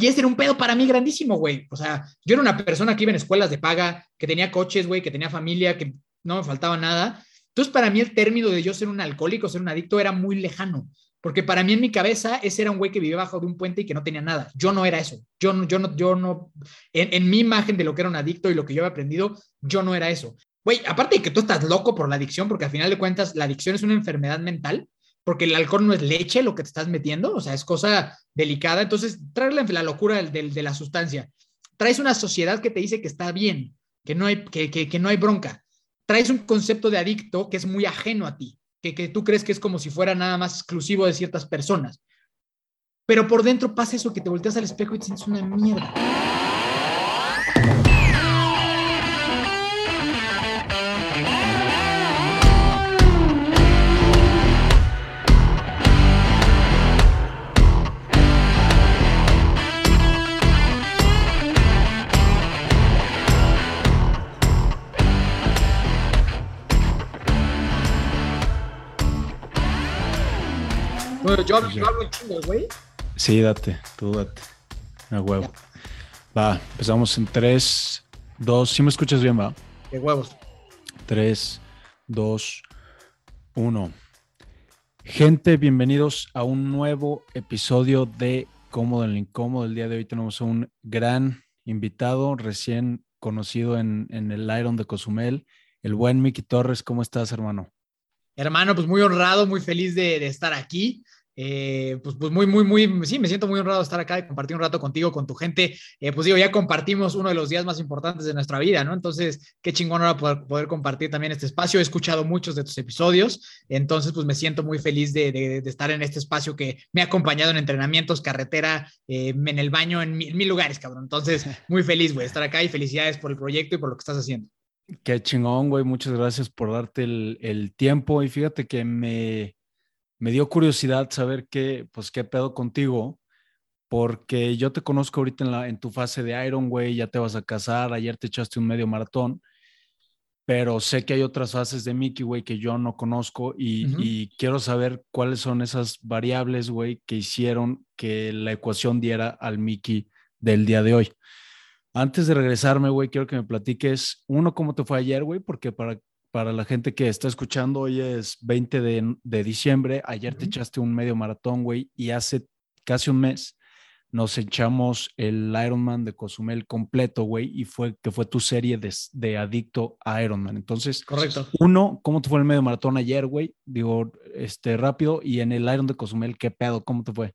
Y ese era un pedo para mí grandísimo, güey. O sea, yo era una persona que iba en escuelas de paga, que tenía coches, güey, que tenía familia, que no me faltaba nada. Entonces, para mí el término de yo ser un alcohólico, ser un adicto, era muy lejano. Porque para mí en mi cabeza ese era un güey que vivía bajo de un puente y que no tenía nada. Yo no era eso. Yo no, yo no, yo no, en, en mi imagen de lo que era un adicto y lo que yo había aprendido, yo no era eso. Güey, aparte de que tú estás loco por la adicción, porque al final de cuentas la adicción es una enfermedad mental, porque el alcohol no es leche lo que te estás metiendo, o sea, es cosa delicada. Entonces, traes la, locura de, la sustancia. Traes una sociedad que te dice que está bien, que no hay, que, que, no hay bronca. Traes un concepto de adicto que es muy ajeno a ti, que, que tú crees que es como si fuera nada más exclusivo de ciertas personas. Pero por dentro pasa eso, que te volteas al espejo y te sientes una mierda. Yo, hablo, un chingo, güey. Sí, date, tú date. A huevo. Va, empezamos en 3, 2. Si me escuchas bien, va. De huevos. 3, 2, 1. Gente, bienvenidos a un nuevo episodio de Cómodo en el Incómodo. El día de hoy tenemos a un gran invitado, recién conocido en, en el Iron de Cozumel, el buen Miki Torres. ¿Cómo estás, hermano? Hermano, pues muy honrado, muy feliz de, de estar aquí. Eh, pues, pues muy, muy, muy, sí, me siento muy honrado de estar acá y compartir un rato contigo, con tu gente. Eh, pues digo, ya compartimos uno de los días más importantes de nuestra vida, ¿no? Entonces, qué chingón ahora poder, poder compartir también este espacio. He escuchado muchos de tus episodios, entonces, pues me siento muy feliz de, de, estar en este espacio que me ha acompañado en entrenamientos, carretera, eh, en el baño, en, mil lugares, cabrón. Entonces, muy feliz, güey, de estar acá y felicidades por el proyecto y por lo que estás haciendo. Qué chingón, güey. Muchas gracias por darte el, el tiempo y fíjate que me me dio curiosidad saber qué, pues, qué pedo contigo, porque yo te conozco ahorita en, la, en tu fase de Iron, güey, ya te vas a casar, ayer te echaste un medio maratón, pero sé que hay otras fases de Mickey, güey, que yo no conozco y, y quiero saber cuáles son esas variables, güey, que hicieron que la ecuación diera al Mickey del día de hoy. Antes de regresarme, güey, quiero que me platiques, uno, cómo te fue ayer, güey, porque para para la gente que está escuchando, hoy es 20 de, diciembre. Ayer te echaste un medio maratón, güey, y hace casi un mes nos echamos el Ironman de Cozumel completo, güey, y fue que fue tu serie de, adicto a Ironman. Entonces, correcto. Uno, ¿cómo te fue el medio maratón ayer, güey? Digo, este, rápido. Y en el Iron de Cozumel, ¿qué pedo? ¿Cómo te fue?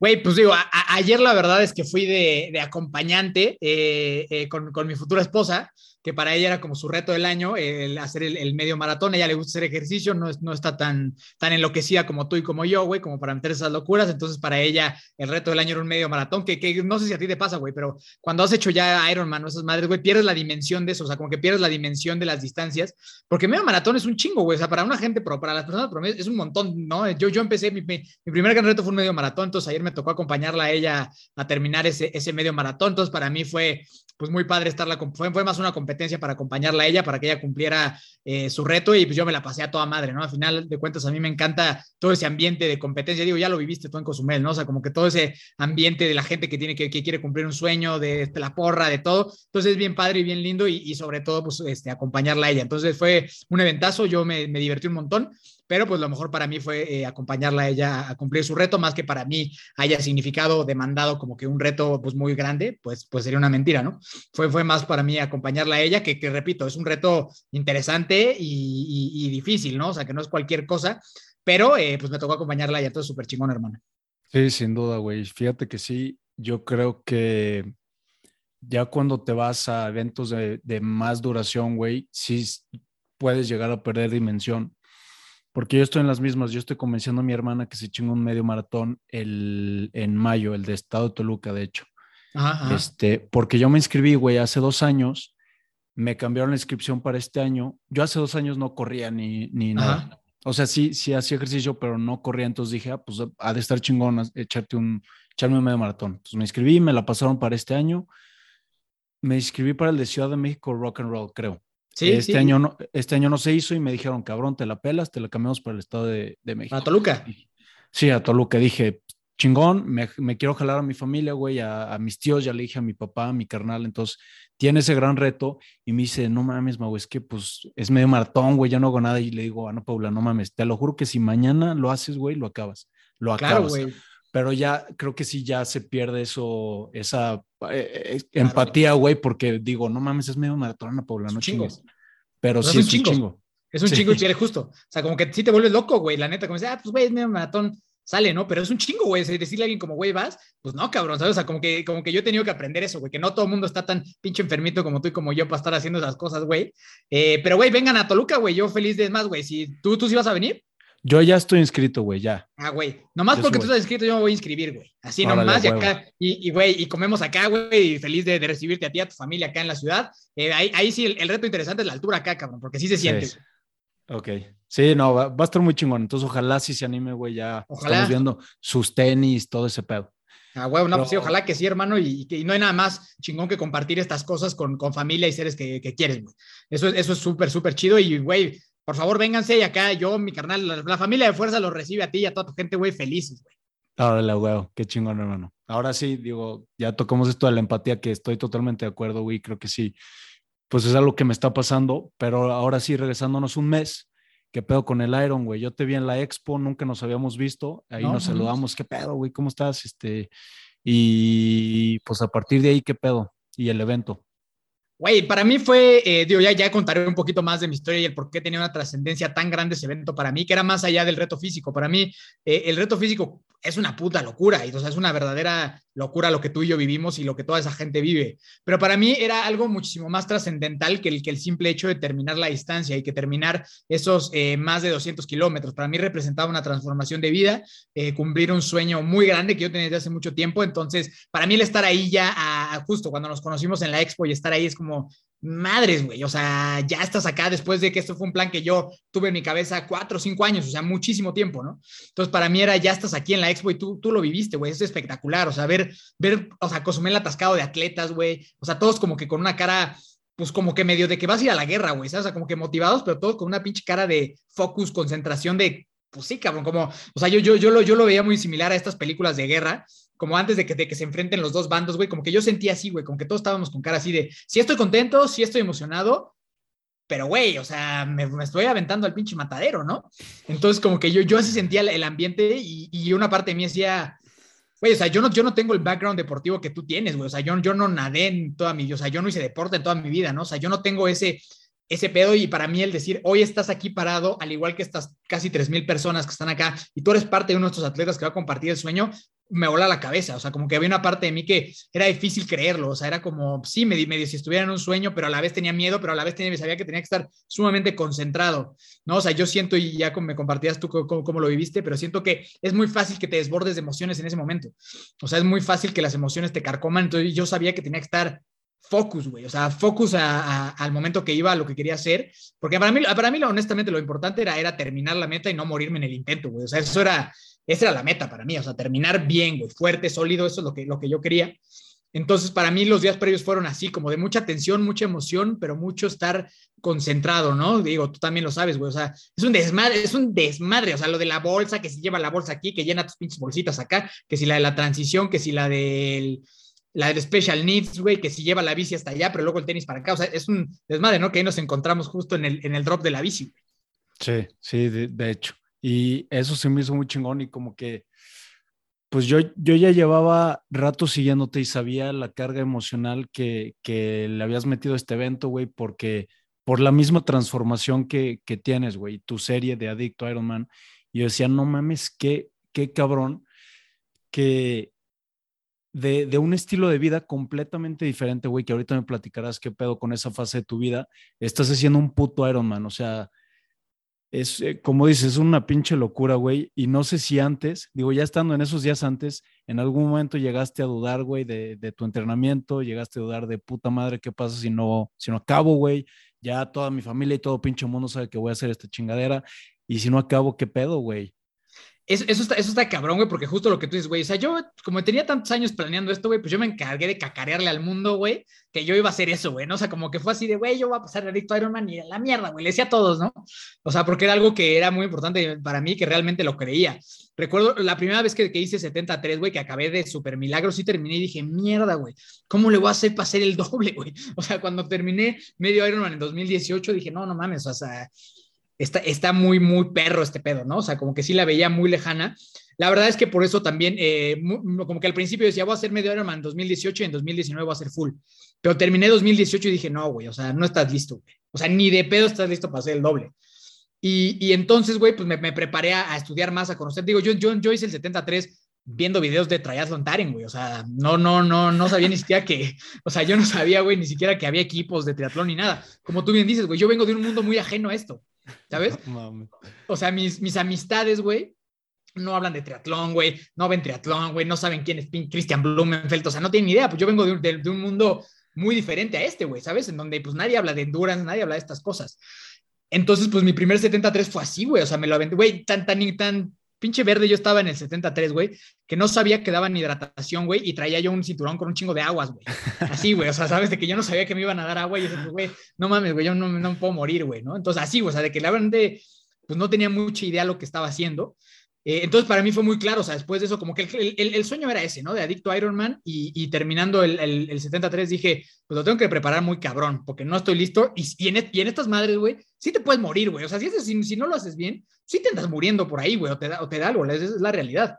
Güey, pues digo, ayer la verdad es que fui de, acompañante eh, eh, con, con mi futura esposa que para ella era como su reto del año, el hacer el, medio maratón. A ella le gusta hacer ejercicio, no, no está tan, tan enloquecida como tú y como yo, güey, como para meter esas locuras. Entonces, para ella, el reto del año era un medio maratón, que, que no sé si a ti te pasa, güey, pero cuando has hecho ya Ironman o esas madres, güey, pierdes la dimensión de eso, o sea, como que pierdes la dimensión de las distancias, porque medio maratón es un chingo, güey, o sea, para una gente, pero para las personas es un montón, ¿no? Yo, yo empecé, mi, mi, primer gran reto fue un medio maratón, entonces ayer me tocó acompañarla a ella a terminar ese, ese medio maratón, entonces para mí fue, pues muy padre estarla, fue, fue más una competencia para acompañarla a ella, para que ella cumpliera eh, su reto y pues yo me la pasé a toda madre, ¿no? Al final de cuentas a mí me encanta todo ese ambiente de competencia, digo, ya lo viviste tú en Cozumel, ¿no? O sea, como que todo ese ambiente de la gente que tiene que, que quiere cumplir un sueño, de, la porra, de todo, entonces es bien padre y bien lindo y, sobre todo pues este, acompañarla a ella. Entonces fue un eventazo, yo me, me divertí un montón pero pues lo mejor para mí fue eh, acompañarla a ella a cumplir su reto, más que para mí haya significado demandado como que un reto pues muy grande, pues, pues sería una mentira, ¿no? Fue, fue más para mí acompañarla a ella, que, que repito, es un reto interesante y, difícil, ¿no? O sea, que no es cualquier cosa, pero eh, pues me tocó acompañarla ella, todo súper chingón, hermana. Sí, sin duda, güey. Fíjate que sí, yo creo que ya cuando te vas a eventos de, de más duración, güey, sí puedes llegar a perder dimensión porque yo estoy en las mismas. Yo estoy convenciendo a mi hermana que se chingó un medio maratón el, en mayo, el de Estado de Toluca, de hecho. Este, porque yo me inscribí, güey, hace dos años. Me cambiaron la inscripción para este año. Yo hace dos años no corría ni, ni nada. O sea, sí, sí hacía ejercicio, pero no corría. Entonces dije, ah, pues ha de estar chingón echarte un, echarme un medio maratón. Entonces me inscribí, me la pasaron para este año. Me inscribí para el de Ciudad de México Rock and Roll, creo este, Año no, este año no se hizo y me dijeron, cabrón, te la pelas, te la cambiamos para el Estado de, México. ¿A Toluca? Sí, a Toluca. Dije, chingón, me, quiero jalar a mi familia, güey, a, mis tíos, ya le dije a mi papá, a mi carnal, entonces tiene ese gran reto y me dice, no mames, güey, es que pues es medio maratón, güey, ya no hago nada y le digo, Ana Paula, no mames, te lo juro que si mañana lo haces, güey, lo acabas, lo acabas. Claro, Pero ya creo que sí ya se pierde eso, esa eh, eh, empatía, güey, porque digo, no mames, es medio maratón, Ana Paula, no chingues. Pero sí es un chingo. Es un chingo y justo. O sea, como que sí te vuelves loco, güey, la neta, como dice, ah, pues güey, es medio maratón sale, ¿no? Pero es un chingo, güey. Decirle a alguien como, güey, vas, pues no, cabrón, ¿sabes? O sea, como que, como que yo he tenido que aprender eso, güey, que no todo el mundo está tan pinche enfermito como tú y como yo para estar haciendo esas cosas, güey. Eh, pero, güey, vengan a Toluca, güey. Yo feliz de más, güey. Si tú, tú sí vas a venir. Yo ya estoy inscrito, güey, ya. Ah, güey. Nomás porque tú estás inscrito, yo me voy a inscribir, güey. Así nomás, y acá, y, güey, y, comemos acá, güey, y feliz de, recibirte a ti, a tu familia acá en la ciudad. Eh, ahí, ahí sí, el, reto interesante es la altura acá, cabrón, porque sí se siente. Ok. Sí, no, va, a estar muy chingón. Entonces, ojalá sí se anime, güey. Ya estamos viendo sus tenis, todo ese pedo. Ah, güey, no, pues sí, ojalá que sí, hermano, y, y, no hay nada más chingón que compartir estas cosas con, con familia y seres que, que quieres, güey. Eso, eso es súper, súper chido. Y, güey, por favor, vénganse y acá yo, mi carnal, la, familia de fuerza lo recibe a ti y a toda tu gente, güey, felices, güey. Órale, güey, qué chingón, hermano. Ahora sí, digo, ya tocamos esto de la empatía, que estoy totalmente de acuerdo, güey. Creo que sí, pues es algo que me está pasando, pero ahora sí, regresándonos un mes ¿Qué pedo con el Iron, güey? Yo te vi en la expo, nunca nos habíamos visto. Ahí nos saludamos. ¿Qué pedo, güey? ¿Cómo estás? Este, y pues a partir de ahí, ¿qué pedo? Y el evento. Güey, para mí fue, eh, digo, ya, ya contaré un poquito más de mi historia y el por qué tenía una trascendencia tan grande ese evento para mí, que era más allá del reto físico. Para mí, eh, el reto físico es una puta locura, y, o sea, es una verdadera locura lo que tú y yo vivimos y lo que toda esa gente vive. Pero para mí era algo muchísimo más trascendental que el, que el simple hecho de terminar la distancia y que terminar esos eh, más de 200 kilómetros. Para mí representaba una transformación de vida, cumplir un sueño muy grande que yo tenía desde hace mucho tiempo. Entonces, para mí el estar ahí ya, justo cuando nos conocimos en la expo y estar ahí es como madres, güey, o sea, ya estás acá después de que esto fue un plan que yo tuve en mi cabeza cuatro o cinco años, o sea, muchísimo tiempo, ¿no? Entonces, para mí era, ya estás aquí en la expo y tú, tú lo viviste, güey, es espectacular, o sea, ver, ver, o sea, Cozumel atascado de atletas, güey, o sea, todos como que con una cara, pues como que medio de que vas a ir a la guerra, güey. O sea, como que motivados, pero todos con una pinche cara de focus, concentración de pues sí, cabrón, como, o sea, yo, yo, yo, lo, yo lo veía muy similar a estas películas de guerra, como antes de que, de que se enfrenten los dos bandos, güey, como que yo sentía así, güey, como que todos estábamos con cara así de, sí estoy contento, sí estoy emocionado, pero güey, o sea, me, estoy aventando al pinche matadero, ¿no? Entonces, como que yo, yo así sentía el, ambiente y, y, una parte de mí decía, güey, o sea, yo no, yo no tengo el background deportivo que tú tienes, güey, o sea, yo, yo no nadé en toda mi vida, o sea, yo no hice deporte en toda mi vida, ¿no? O sea, yo no tengo ese, ese pedo y para mí el decir, hoy estás aquí parado, al igual que estas casi 3.000 personas que están acá y tú eres parte de uno de estos atletas que va a compartir el sueño, me vola la cabeza, o sea, como que había una parte de mí que era difícil creerlo, o sea, era como, sí, me medio si estuviera en un sueño, pero a la vez tenía miedo, pero a la vez sabía que tenía que estar sumamente concentrado, ¿no? O sea, yo siento, y ya me compartías tú cómo, cómo, lo viviste, pero siento que es muy fácil que te desbordes de emociones en ese momento, o sea, es muy fácil que las emociones te carcoman, entonces yo sabía que tenía que estar focus, güey, o sea, focus al momento que iba a lo que quería hacer, porque para mí, para mí honestamente lo importante era, era terminar la meta y no morirme en el intento, güey, o sea, eso era, esa era la meta para mí, o sea, terminar bien, güey, fuerte, sólido, eso es lo que, lo que yo quería. Entonces, para mí los días previos fueron así, como de mucha tensión, mucha emoción, pero mucho estar concentrado, ¿no? Digo, tú también lo sabes, güey, o sea, es un desmadre, es un desmadre, o sea, lo de la bolsa, que si lleva la bolsa aquí, que llena tus pinches bolsitas acá, que si la de la transición, que si la del la de Special Needs, güey, que si lleva la bici hasta allá, pero luego el tenis para acá. O sea, es un desmadre, ¿no? Que ahí nos encontramos justo en el, en el drop de la bici. Sí, sí, de, hecho. Y eso se me hizo muy chingón y como que, pues yo, yo ya llevaba rato siguiéndote y sabía la carga emocional que, que le habías metido a este evento, güey, porque por la misma transformación que, que tienes, güey, tu serie de Adicto Iron Man. Y yo decía, no mames, qué, qué cabrón que de, un estilo de vida completamente diferente, güey, que ahorita me platicarás qué pedo con esa fase de tu vida, estás haciendo un puto Ironman, o sea, es, eh, como dices, es una pinche locura, güey, y no sé si antes, digo, ya estando en esos días antes, en algún momento llegaste a dudar, güey, de, tu entrenamiento, llegaste a dudar de puta madre, ¿qué pasa si no, si no acabo, güey? Ya toda mi familia y todo pinche mundo sabe que voy a hacer esta chingadera, y si no acabo, ¿qué pedo, güey? Eso, está, eso está cabrón, güey, porque justo lo que tú dices, güey, o sea, yo como tenía tantos años planeando esto, güey, pues yo me encargué de cacarearle al mundo, güey, que yo iba a hacer eso, güey, ¿no? O sea, como que fue así de, güey, yo voy a pasar Adicto a Iron Man y a la mierda, güey, le decía a todos, ¿no? O sea, porque era algo que era muy importante para mí, que realmente lo creía. Recuerdo la primera vez que, que hice 73, güey, que acabé de super milagro, sí terminé y dije, mierda, güey, ¿cómo le voy a hacer para hacer el doble, güey? O sea, cuando terminé medio Iron Man en 2018, dije, no, no mames, o sea, está, está muy, muy perro este pedo, ¿no? O sea, como que sí la veía muy lejana. La verdad es que por eso también, eh, como que al principio decía, voy a hacer medio Ironman en 2018 y en 2019 voy a hacer full. Pero terminé 2018 y dije, no, güey, o sea, no estás listo, güey. O sea, ni de pedo estás listo para hacer el doble. Y, y entonces, güey, pues me, preparé a, a, estudiar más, a conocer. Digo, yo, yo, yo hice el 73 viendo videos de Triathlon Taren, güey. O sea, no, no, no, no sabía ni siquiera que, o sea, yo no sabía, güey, ni siquiera que había equipos de triatlón ni nada. Como tú bien dices, güey, yo vengo de un mundo muy ajeno a esto, ¿sabes? O sea, mis, mis amistades, güey, no hablan de triatlón, güey, no ven triatlón, güey, no saben quién es Christian Blumenfeld, o sea, no tienen ni idea, pues yo vengo de un, de, de un mundo muy diferente a este, güey, ¿sabes? En donde pues nadie habla de endurance, nadie habla de estas cosas. Entonces, pues mi primer 73 fue así, güey, o sea, me lo aventé, güey, tan, tan, tan, pinche verde, yo estaba en el 73, güey, que no sabía que daban hidratación, güey, y traía yo un cinturón con un chingo de aguas, güey. Así, güey, o sea, sabes de que yo no sabía que me iban a dar agua y yo, güey, no mames, güey, yo no, no puedo morir, güey, ¿no? Entonces, así, o sea, de que la verdad, pues no tenía mucha idea lo que estaba haciendo. Eh, entonces, para mí fue muy claro, o sea, después de eso, como que el, sueño era ese, ¿no? De adicto a Iron Man y, terminando el, el, 73 dije, pues lo tengo que preparar muy cabrón, porque no estoy listo. Y, y, en, y en, estas madres, güey, sí te puedes morir, güey. O sea, si, no lo haces bien, sí te andas muriendo por ahí, güey, o te da, o te da algo, esa es la realidad.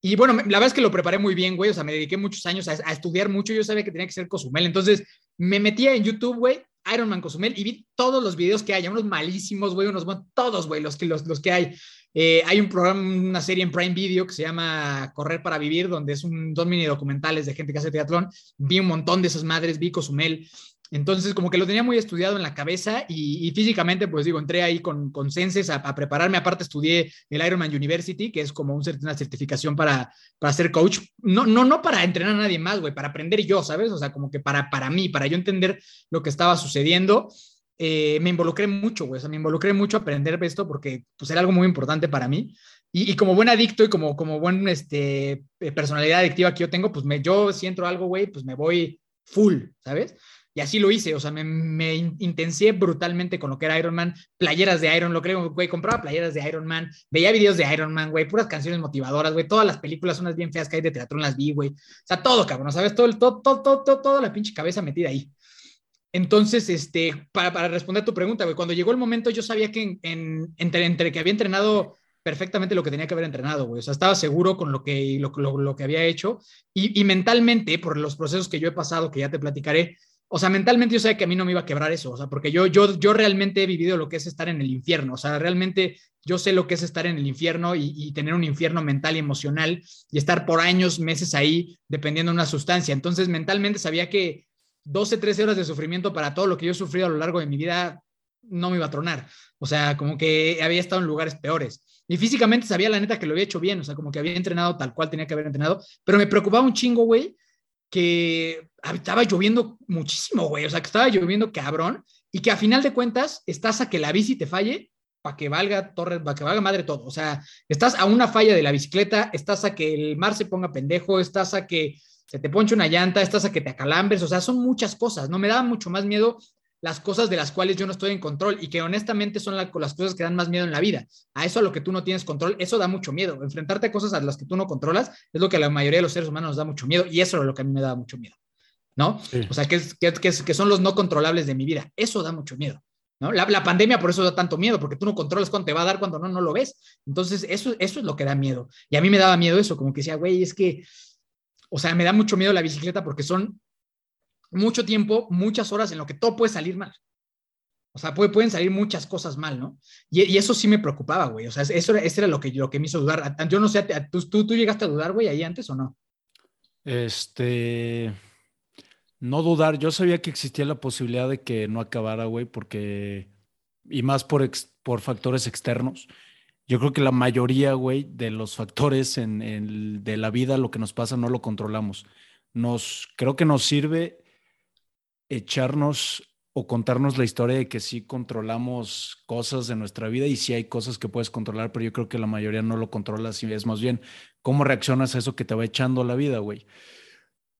Y bueno, la verdad es que lo preparé muy bien, güey, o sea, me dediqué muchos años a, estudiar mucho, yo sabía que tenía que ser Cozumel, entonces me metía en YouTube, güey, Iron Man Cozumel y vi todos los videos que hay, unos malísimos, güey, unos todos, güey, los que, los que hay. Eh, hay un programa, una serie en Prime Video que se llama Correr para Vivir, donde es un, dos mini documentales de gente que hace teatrón. Vi un montón de esas madres, vi Cozumel. Entonces, como que lo tenía muy estudiado en la cabeza y, físicamente, pues digo, entré ahí con, con Senses a, prepararme. Aparte, estudié el Ironman University, que es como un, una certificación para, para ser coach. No, no, no para entrenar a nadie más, güey, para aprender yo, ¿sabes? O sea, como que para, para mí, para yo entender lo que estaba sucediendo eh, me involucré mucho, güey, o sea, me involucré mucho a aprender esto porque pues era algo muy importante para mí. Y, y como buen adicto y como, como buen este, eh, personalidad adictiva que yo tengo, pues me, yo si entro algo, güey, pues me voy full, ¿sabes? Y así lo hice, o sea, me, me intensié brutalmente con lo que era Iron Man, playeras de Iron, lo creo, güey, compraba playeras de Iron Man, veía videos de Iron Man, güey, puras canciones motivadoras, güey, todas las películas, unas bien feas que hay de teatro, las vi, güey, o sea, todo, cabrón, ¿sabes? Todo, todo, todo, todo, toda la pinche cabeza metida ahí. Entonces, este, para, para responder tu pregunta, güey, cuando llegó el momento yo sabía que en, en, entre, entre que había entrenado perfectamente lo que tenía que haber entrenado, güey. O sea, estaba seguro con lo que, lo, lo, lo que había hecho y, y, mentalmente, por los procesos que yo he pasado, que ya te platicaré, o sea, mentalmente yo sabía que a mí no me iba a quebrar eso, o sea, porque yo, yo, yo realmente he vivido lo que es estar en el infierno, o sea, realmente yo sé lo que es estar en el infierno y, y tener un infierno mental y emocional y estar por años, meses ahí, dependiendo de una sustancia. Entonces, mentalmente sabía que 12, 13 horas de sufrimiento para todo lo que yo he sufrido a lo largo de mi vida no me iba a tronar. O sea, como que había estado en lugares peores. Y físicamente sabía la neta que lo había hecho bien, o sea, como que había entrenado tal cual tenía que haber entrenado, pero me preocupaba un chingo, güey, que estaba lloviendo muchísimo, güey, o sea, que estaba lloviendo cabrón y que a final de cuentas estás a que la bici te falle para que valga torre, para que valga madre todo. O sea, estás a una falla de la bicicleta, estás a que el mar se ponga pendejo, estás a que se te ponche una llanta, estás a que te acalambres, o sea, son muchas cosas, ¿no? Me daba mucho más miedo las cosas de las cuales yo no estoy en control y que honestamente son la, las cosas que dan más miedo en la vida. A eso a lo que tú no tienes control, eso da mucho miedo. Enfrentarte a cosas a las que tú no controlas es lo que a la mayoría de los seres humanos nos da mucho miedo y eso es lo que a mí me da mucho miedo, ¿no? Sí. O sea, que, que, que, son los no controlables de mi vida. Eso da mucho miedo. ¿No? La, la, pandemia por eso da tanto miedo, porque tú no controlas cuándo te va a dar, cuando no, no lo ves. Entonces, eso, eso es lo que da miedo. Y a mí me daba miedo eso, como que decía, güey, es que, o sea, me da mucho miedo la bicicleta porque son mucho tiempo, muchas horas en lo que todo puede salir mal. O sea, puede, pueden salir muchas cosas mal, ¿no? Y, eso sí me preocupaba, güey. O sea, eso era, eso era lo, que, lo que me hizo dudar. Yo no sé, ¿tú, tú, tú llegaste a dudar, güey, ahí antes o no? Este. No dudar. Yo sabía que existía la posibilidad de que no acabara, güey, porque. Y más por, ex, por factores externos. Yo creo que la mayoría, güey, de los factores en, en, de la vida, lo que nos pasa, no lo controlamos. Nos, creo que nos sirve echarnos o contarnos la historia de que sí controlamos cosas de nuestra vida y sí hay cosas que puedes controlar, pero yo creo que la mayoría no lo controlas y es más bien cómo reaccionas a eso que te va echando la vida, güey.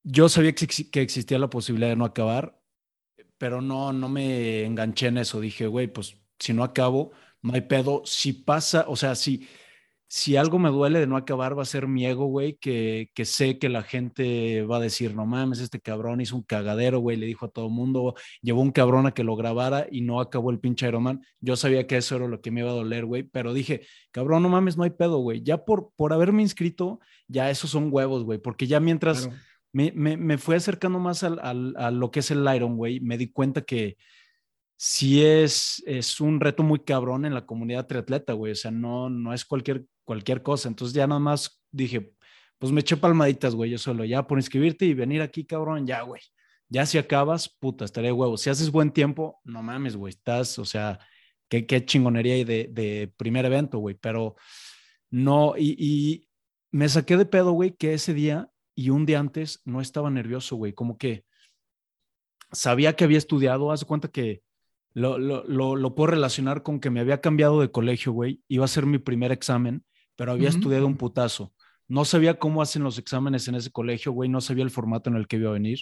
Yo sabía que, existía la posibilidad de no acabar, pero no, no me enganché en eso. Dije, güey, pues si no acabo, no hay pedo. Si pasa, o sea, si si algo me duele de no acabar va a ser mi ego, güey, que, que sé que la gente va a decir, no mames, este cabrón hizo un cagadero, güey, le dijo a todo el mundo, llevó un cabrón a que lo grabara y no acabó el pinche Iron Man. Yo sabía que eso era lo que me iba a doler, güey, pero dije, cabrón, no mames, no hay pedo, güey. Ya por, por haberme inscrito, ya esos son huevos, güey, porque ya mientras me, me, me, fui acercando más al, al, a lo que es el Iron, güey, me di cuenta que sí es, es un reto muy cabrón en la comunidad triatleta, güey. O sea, no, no es cualquier cualquier cosa. Entonces ya nada más dije, pues me eché palmaditas, güey, yo solo, ya por inscribirte y venir aquí, cabrón, ya, güey. Ya si acabas, puta, estaré huevo. Si haces buen tiempo, no mames, güey, estás, o sea, qué, qué chingonería de, de primer evento, güey, pero no, y, y me saqué de pedo, güey, que ese día y un día antes no estaba nervioso, güey, como que sabía que había estudiado, haz cuenta que lo, lo, lo, lo, puedo relacionar con que me había cambiado de colegio, güey, iba a ser mi primer examen pero había estudiado un putazo. No sabía cómo hacen los exámenes en ese colegio, güey, no sabía el formato en el que iba a venir,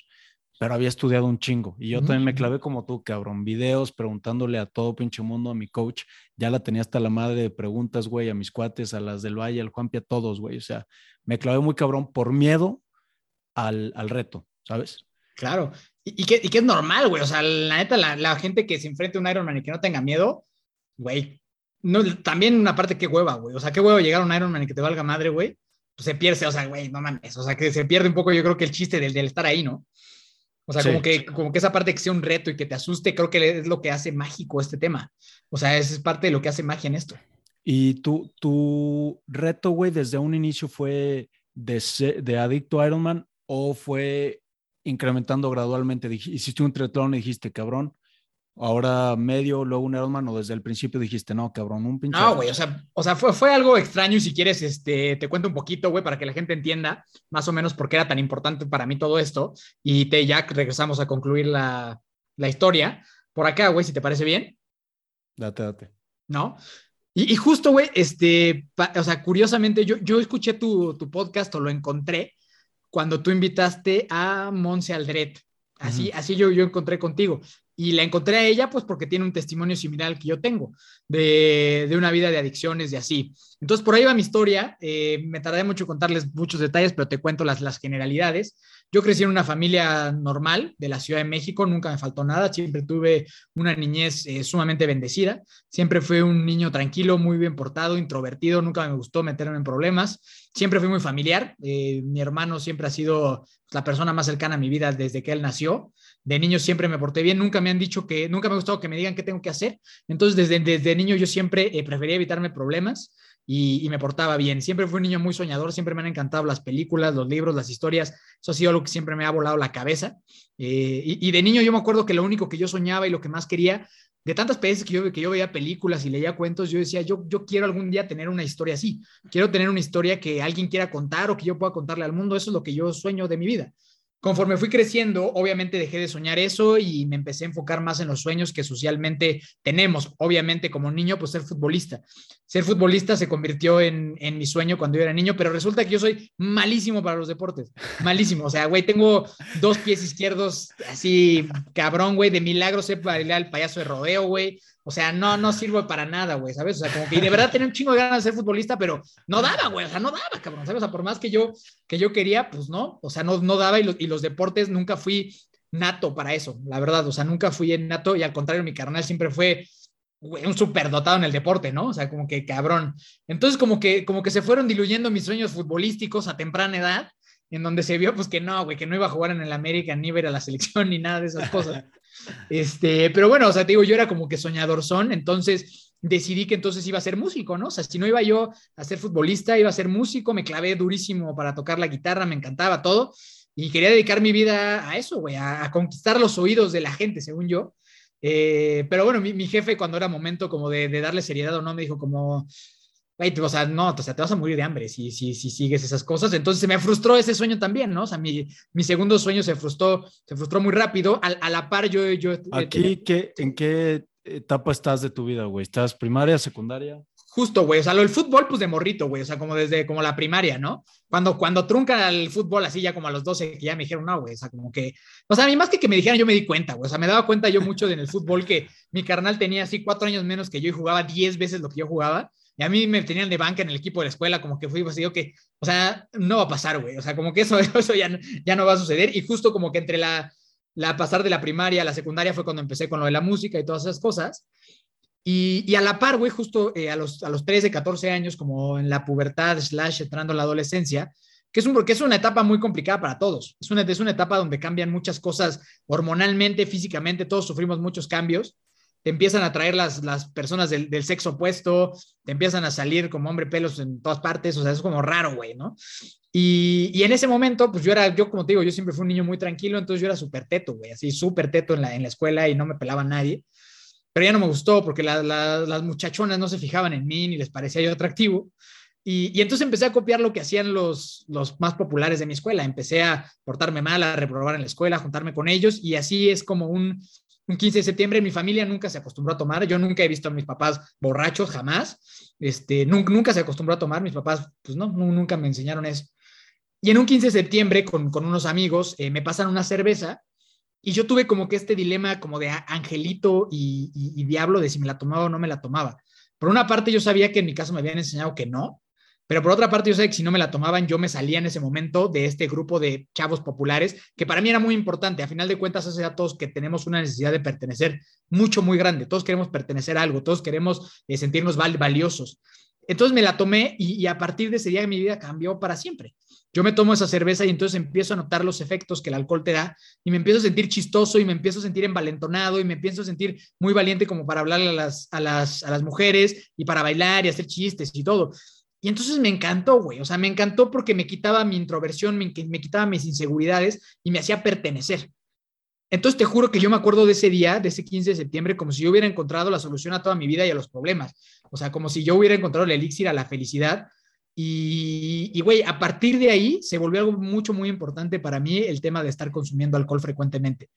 pero había estudiado un chingo. Y yo también me clavé como tú, cabrón, videos preguntándole a todo pinche mundo, a mi coach, ya la tenía hasta la madre de preguntas, güey, a mis cuates, a las del Valle, al Juanpi, a todos, güey. O sea, me clavé muy cabrón por miedo al, al reto, ¿sabes? Claro, y, y, que, y que es normal, güey. O sea, la neta, la, la gente que se enfrente a un Ironman y que no tenga miedo, güey, no, también una parte qué hueva, güey. O sea, qué hueva llegar a un Ironman y que te valga madre, güey. Pues se pierde, o sea, güey, no mames. O sea, que se pierde un poco, yo creo que el chiste del, del estar ahí, ¿no? O sea, como, que, como que esa parte que sea un reto y que te asuste, creo que es lo que hace mágico este tema. O sea, es parte de lo que hace magia en esto. Y tu, tu reto, güey, desde un inicio fue de, de adicto a Ironman o fue incrementando gradualmente? Hiciste un triatlón y dijiste, cabrón, ahora medio, luego un Ironman, o desde el principio dijiste, no, cabrón, un pinche. No, güey, o sea, o sea fue, fue algo extraño y si quieres, este, te cuento un poquito, güey, para que la gente entienda más o menos por qué era tan importante para mí todo esto. Y te, ya regresamos a concluir la, la historia. Por acá, güey, si te parece bien. Date, date. ¿No? Y, y justo, güey, este, o sea, curiosamente, yo, yo escuché tu, tu podcast o lo encontré cuando tú invitaste a Monse Aldret. Así, así yo, yo encontré contigo y la encontré a ella pues porque tiene un testimonio similar que yo tengo de, de una vida de adicciones y así. Entonces por ahí va mi historia, eh, me tardé mucho contarles muchos detalles, pero te cuento las, las generalidades. Yo crecí en una familia normal de la Ciudad de México, nunca me faltó nada, siempre tuve una niñez eh, sumamente bendecida, siempre fui un niño tranquilo, muy bien portado, introvertido, nunca me gustó meterme en problemas, siempre fui muy familiar, eh, mi hermano siempre ha sido la persona más cercana a mi vida desde que él nació, de niño siempre me porté bien, nunca me han dicho que, nunca me ha gustado que me digan qué tengo que hacer, entonces desde, desde niño yo siempre eh, prefería evitarme problemas y, y, me portaba bien, siempre fui un niño muy soñador, siempre me han encantado las películas, los libros, las historias, eso ha sido algo que siempre me ha volado la cabeza, eh, y, y, de niño yo me acuerdo que lo único que yo soñaba y lo que más quería de tantas veces que yo, que yo veía películas y leía cuentos, yo decía, yo, yo quiero algún día tener una historia así, quiero tener una historia que alguien quiera contar o que yo pueda contarle al mundo, eso es lo que yo sueño de mi vida. Conforme fui creciendo, obviamente dejé de soñar eso y me empecé a enfocar más en los sueños que socialmente tenemos. Obviamente como niño, pues ser futbolista. Ser futbolista se convirtió en, en, mi sueño cuando yo era niño, pero resulta que yo soy malísimo para los deportes. Malísimo. O sea, güey, tengo dos pies izquierdos así, cabrón, güey, de milagro sé bailar el payaso de rodeo, güey. O sea, no, no sirvo para nada, güey, ¿sabes? O sea, como que de verdad tenía un chingo de ganas de ser futbolista, pero no daba, güey, o sea, no daba, cabrón, ¿sabes? O sea, por más que yo, que yo quería, pues no, o sea, no, no daba y los, y los deportes nunca fui nato para eso, la verdad, o sea, nunca fui en nato y al contrario, mi carnal siempre fue un superdotado en el deporte, ¿no? O sea, como que cabrón. Entonces, como que, como que se fueron diluyendo mis sueños futbolísticos a temprana edad, en donde se vio, pues que no, güey, que no iba a jugar en el América, ni ver a la selección, ni nada de esas cosas. Este, pero bueno, o sea, te digo, yo era como que soñador son, entonces decidí que entonces iba a ser músico, ¿no? O sea, si no iba yo a ser futbolista, iba a ser músico, me clavé durísimo para tocar la guitarra, me encantaba todo, y quería dedicar mi vida a eso, güey, a, conquistar los oídos de la gente, según yo. Eh, pero bueno, mi, mi, jefe cuando era momento como de, de, darle seriedad o no, me dijo como, o sea, no, o sea, te vas a morir de hambre si, si, si sigues esas cosas. Entonces se me frustró ese sueño también, ¿no? O sea, mi, mi segundo sueño se frustró, se frustró muy rápido. A, a la par yo... yo Aquí, ¿qué, ¿en qué etapa estás de tu vida, güey? ¿Estás primaria, secundaria? Justo, güey, o sea, lo del fútbol, pues de morrito, güey, o sea, como desde como la primaria, ¿no? Cuando, cuando truncan al fútbol así ya como a los 12, que ya me dijeron, no, güey, o sea, como que, o sea, a mí más que que me dijeran, yo me di cuenta, güey, o sea, me daba cuenta yo mucho en el fútbol que mi carnal tenía así cuatro años menos que yo y jugaba diez veces lo que yo jugaba, y a mí me tenían de banca en el equipo de la escuela, como que fui, pues digo que, o sea, no va a pasar, güey, o sea, como que eso, eso ya, ya no va a suceder, y justo como que entre la, la pasar de la primaria a la secundaria fue cuando empecé con lo de la música y todas esas cosas, y, a la par, güey, justo eh, a, los, a los 13, 14 años, como en la pubertad, slash, entrando a la adolescencia, que es, un, porque es una etapa muy complicada para todos. Es una, es una etapa donde cambian muchas cosas hormonalmente, físicamente, todos sufrimos muchos cambios. Te empiezan a traer las, las personas del, del sexo opuesto, te empiezan a salir como hombre pelos en todas partes, o sea, es como raro, güey, ¿no? Y, y, en ese momento, pues yo era, yo como te digo, yo siempre fui un niño muy tranquilo, entonces yo era súper teto, güey, así súper teto en la, en la escuela y no me pelaba nadie pero ya no me gustó porque las muchachonas no se fijaban en mí ni les parecía yo atractivo. Y, entonces empecé a copiar lo que hacían los, los más populares de mi escuela. Empecé a portarme mal, a reprobar en la escuela, a juntarme con ellos y así es como un, un 15 de septiembre. Mi familia nunca se acostumbró a tomar. Yo nunca he visto a mis papás borrachos, jamás. Este, nunca, se acostumbró a tomar. Mis papás, pues no, nunca me enseñaron eso. Y en un 15 de septiembre, con, con unos amigos, eh, me pasan una cerveza y yo tuve como que este dilema como de angelito y, diablo de si me la tomaba o no me la tomaba. Por una parte yo sabía que en mi caso me habían enseñado que no, pero por otra parte yo sabía que si no me la tomaban yo me salía en ese momento de este grupo de chavos populares, que para mí era muy importante. A final de cuentas, hace a todos que tenemos una necesidad de pertenecer mucho, muy grande. Todos queremos pertenecer a algo, todos queremos eh, sentirnos valiosos. Entonces me la tomé y, y, a partir de ese día mi vida cambió para siempre. Yo me tomo esa cerveza y entonces empiezo a notar los efectos que el alcohol te da y me empiezo a sentir chistoso y me empiezo a sentir envalentonado y me empiezo a sentir muy valiente como para hablarle a las, a las, a las mujeres y para bailar y hacer chistes y todo. Y entonces me encantó, güey. O sea, me encantó porque me quitaba mi introversión, me, me quitaba mis inseguridades y me hacía pertenecer. Entonces te juro que yo me acuerdo de ese día, de ese 15 de septiembre, como si yo hubiera encontrado la solución a toda mi vida y a los problemas. O sea, como si yo hubiera encontrado el elixir a la felicidad y, güey, a partir de ahí se volvió algo mucho, muy importante para mí el tema de estar consumiendo alcohol frecuentemente.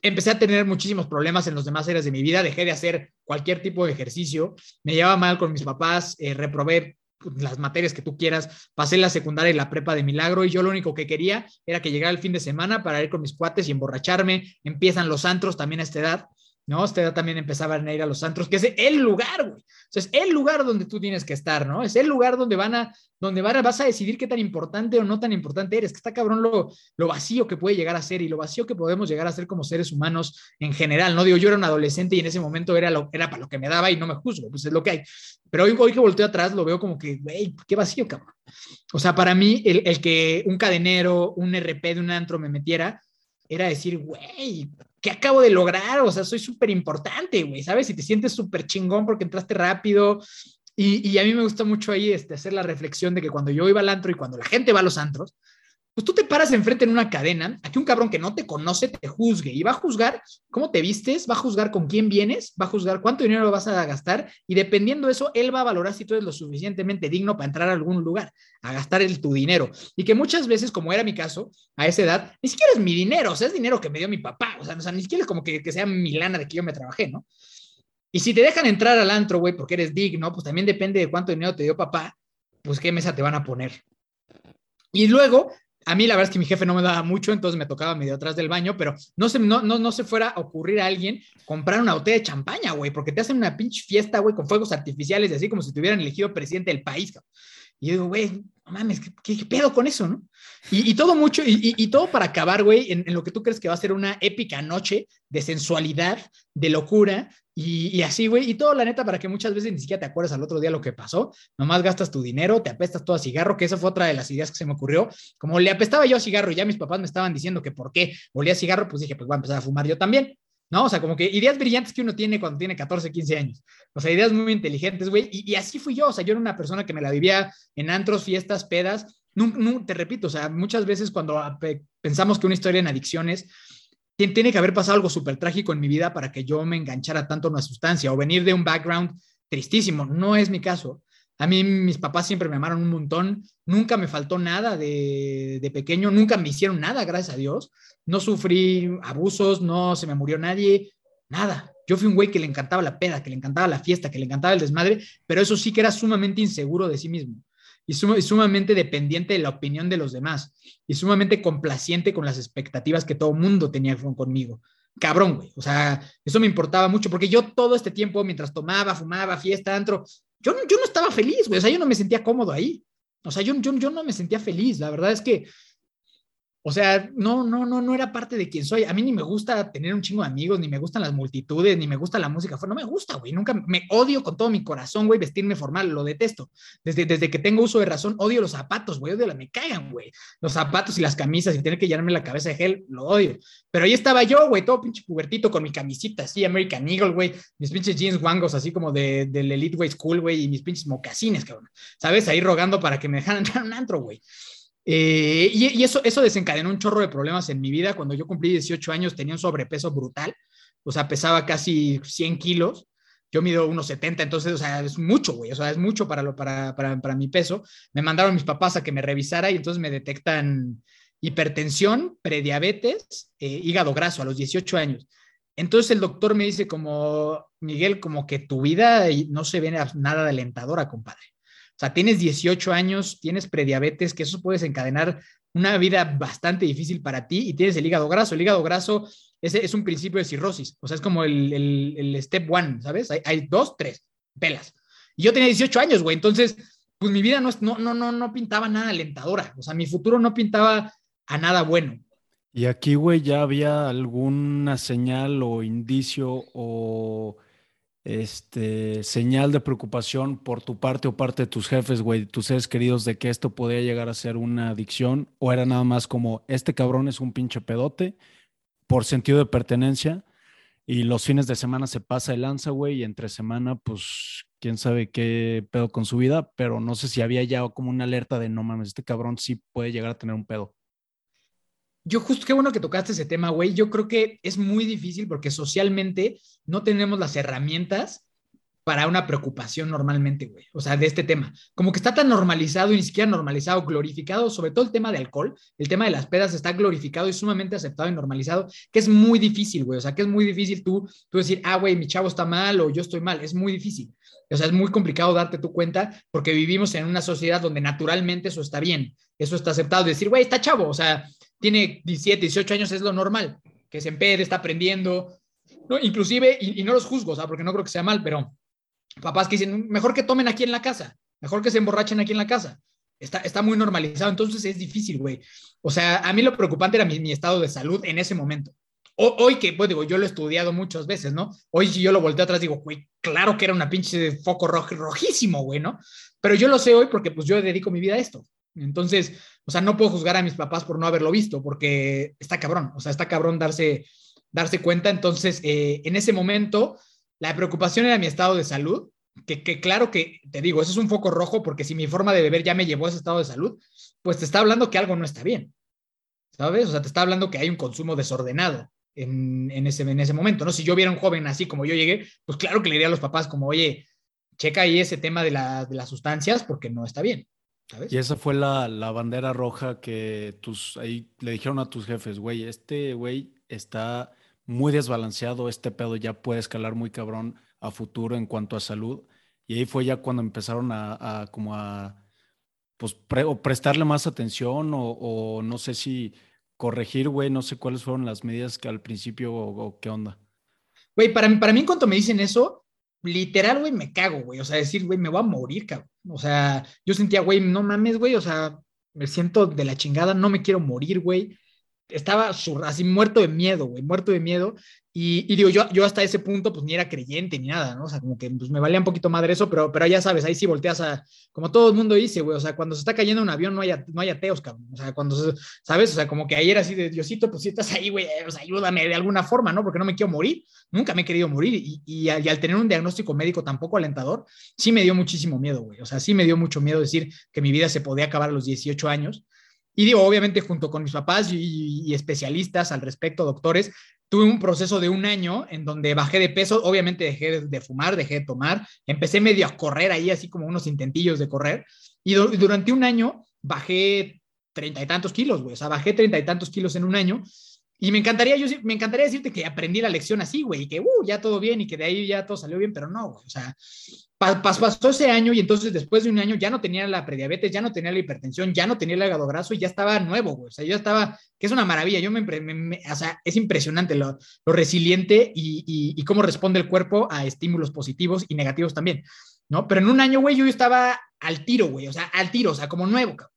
Empecé a tener muchísimos problemas en los demás áreas de mi vida, dejé de hacer cualquier tipo de ejercicio, me llevaba mal con mis papás, eh, reprobé las materias que tú quieras, pasé la secundaria y la prepa de milagro y yo lo único que quería era que llegara el fin de semana para ir con mis cuates y emborracharme, empiezan los antros también a esta edad, ¿no? Usted también empezaban a ir a los antros, que es el lugar, güey. O sea, es el lugar donde tú tienes que estar, ¿no? Es el lugar donde van a, donde vas a decidir qué tan importante o no tan importante eres, que está cabrón lo, lo vacío que puede llegar a ser y lo vacío que podemos llegar a ser como seres humanos en general, ¿no? Digo, yo era un adolescente y en ese momento era, lo, era para lo que me daba y no me juzgo, pues es lo que hay. Pero hoy, hoy que volteo atrás lo veo como que, güey, qué vacío, cabrón. O sea, para mí, el, el que un cadenero, un RP de un antro me metiera, era decir, güey, ¿qué acabo de lograr? O sea, soy súper importante, güey, ¿sabes? Y te sientes súper chingón porque entraste rápido. Y, a mí me gusta mucho ahí este, hacer la reflexión de que cuando yo iba al antro y cuando la gente va a los antros, pues tú te paras enfrente en una cadena, aquí un cabrón que no te conoce te juzgue y va a juzgar cómo te vistes, va a juzgar con quién vienes, va a juzgar cuánto dinero vas a gastar y dependiendo de eso, él va a valorar si tú eres lo suficientemente digno para entrar a algún lugar, a gastar el, tu dinero. Y que muchas veces, como era mi caso, a esa edad, ni siquiera es mi dinero, o sea, es dinero que me dio mi papá, o sea, ni siquiera es como que, que sea mi lana de que yo me trabajé, ¿no? Y si te dejan entrar al antro, güey, porque eres digno, pues también depende de cuánto dinero te dio papá, pues qué mesa te van a poner. Y luego, a mí la verdad es que mi jefe no me daba mucho, entonces me tocaba medio atrás del baño, pero no se, no, no, no se fuera a ocurrir a alguien comprar una botella de champaña, güey, porque te hacen una pinche fiesta, güey, con fuegos artificiales y así como si te hubieran elegido presidente del país. Y digo, güey, no mames, ¿qué, pedo con eso, no? Y, todo mucho, y, todo para acabar, güey, en, lo que tú crees que va a ser una épica noche de sensualidad, de locura, y, así, güey, y todo la neta para que muchas veces ni siquiera te acuerdas al otro día lo que pasó, nomás gastas tu dinero, te apestas todo a cigarro, que esa fue otra de las ideas que se me ocurrió, como le apestaba yo a cigarro y ya mis papás me estaban diciendo que por qué olía a cigarro, pues dije, pues voy a empezar a fumar yo también, ¿no? O sea, como que ideas brillantes que uno tiene cuando tiene 14, 15 años, o sea, ideas muy inteligentes, güey, y, y así fui yo, o sea, yo era una persona que me la vivía en antros, fiestas, pedas, no, no, te repito, o sea, muchas veces cuando pensamos que una historia en adicciones tiene que haber pasado algo súper trágico en mi vida para que yo me enganchara tanto en una sustancia o venir de un background tristísimo. No es mi caso. A mí mis papás siempre me amaron un montón, nunca me faltó nada de, de pequeño, nunca me hicieron nada, gracias a Dios. No sufrí abusos, no se me murió nadie, nada. Yo fui un güey que le encantaba la peda, que le encantaba la fiesta, que le encantaba el desmadre, pero eso sí que era sumamente inseguro de sí mismo y, sumamente dependiente de la opinión de los demás y sumamente complaciente con las expectativas que todo mundo tenía conmigo. Cabrón, güey. O sea, eso me importaba mucho porque yo todo este tiempo, mientras tomaba, fumaba, fiesta, antro, yo, yo no estaba feliz, güey. O sea, yo no me sentía cómodo ahí. O sea, yo, yo, yo no me sentía feliz. La verdad es que o sea, no, no, no, no era parte de quien soy. A mí ni me gusta tener un chingo de amigos, ni me gustan las multitudes, ni me gusta la música. No me gusta, güey. Nunca me odio con todo mi corazón, güey, vestirme formal, lo detesto. Desde, desde que tengo uso de razón, odio los zapatos, güey, odio la, me cagan, güey. Los zapatos y las camisas y tener que llenarme la cabeza de gel, lo odio. Pero ahí estaba yo, güey, todo pinche pubertito con mi camisita así, American Eagle, güey, mis pinches jeans guangos así como de, del Elite Way School, güey, y mis pinches mocasines, cabrón. ¿Sabes? Ahí rogando para que me dejaran entrar un antro, güey. Eh, y, eso, eso desencadenó un chorro de problemas en mi vida. Cuando yo cumplí 18 años tenía un sobrepeso brutal, o sea, pesaba casi 100 kilos. Yo mido unos 70, entonces, o sea, es mucho, güey, o sea, es mucho para, lo, para, para, para mi peso. Me mandaron mis papás a que me revisara y entonces me detectan hipertensión, prediabetes, eh, hígado graso a los 18 años. Entonces el doctor me dice como, Miguel, como que tu vida no se ve nada alentadora, compadre. Sea, tienes 18 años, tienes prediabetes, que eso puede desencadenar una vida bastante difícil para ti y tienes el hígado graso. El hígado graso es, es un principio de cirrosis, o sea, es como el, el, step one, ¿sabes? Hay, hay, dos, tres, pelas. Y yo tenía 18 años, güey, entonces, pues mi vida no, no, no, no, no pintaba nada alentadora, o sea, mi futuro no pintaba a nada bueno. Y aquí, güey, ya había alguna señal o indicio o este, señal de preocupación por tu parte o parte de tus jefes, güey, tus seres queridos, de que esto podía llegar a ser una adicción? ¿O era nada más como, este cabrón es un pinche pedote por sentido de pertenencia y los fines de semana se pasa el lanza, güey, y entre semana, pues, quién sabe qué pedo con su vida, pero no sé si había ya como una alerta de, no mames, este cabrón sí puede llegar a tener un pedo. Yo justo, qué bueno que tocaste ese tema, güey. Yo creo que es muy difícil porque socialmente no tenemos las herramientas para una preocupación normalmente, güey. O sea, de este tema. Como que está tan normalizado y ni siquiera normalizado, glorificado, sobre todo el tema de alcohol, el tema de las pedas está glorificado y sumamente aceptado y normalizado, que es muy difícil, güey. O sea, que es muy difícil tú, tú decir, ah, güey, mi chavo está mal o yo estoy mal. Es muy difícil. O sea, es muy complicado darte tu cuenta porque vivimos en una sociedad donde naturalmente eso está bien, eso está aceptado. Decir, güey, está chavo, o sea, tiene 17, 18 años, es lo normal, que se empede, está aprendiendo, ¿no? inclusive, y, no los juzgo, o sea, porque no creo que sea mal, pero papás que dicen, mejor que tomen aquí en la casa, mejor que se emborrachen aquí en la casa. Está, está muy normalizado, entonces es difícil, güey. O sea, a mí lo preocupante era mi, estado de salud en ese momento. hoy que, pues digo, yo lo he estudiado muchas veces, ¿no? Hoy si yo lo volteo atrás, digo, güey, claro que era una pinche foco rojísimo, güey, ¿no? Pero yo lo sé hoy porque pues yo dedico mi vida a esto. Entonces, o sea, no puedo juzgar a mis papás por no haberlo visto, porque está cabrón, o sea, está cabrón darse, darse cuenta. Entonces, eh, en ese momento, la preocupación era mi estado de salud, que, que, claro que, te digo, eso es un foco rojo, porque si mi forma de beber ya me llevó a ese estado de salud, pues te está hablando que algo no está bien, ¿sabes? O sea, te está hablando que hay un consumo desordenado. En, en, ese, en ese momento, ¿no? Si yo viera un joven así como yo llegué, pues claro que le diría a los papás como, oye, checa ahí ese tema de, de las sustancias porque no está bien. Y esa fue la, bandera roja que tus, ahí le dijeron a tus jefes, güey, este güey está muy desbalanceado, este pedo ya puede escalar muy cabrón a futuro en cuanto a salud. Y ahí fue ya cuando empezaron a, como a, pues, prestarle más atención o, no sé si corregir, güey, no sé cuáles fueron las medidas que al principio o, qué onda. Güey, para, para mí en cuanto me dicen eso, literal, güey, me cago, güey. O sea, decir, güey, me voy a morir, cabrón. O sea, yo sentía, güey, no mames, güey, o sea, me siento de la chingada, no me quiero morir, güey. Estaba así muerto de miedo, güey, muerto de miedo. Y, digo, yo, yo hasta ese punto, pues ni era creyente ni nada, ¿no? O sea, como que pues, me valía un poquito madre eso, pero, pero ya sabes, ahí sí volteas a, como todo el mundo dice, güey, o sea, cuando se está cayendo un avión no hay, no hay ateos, cabrón. O sea, cuando, ¿sabes? O sea, como que ayer así de Diosito, pues si estás ahí, güey, pues ayúdame de alguna forma, ¿no? Porque no me quiero morir, nunca me he querido morir. Y, y, al tener un diagnóstico médico tampoco alentador, sí me dio muchísimo miedo, güey. O sea, sí me dio mucho miedo decir que mi vida se podía acabar a los 18 años. Y digo, obviamente, junto con mis papás y, especialistas al respecto, doctores, tuve un proceso de un año en donde bajé de peso, obviamente dejé de fumar, dejé de tomar, empecé medio a correr ahí, así como unos intentillos de correr, y durante un año bajé treinta y tantos kilos, güey, o sea, bajé treinta y tantos kilos en un año, y me encantaría, yo me encantaría decirte que aprendí la lección así, güey, y que, uh, ya todo bien, y que de ahí ya todo salió bien, pero no, güey, o sea, pasó ese año y entonces después de un año ya no tenía la prediabetes, ya no tenía la hipertensión, ya no tenía el hígado graso y ya estaba nuevo, güey. O sea, yo estaba, que es una maravilla, yo me, o sea, es impresionante lo, resiliente y, y, cómo responde el cuerpo a estímulos positivos y negativos también, ¿no? Pero en un año, güey, yo estaba al tiro, güey, o sea, al tiro, o sea, como nuevo, cabrón.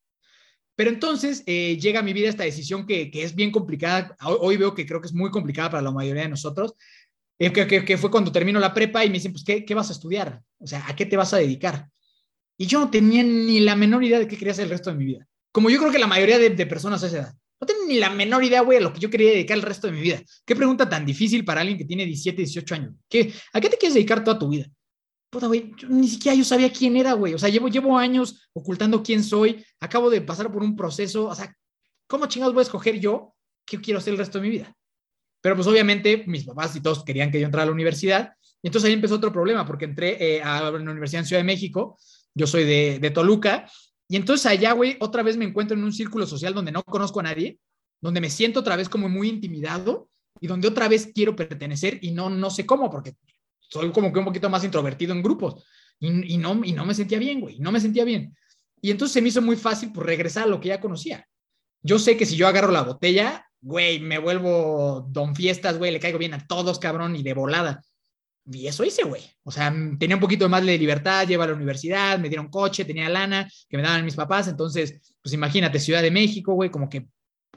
Pero entonces eh, llega a mi vida esta decisión que, que, es bien complicada. Hoy veo que creo que es muy complicada para la mayoría de nosotros, que, fue cuando termino la prepa y me dicen, pues, ¿qué, ¿qué, vas a estudiar? O sea, ¿a qué te vas a dedicar? Y yo no tenía ni la menor idea de qué quería hacer el resto de mi vida. Como yo creo que la mayoría de, personas a esa edad. No tengo ni la menor idea, güey, a lo que yo quería dedicar el resto de mi vida. Qué pregunta tan difícil para alguien que tiene 17, 18 años. ¿Qué, ¿A qué te quieres dedicar toda tu vida? Puta, güey, ni siquiera yo sabía quién era, güey. O sea, llevo, llevo años ocultando quién soy. Acabo de pasar por un proceso. O sea, ¿cómo chingados voy a escoger yo qué quiero hacer el resto de mi vida? Pero pues obviamente mis papás y todos querían que yo entrara a la universidad. Y entonces ahí empezó otro problema, porque entré eh, a la Universidad en Ciudad de México, yo soy de, de Toluca, y entonces allá, güey, otra vez me encuentro en un círculo social donde no conozco a nadie, donde me siento otra vez como muy intimidado y donde otra vez quiero pertenecer y no, no sé cómo, porque soy como que un poquito más introvertido en grupos y, y no, y no me sentía bien, güey, no me sentía bien. Y entonces se me hizo muy fácil pues, regresar a lo que ya conocía. Yo sé que si yo agarro la botella, güey, me vuelvo don fiestas, güey, le caigo bien a todos, cabrón, y de volada. Y eso hice, güey. O sea, tenía un poquito más de libertad, lleva a la universidad, me dieron coche, tenía lana que me daban mis papás. Entonces, pues imagínate, Ciudad de México, güey, como que,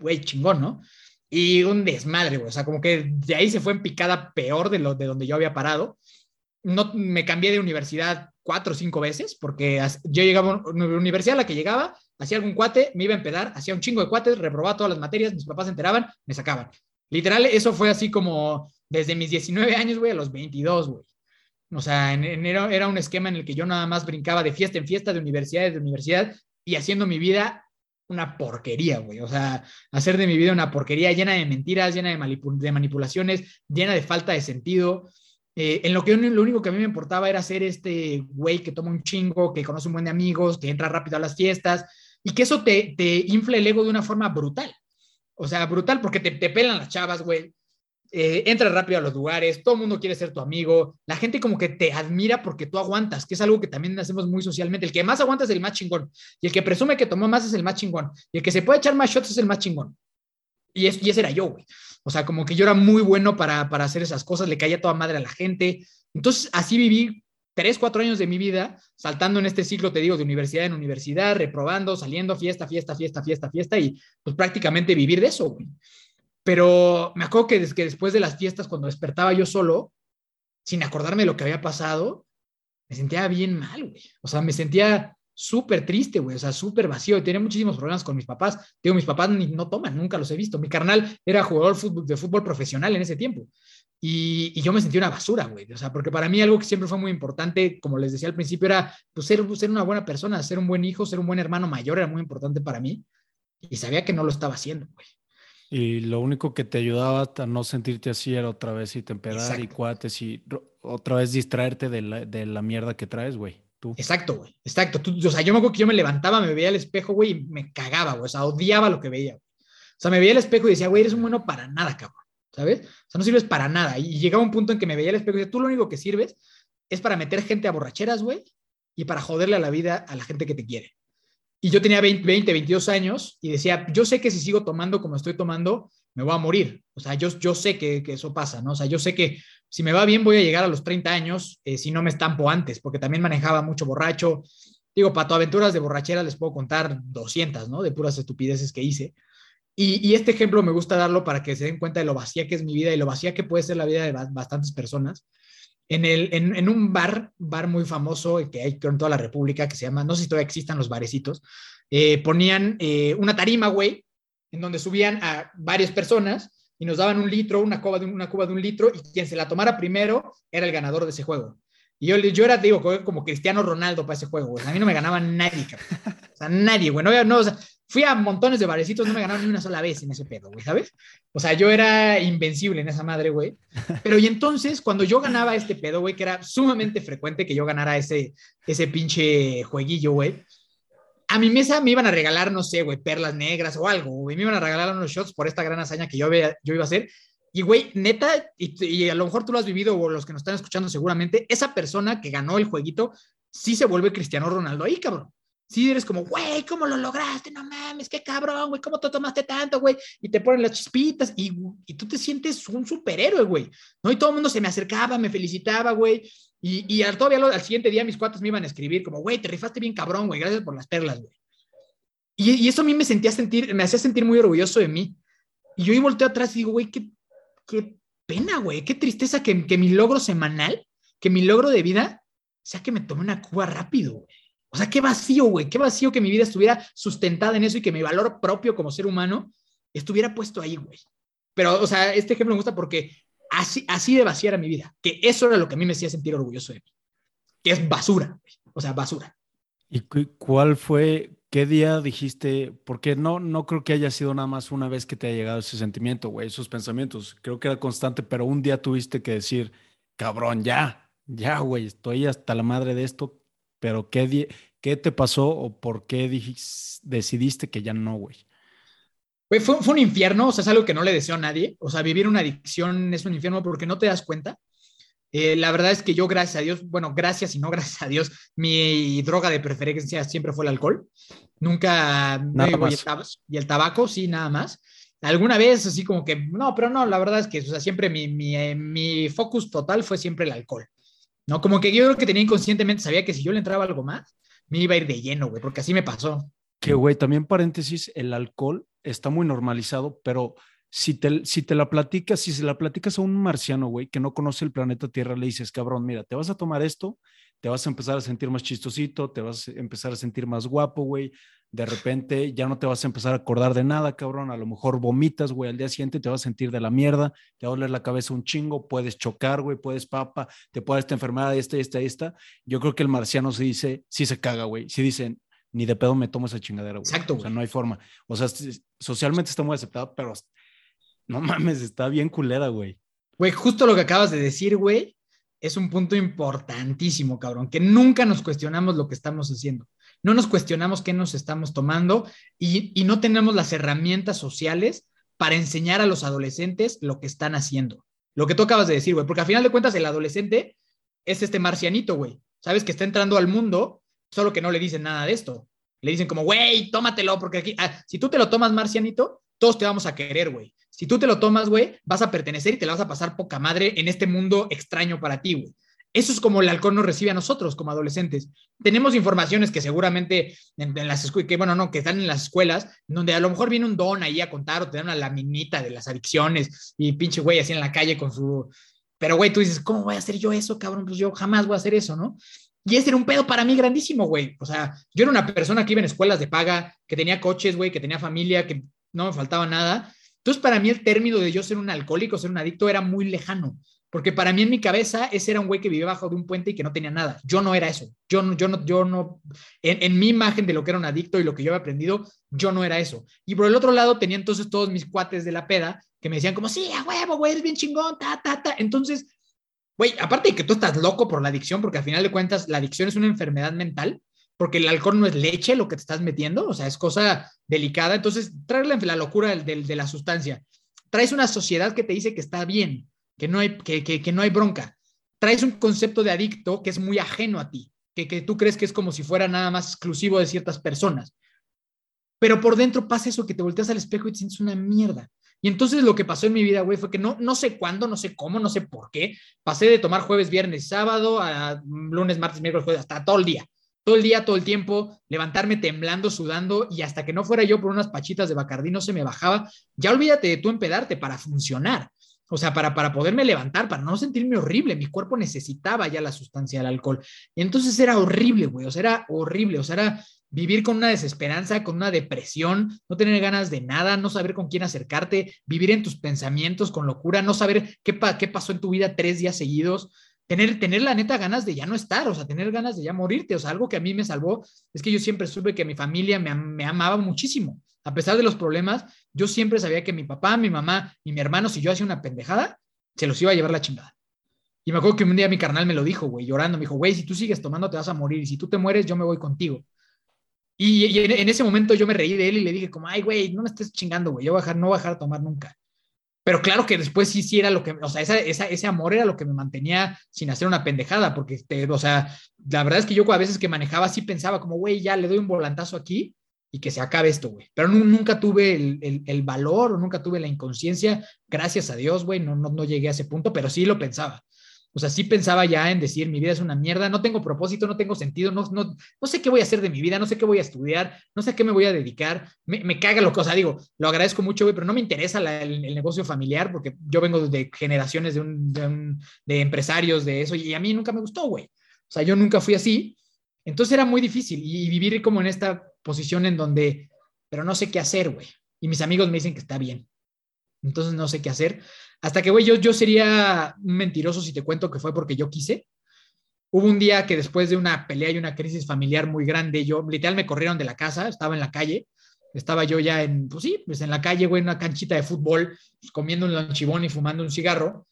güey, chingón, ¿no? Y un desmadre, güey. O sea, como que de ahí se fue en picada peor de, lo, de donde yo había parado. No, me cambié de universidad cuatro o cinco veces, porque yo llegaba a una universidad a la que llegaba, hacía algún cuate, me iba a empedar, hacía un chingo de cuates, reprobaba todas las materias, mis papás se enteraban, me sacaban. Literal, eso fue así como desde mis 19 años, güey, a los 22, güey. O sea, en, era, era, un esquema en el que yo nada más brincaba de fiesta en fiesta, de universidad en universidad, y haciendo mi vida una porquería, güey. O sea, hacer de mi vida una porquería llena de mentiras, llena de, de manipulaciones, llena de falta de sentido. Eh, en lo que lo único que a mí me importaba era ser este güey que toma un chingo, que conoce un buen de amigos, que entra rápido a las fiestas, y que eso te, te infla el ego de una forma brutal. O sea, brutal porque te, te pelan las chavas, güey. Eh, entras rápido a los lugares, todo el mundo quiere ser tu amigo, la gente como que te admira porque tú aguantas, que es algo que también hacemos muy socialmente. El que más aguanta es el más chingón, y el que presume que tomó más es el más chingón, y el que se puede echar más shots es el más chingón. Y, es, ese era yo, güey. O sea, como que yo era muy bueno para, para hacer esas cosas, le caía toda madre a la gente. Entonces, así viví tres, cuatro años de mi vida saltando en este ciclo, te digo, de universidad en universidad, reprobando, saliendo, fiesta, fiesta, fiesta, fiesta, fiesta, y pues prácticamente vivir de eso, güey. Pero me acuerdo que, que después de las fiestas, cuando despertaba yo solo, sin acordarme de lo que había pasado, me sentía bien mal, güey. O sea, me sentía súper triste, güey, o sea, súper vacío. Tenía muchísimos problemas con mis papás. Digo, mis papás ni, no toman, nunca los he visto. Mi carnal era jugador de fútbol profesional en ese tiempo. Y, yo me sentí una basura, güey. O sea, porque para mí algo que siempre fue muy importante, como les decía al principio, era pues, ser, ser una buena persona, ser un buen hijo, ser un buen hermano mayor, era muy importante para mí. Y sabía que no lo estaba haciendo, güey. Y lo único que te ayudaba a no sentirte así era otra vez y tempedad y cuates y otra vez distraerte de la, de la mierda que traes, güey. Tú. Exacto, güey. Exacto. o sea, yo me acuerdo que yo me levantaba, me veía al espejo, güey, y me cagaba, güey. O sea, odiaba lo que veía. O sea, me veía al espejo y decía, güey, eres un bueno para nada, cabrón. ¿Sabes? O sea, no sirves para nada. Y llegaba un punto en que me veía el espejo y decía, tú lo único que sirves es para meter gente a borracheras, güey, y para joderle a la vida a la gente que te quiere. Y yo tenía 20, 20, 22 años y decía, yo sé que si sigo tomando como estoy tomando, me voy a morir. O sea, yo, yo sé que, que eso pasa, ¿no? O sea, yo sé que si me va bien voy a llegar a los 30 años eh, si no me estampo antes, porque también manejaba mucho borracho. Digo, para tu aventuras de borrachera les puedo contar 200, ¿no? De puras estupideces que hice. Y, este ejemplo me gusta darlo para que se den cuenta de lo vacía que es mi vida y lo vacía que puede ser la vida de bastantes personas. En, el, en, un bar, bar muy famoso que hay en toda la República, que se llama, no sé si todavía existan los barecitos, eh, ponían eh, una tarima, güey, en donde subían a varias personas y nos daban un litro, una cuba, de, una cuba de un litro, y quien se la tomara primero era el ganador de ese juego. Y yo, yo era, digo, como Cristiano Ronaldo para ese juego, A mí no me ganaba nadie, O sea, nadie, güey. No, no, o sea, fui a montones de barecitos, no me ganaron ni una sola vez en ese pedo, güey, ¿sabes? O sea, yo era invencible en esa madre, güey. Pero y entonces, cuando yo ganaba este pedo, güey, que era sumamente frecuente que yo ganara ese, ese pinche jueguillo, güey, a mi mesa me iban a regalar, no sé, güey, perlas negras o algo, güey, me iban a regalar unos shots por esta gran hazaña que yo, yo iba a hacer. Y, güey, neta, y, y, a lo mejor tú lo has vivido o los que nos están escuchando seguramente, esa persona que ganó el jueguito sí se vuelve Cristiano Ronaldo ahí, cabrón sí eres como, güey, ¿cómo lo lograste? No mames, qué cabrón, güey, ¿cómo te tomaste tanto, güey? Y te ponen las chispitas y, y tú te sientes un superhéroe, güey, ¿no? Y todo el mundo se me acercaba, me felicitaba, güey. Y, y al, todavía al siguiente día mis cuates me iban a escribir como, güey, te rifaste bien cabrón, güey, gracias por las perlas, güey. Y, y, eso a mí me sentía sentir, me hacía sentir muy orgulloso de mí. Y yo ahí volteo atrás y digo, güey, qué, qué pena, güey, qué tristeza que, que mi logro semanal, que mi logro de vida sea que me tome una cuba rápido, güey. O sea, qué vacío, güey, qué vacío que mi vida estuviera sustentada en eso y que mi valor propio como ser humano estuviera puesto ahí, güey. Pero, o sea, este ejemplo me gusta porque así, así de vacía era mi vida, que eso era lo que a mí me hacía sentir orgulloso de mí, que es basura, o sea, basura. ¿Y cuál fue, qué día dijiste, porque no, no creo que haya sido nada más una vez que te haya llegado ese sentimiento, güey, esos pensamientos, creo que era constante, pero un día tuviste que decir, cabrón, ya, ya, güey, estoy hasta la madre de esto, pero ¿qué, qué te pasó o por qué decidiste que ya no, güey? fue, fue, un infierno, o sea, es algo que no le deseo a nadie. O sea, vivir una adicción es un infierno porque no te das cuenta. Eh, la verdad es que yo, gracias a Dios, bueno, gracias y no gracias a Dios, mi droga de preferencia siempre fue el alcohol. Nunca. Nada más. Y, el y el tabaco, sí, nada más. Alguna vez, así como que, no, pero no, la verdad es que, o sea, siempre mi, mi, eh, mi focus total fue siempre el alcohol. ¿No? Como que yo creo que tenía inconscientemente, sabía que si yo le entraba algo más, me iba a ir de lleno, güey, porque así me pasó. Que, güey, también paréntesis, el alcohol está muy normalizado, pero si te, si te la platicas, si se la platicas a un marciano, güey, que no conoce el planeta Tierra, le dices, cabrón, mira, te vas a tomar esto, te vas a empezar a sentir más chistosito, te vas a empezar a sentir más guapo, güey, de repente ya no te vas a empezar a acordar de nada, cabrón. A lo mejor vomitas, güey, al día siguiente te vas a sentir de la mierda, te va a doler la cabeza un chingo, puedes chocar, güey, puedes papa, te puede esta enfermedad, esta, esta, esta. Yo creo que el marciano se dice, sí se caga, güey. Sí dicen, ni de pedo me tomo esa chingadera, güey. Exacto. O sea, no hay forma. O sea, socialmente está muy aceptado, pero no mames, está bien culera, güey. Güey, justo lo que acabas de decir, güey, es un punto importantísimo, cabrón, que nunca nos cuestionamos lo que estamos haciendo no nos cuestionamos qué nos estamos tomando y, no tenemos las herramientas sociales para enseñar a los adolescentes lo que están haciendo. Lo que tú acabas de decir, güey, porque al final de cuentas el adolescente es este marcianito, güey. Sabes que está entrando al mundo, solo que no le dicen nada de esto. Le dicen como, güey, tómatelo, porque aquí, ah, si tú te lo tomas marcianito, todos te vamos a querer, güey. Si tú te lo tomas, güey, vas a pertenecer y te la vas a pasar poca madre en este mundo extraño para ti, güey. Eso es como el alcohol nos recibe a nosotros como adolescentes. Tenemos informaciones que seguramente en, las escuelas, que bueno, no, que están en las escuelas, donde a lo mejor viene un don ahí a contar o te dan una laminita de las adicciones y pinche güey así en la calle con su... Pero güey, tú dices, ¿cómo voy a hacer yo eso, cabrón? Pues yo jamás voy a hacer eso, ¿no? Y ese era un pedo para mí grandísimo, güey. O sea, yo era una persona que iba en escuelas de paga, que tenía coches, güey, que tenía familia, que no me faltaba nada. Entonces, para mí el término de yo ser un alcohólico, ser un adicto, era muy lejano. Porque para mí en mi cabeza ese era un güey que vivía bajo de un puente y que no tenía nada. Yo no era eso. Yo no, yo no, yo no, en, mi imagen de lo que era un adicto y lo que yo había aprendido, yo no era eso. Y por el otro lado tenía entonces todos mis cuates de la peda que me decían como, sí, a huevo, güey, eres bien chingón, ta, ta, ta. Entonces, güey, aparte de que tú estás loco por la adicción, porque al final de cuentas la adicción es una enfermedad mental, porque el alcohol no es leche lo que te estás metiendo, o sea, es cosa delicada. Entonces, traerle la locura de la sustancia. Traes una sociedad que te dice que está bien que no hay, que, que, no hay bronca. Traes un concepto de adicto que es muy ajeno a ti, que, que tú crees que es como si fuera nada más exclusivo de ciertas personas. Pero por dentro pasa eso que te volteas al espejo y te sientes una mierda. Y entonces lo que pasó en mi vida, güey, fue que no, no sé cuándo, no sé cómo, no sé por qué, pasé de tomar jueves, viernes, sábado, a lunes, martes, miércoles, jueves, hasta todo el día. Todo el día, todo el tiempo, levantarme temblando, sudando, y hasta que no fuera yo por unas pachitas de Bacardí no se me bajaba. Ya olvídate de tú empedarte para funcionar. O sea, para, para poderme levantar, para no sentirme horrible, mi cuerpo necesitaba ya la sustancia del alcohol. Y entonces era horrible, güey, o sea, era horrible, o sea, era vivir con una desesperanza, con una depresión, no tener ganas de nada, no saber con quién acercarte, vivir en tus pensamientos con locura, no saber qué, qué pasó en tu vida tres días seguidos. tener, tener la neta ganas de ya no estar, o sea, tener ganas de ya morirte, o sea, algo que a mí me salvó es que yo siempre supe que mi familia me, me amaba muchísimo. A pesar de los problemas, yo siempre sabía que mi papá, mi mamá y mi hermano, si yo hacía una pendejada, se los iba a llevar la chingada. Y me acuerdo que un día mi carnal me lo dijo, güey, llorando, me dijo, güey, si tú sigues tomando te vas a morir, y si tú te mueres, yo me voy contigo. Y, en, ese momento yo me reí de él y le dije como, ay, güey, no me estés chingando, güey, yo voy a dejar, no voy a dejar de tomar nunca. Pero claro que después sí, sí era lo que, o sea, ese amor era lo que me mantenía sin hacer una pendejada, porque, este, o sea, la verdad es que yo a veces que manejaba sí pensaba como, güey, ya le doy un volantazo aquí y que se acabe esto, güey. Pero nunca tuve el, el, el, valor, nunca tuve la inconsciencia, gracias a Dios, güey, no, no, no llegué a ese punto, pero sí lo pensaba. O sea, sí pensaba ya en decir, mi vida es una mierda, no tengo propósito, no tengo sentido, no, no, no sé qué voy a hacer de mi vida, no sé qué voy a estudiar, no sé a qué me voy a dedicar, me, me caga lo que, o sea, digo, lo agradezco mucho, güey, pero no me interesa el, negocio familiar porque yo vengo de generaciones de, un, de, empresarios de eso y a mí nunca me gustó, güey. O sea, yo nunca fui así. Entonces era muy difícil y vivir como en esta posición en donde, pero no sé qué hacer, güey. Y mis amigos me dicen que está bien. Entonces no sé qué hacer. Hasta que, güey, yo, yo sería mentiroso si te cuento que fue porque yo quise. Hubo un día que después de una pelea y una crisis familiar muy grande, yo literal me corrieron de la casa, estaba en la calle, estaba yo ya en, pues sí, pues en la calle, güey, en una canchita de fútbol, pues comiendo un lonchibón y fumando un cigarro.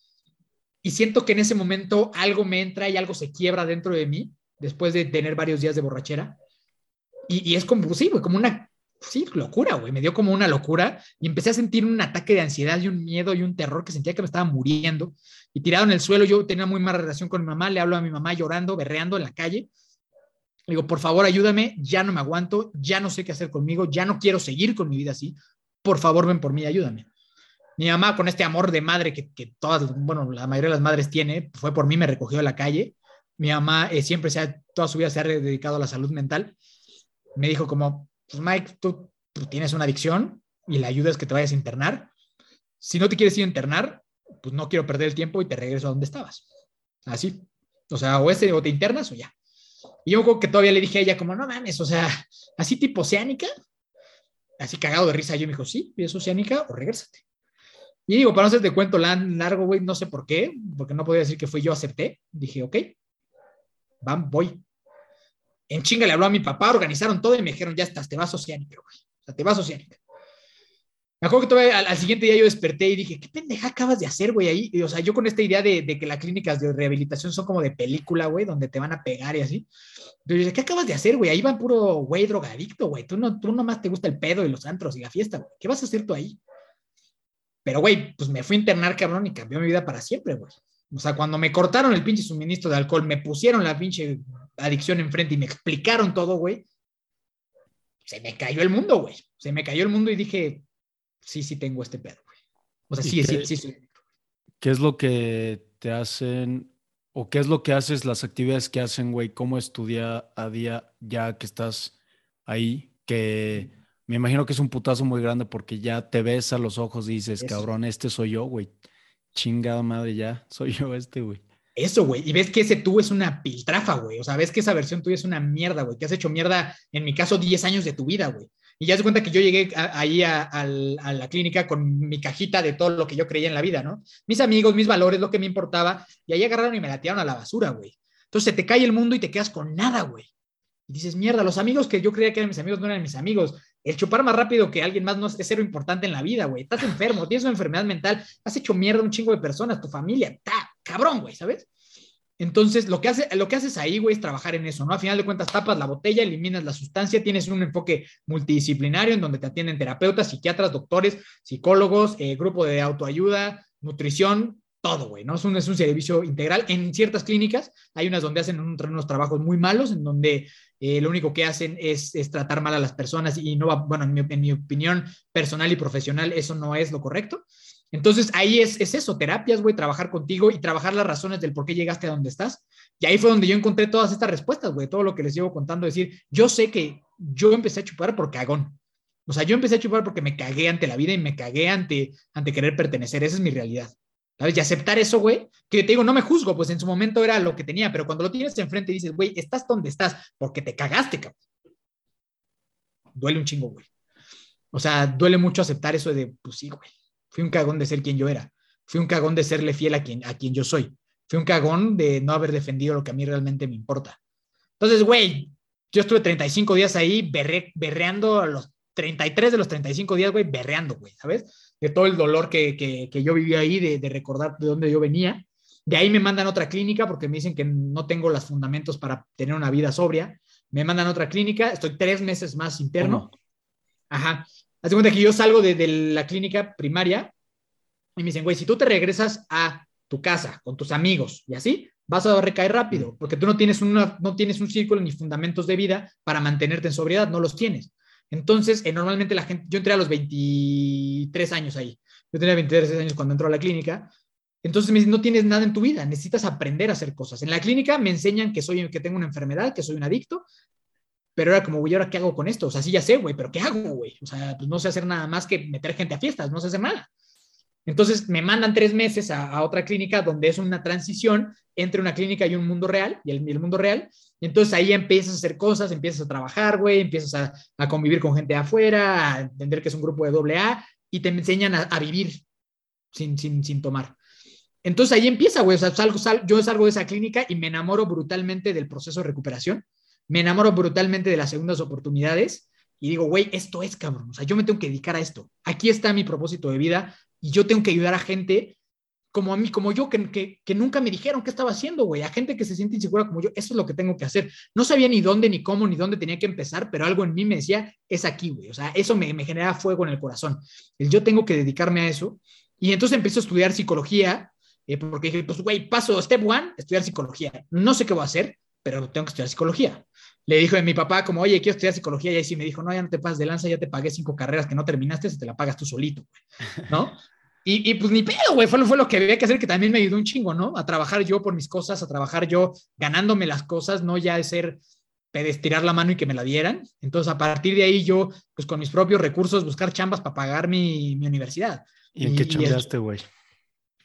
Y siento que en ese momento algo me entra y algo se quiebra dentro de mí, después de tener varios días de borrachera. Y, y es como, pues sí, güey, como una sí, locura, güey, me dio como una locura y empecé a sentir un ataque de ansiedad y un miedo y un terror que sentía que me estaba muriendo y tirado en el suelo, yo tenía muy mala relación con mi mamá, le hablo a mi mamá llorando, berreando en la calle. Le digo, por favor, ayúdame, ya no me aguanto, ya no sé qué hacer conmigo, ya no quiero seguir con mi vida así. Por favor, ven por mí, ayúdame. Mi mamá, con este amor de madre que, que todas, bueno, la mayoría de las madres tiene, fue por mí, me recogió de la calle. Mi mamá eh, siempre se ha, toda su vida se ha dedicado a la salud mental. Me dijo como, pues Mike, tú, tienes una adicción y la ayuda es que te vayas a internar. Si no te quieres ir a internar, pues no quiero perder el tiempo y te regreso a donde estabas. Así. O sea, o, ese, o te internas o ya. Y yo creo que todavía le dije a ella como, no mames, o sea, así tipo oceánica, así cagado de risa. Yo me dijo, sí, es oceánica o regrésate. Y digo, para no hacerte cuento largo, güey, no sé por qué, porque no podía decir que fui yo, acepté. Dije, ok, van, voy en chinga le habló a mi papá, organizaron todo y me dijeron, ya estás, te vas oceánica, güey. O sea, te vas oceánica. Me acuerdo que todavía al, siguiente día yo desperté y dije, ¿qué pendeja acabas de hacer, güey? Ahí, o sea, yo con esta idea de, que las clínicas de rehabilitación son como de película, güey, donde te van a pegar y así. Yo dije, ¿qué acabas de hacer, güey? Ahí van puro güey drogadicto, güey. Tú, no, tú nomás te gusta el pedo y los antros y la fiesta, güey. ¿Qué vas a hacer tú ahí? Pero, güey, pues me fui a internar, cabrón, y cambió mi vida para siempre, güey. O sea, cuando me cortaron el pinche suministro de alcohol, me pusieron la pinche adicción enfrente y me explicaron todo, güey, se me cayó el mundo, güey. Se me cayó el mundo y dije, sí, sí tengo este pedo, güey. O sea, sí, sí, sí, sí. ¿Qué es lo que te hacen o qué es lo que haces, las actividades que hacen, güey? ¿Cómo estudia a día ya que estás ahí? Que me imagino que es un putazo muy grande porque ya te ves a los ojos y dices, cabrón, este soy yo, güey. Chingada madre, ya, soy yo este, güey. Eso, güey. Y ves que ese tú es una piltrafa, güey. O sea, ves que esa versión tuya es una mierda, güey. Que has hecho mierda, en mi caso, 10 años de tu vida, güey. Y ya se cuenta que yo llegué ahí a, la clínica con mi cajita de todo lo que yo creía en la vida, ¿no? Mis amigos, mis valores, lo que me importaba. Y ahí agarraron y me la a la basura, güey. Entonces te cae el mundo y te quedas con nada, güey. Y dices, mierda, los amigos que yo creía que eran mis amigos no eran mis amigos. El chupar más rápido que alguien más no es cero importante en la vida, güey. Estás enfermo, tienes una enfermedad mental, has hecho mierda a un chingo de personas, tu familia, está cabrón, güey, ¿sabes? Entonces, lo que, hace, lo que haces ahí, güey, es trabajar en eso, ¿no? A final de cuentas, tapas la botella, eliminas la sustancia, tienes un enfoque multidisciplinario en donde te atienden terapeutas, psiquiatras, doctores, psicólogos, eh, grupo de autoayuda, nutrición, todo, güey, ¿no? Es un, es un servicio integral. En ciertas clínicas hay unas donde hacen unos trabajos muy malos, en donde eh, lo único que hacen es, tratar mal a las personas y no va, bueno, en mi, opinión personal y profesional, eso no es lo correcto. Entonces ahí es, es eso, terapias, güey, trabajar contigo y trabajar las razones del por qué llegaste a donde estás. Y ahí fue donde yo encontré todas estas respuestas, güey, todo lo que les llevo contando, decir, yo sé que yo empecé a chupar por cagón. O sea, yo empecé a chupar porque me cagué ante la vida y me cagué ante, ante querer pertenecer. Esa es mi realidad. ¿Sabes? Y aceptar eso, güey, que te digo, no me juzgo, pues en su momento era lo que tenía, pero cuando lo tienes enfrente dices, güey, estás donde estás porque te cagaste, cabrón. Duele un chingo, güey. O sea, duele mucho aceptar eso de, pues sí, güey, fui un cagón de ser quien yo era, fui un cagón de serle fiel a quien, a quien yo soy. fui un cagón de no haber defendido lo que a mí realmente me importa. Entonces, güey, yo estuve 35 días ahí berreando a los 33 de los 35 días, güey, berreando, güey, ¿sabes? De todo el dolor que, que, yo viví ahí, de, de, recordar de dónde yo venía. De ahí me mandan a otra clínica porque me dicen que no tengo los fundamentos para tener una vida sobria. Me mandan a otra clínica, estoy tres meses más interno. Ajá. Haz cuenta que yo salgo de, de la clínica primaria y me dicen, güey, si tú te regresas a tu casa con tus amigos y así, vas a recaer rápido, porque tú no tienes, una, no tienes un círculo ni fundamentos de vida para mantenerte en sobriedad, no los tienes. Entonces, eh, normalmente la gente, yo entré a los 23 años ahí, yo tenía 23 años cuando entró a la clínica, entonces me dicen, no tienes nada en tu vida, necesitas aprender a hacer cosas. En la clínica me enseñan que, soy, que tengo una enfermedad, que soy un adicto, pero era como, güey, ¿ahora qué hago con esto? O sea, sí ya sé, güey, pero ¿qué hago, güey? O sea, pues no sé hacer nada más que meter gente a fiestas, no sé hacer nada. Entonces me mandan tres meses a, otra clínica donde es una transición entre una clínica y un mundo real, y el, mundo real. Y entonces ahí empiezas a hacer cosas, empiezas a trabajar, güey, empiezas a, convivir con gente afuera, a entender que es un grupo de doble A y te enseñan a, vivir sin, sin, sin tomar. Entonces ahí empieza, güey. O sea, salgo, yo salgo de esa clínica y me enamoro brutalmente del proceso de recuperación. Me enamoro brutalmente de las segundas oportunidades y digo, güey, esto es cabrón. O sea, yo me tengo que dedicar a esto. Aquí está mi propósito de vida y yo tengo que ayudar a gente como a mí, como yo, que, que, nunca me dijeron qué estaba haciendo, güey, a gente que se siente insegura como yo, eso es lo que tengo que hacer. No sabía ni dónde, ni cómo, ni dónde tenía que empezar, pero algo en mí me decía, es aquí, güey, o sea, eso me, me genera fuego en el corazón. Yo tengo que dedicarme a eso. Y entonces empiezo a estudiar psicología, eh, porque dije, pues, güey, paso step one, estudiar psicología. No sé qué voy a hacer, pero tengo que estudiar psicología. Le dijo a mi papá, como, oye, quiero estudiar psicología, y ahí sí me dijo, no, ya no te pases de lanza, ya te pagué cinco carreras que no terminaste, se te la pagas tú solito, güey, ¿no? Y, pues ni pedo, güey, fue, fue lo que había que hacer, que también me ayudó un chingo, ¿no? A trabajar yo por mis cosas, a trabajar yo ganándome las cosas, no ya de ser estirar la mano y que me la dieran. Entonces, a partir de ahí yo, pues con mis propios recursos, buscar chambas para pagar mi, mi universidad. ¿Y en qué chambeaste, güey?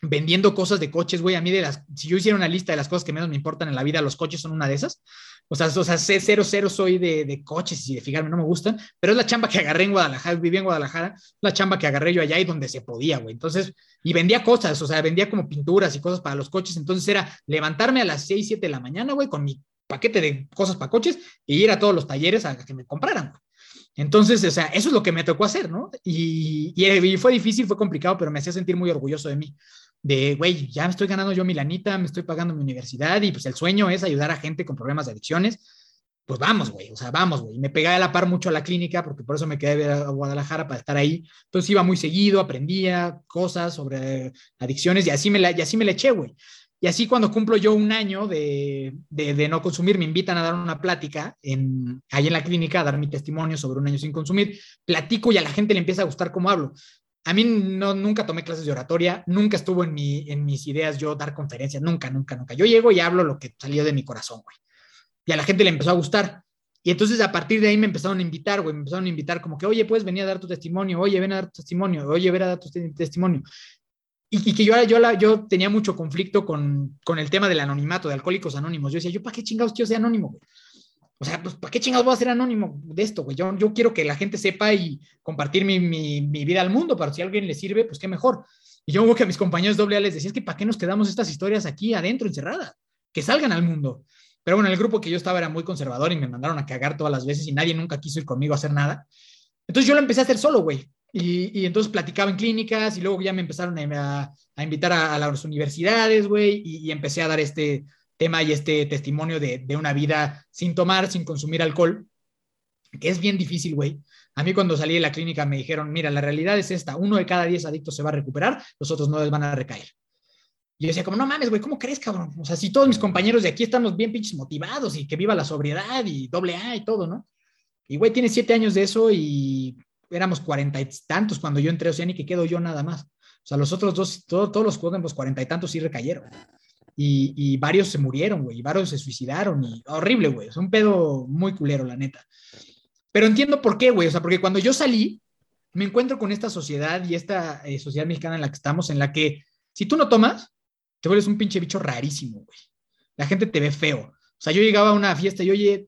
Vendiendo cosas de coches, güey. A mí de las, si yo hiciera una lista de las cosas que menos me importan en la vida, los coches son una de esas. O sea, o sea cero, cero soy de, de, coches y de fijarme, no me gustan, pero es la chamba que agarré en Guadalajara, viví en Guadalajara, la chamba que agarré yo allá y donde se podía, güey. Entonces, y vendía cosas, o sea, vendía como pinturas y cosas para los coches. Entonces era levantarme a las 6, 7 de la mañana, güey, con mi paquete de cosas para coches e ir a todos los talleres a que me compraran. Entonces, o sea, eso es lo que me tocó hacer, ¿no? Y, y, fue difícil, fue complicado, pero me hacía sentir muy orgulloso de mí de, güey, ya me estoy ganando yo mi lanita, me estoy pagando mi universidad y pues el sueño es ayudar a gente con problemas de adicciones. Pues vamos, güey, o sea, vamos, güey. Me pegué a la par mucho a la clínica porque por eso me quedé a Guadalajara para estar ahí. Entonces iba muy seguido, aprendía cosas sobre adicciones y así me la, y así me le eché, güey. Y así cuando cumplo yo un año de, de, de, no consumir, me invitan a dar una plática en, ahí en la clínica, a dar mi testimonio sobre un año sin consumir. Platico y a la gente le empieza a gustar cómo hablo. A mí no, nunca tomé clases de oratoria, nunca estuvo en, mi, en mis ideas yo dar conferencias, nunca, nunca, nunca. Yo llego y hablo lo que salió de mi corazón, güey. Y a la gente le empezó a gustar. Y entonces a partir de ahí me empezaron a invitar, güey, me empezaron a invitar como que, oye, puedes venir a dar tu testimonio, oye, ven a dar tu testimonio, oye, ven a dar tu testimonio. Y, y que yo, yo, yo tenía mucho conflicto con, con el tema del anonimato, de Alcohólicos Anónimos. Yo decía, ¿yo para qué chingados quiero ser anónimo, güey? O sea, pues, ¿para qué chingados voy a ser anónimo de esto, güey? Yo, yo quiero que la gente sepa y compartir mi, mi, mi, vida al mundo, pero si a alguien le sirve, pues qué mejor. Y yo que a mis compañeros doble A les decía, es que ¿para qué nos quedamos estas historias aquí adentro, encerradas? Que salgan al mundo. Pero bueno, el grupo que yo estaba era muy conservador y me mandaron a cagar todas las veces y nadie nunca quiso ir conmigo a hacer nada. Entonces yo lo empecé a hacer solo, güey. Y, y, entonces platicaba en clínicas y luego ya me empezaron a, a invitar a, las universidades, güey, y, empecé a dar este, tema y este testimonio de, de una vida sin tomar, sin consumir alcohol, que es bien difícil, güey. A mí cuando salí de la clínica me dijeron, mira, la realidad es esta, uno de cada diez adictos se va a recuperar, los otros no les van a recaer. Y yo decía, como, no mames, güey, ¿cómo crees, cabrón? O sea, si todos mis compañeros de aquí estamos bien pinches motivados y que viva la sobriedad y doble A y todo, ¿no? Y, güey, tiene siete años de eso y éramos cuarenta y tantos cuando yo entré a Oceánica y quedo yo nada más. O sea, los otros dos, todos los los cuarenta y tantos sí recayeron y, varios se murieron, güey, y varios se suicidaron, y horrible, güey, es un pedo muy culero, la neta. Pero entiendo por qué, güey, o sea, porque cuando yo salí, me encuentro con esta sociedad y esta eh, sociedad mexicana en la que estamos, en la que si tú no tomas, te vuelves un pinche bicho rarísimo, güey. La gente te ve feo. O sea, yo llegaba a una fiesta y, oye,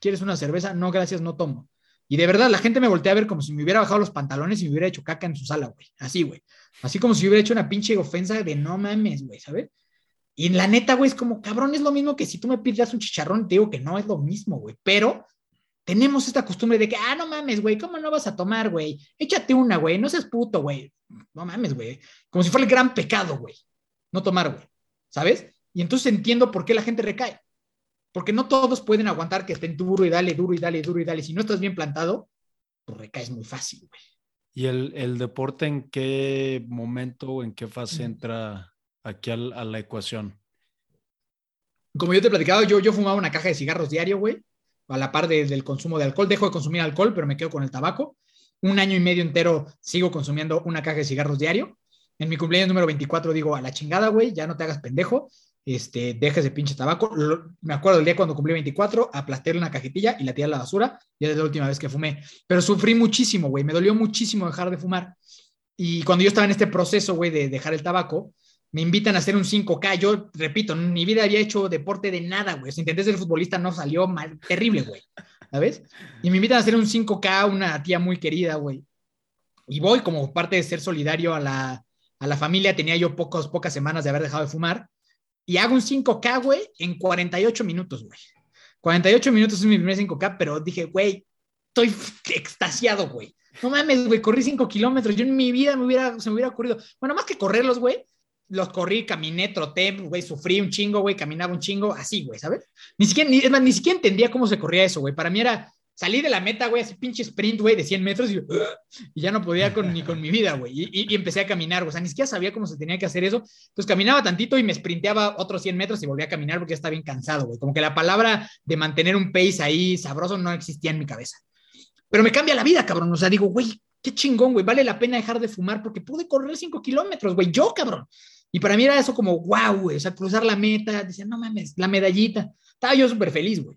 ¿quieres una cerveza? No, gracias, no tomo. Y de verdad, la gente me voltea a ver como si me hubiera bajado los pantalones y me hubiera hecho caca en su sala, güey. Así, güey. Así como si hubiera hecho una pinche ofensa de no mames, güey, ¿sabes? Y la neta, güey, es como, cabrón, es lo mismo que si tú me pides un chicharrón, te digo que no es lo mismo, güey. Pero tenemos esta costumbre de que, ah, no mames, güey, ¿cómo no vas a tomar, güey? Échate una, güey, no seas puto, güey. No mames, güey. Como si fuera el gran pecado, güey. No tomar, güey. ¿Sabes? Y entonces entiendo por qué la gente recae. Porque no todos pueden aguantar que estén duro y dale, duro y dale, duro y dale. Si no estás bien plantado, pues recaes muy fácil, güey. ¿Y el, el deporte en qué momento o en qué fase entra aquí a la ecuación? Como yo te he platicado, yo, fumaba una caja de cigarros diario, güey, a la par del consumo de alcohol. Dejo de consumir alcohol, pero me quedo con el tabaco. Un año y medio entero sigo consumiendo una caja de cigarros diario. En mi cumpleaños número 24 digo, a la chingada, güey, ya no te hagas pendejo este, deja ese pinche tabaco. me acuerdo el día cuando cumplí 24, aplasté una cajetilla y la tiré a la basura. Ya es la última vez que fumé. Pero sufrí muchísimo, güey. Me dolió muchísimo dejar de fumar. Y cuando yo estaba en este proceso, güey, de dejar el tabaco, me invitan a hacer un 5K. Yo, repito, en mi vida había hecho deporte de nada, güey. Si intenté ser futbolista, no salió mal, terrible, güey. ¿Sabes? Y me invitan a hacer un 5K, una tía muy querida, güey. Y voy como parte de ser solidario a la, a la familia. Tenía yo pocos, pocas semanas de haber dejado de fumar y hago un 5K, güey, en 48 minutos, güey. 48 minutos es mi primer 5K, pero dije, güey, estoy extasiado, güey. No mames, güey, corrí 5 kilómetros. Yo en mi vida me hubiera, se me hubiera ocurrido. Bueno, más que correrlos, güey, los corrí, caminé, troté, güey, sufrí un chingo, güey, caminaba un chingo, así, güey, ¿sabes? Ni siquiera, ni, ni siquiera entendía cómo se corría eso, güey. Para mí era, salí de la meta, güey, así pinche sprint, güey, de 100 metros y, ya no podía con, ni con mi vida, güey. Y, empecé a caminar, o sea, ni siquiera sabía cómo se tenía que hacer eso. Entonces caminaba tantito y me sprinteaba otros 100 metros y volvía a caminar porque ya estaba bien cansado, güey. Como que la palabra de mantener un pace ahí sabroso no existía en mi cabeza. Pero me cambia la vida, cabrón. O sea, digo, güey, qué chingón, güey. Vale la pena dejar de fumar porque pude correr 5 kilómetros, güey. Yo, cabrón. Y para mí era eso como, wow, güey. O sea, cruzar la meta. Decía, no mames, la medallita. Estaba yo súper feliz, güey.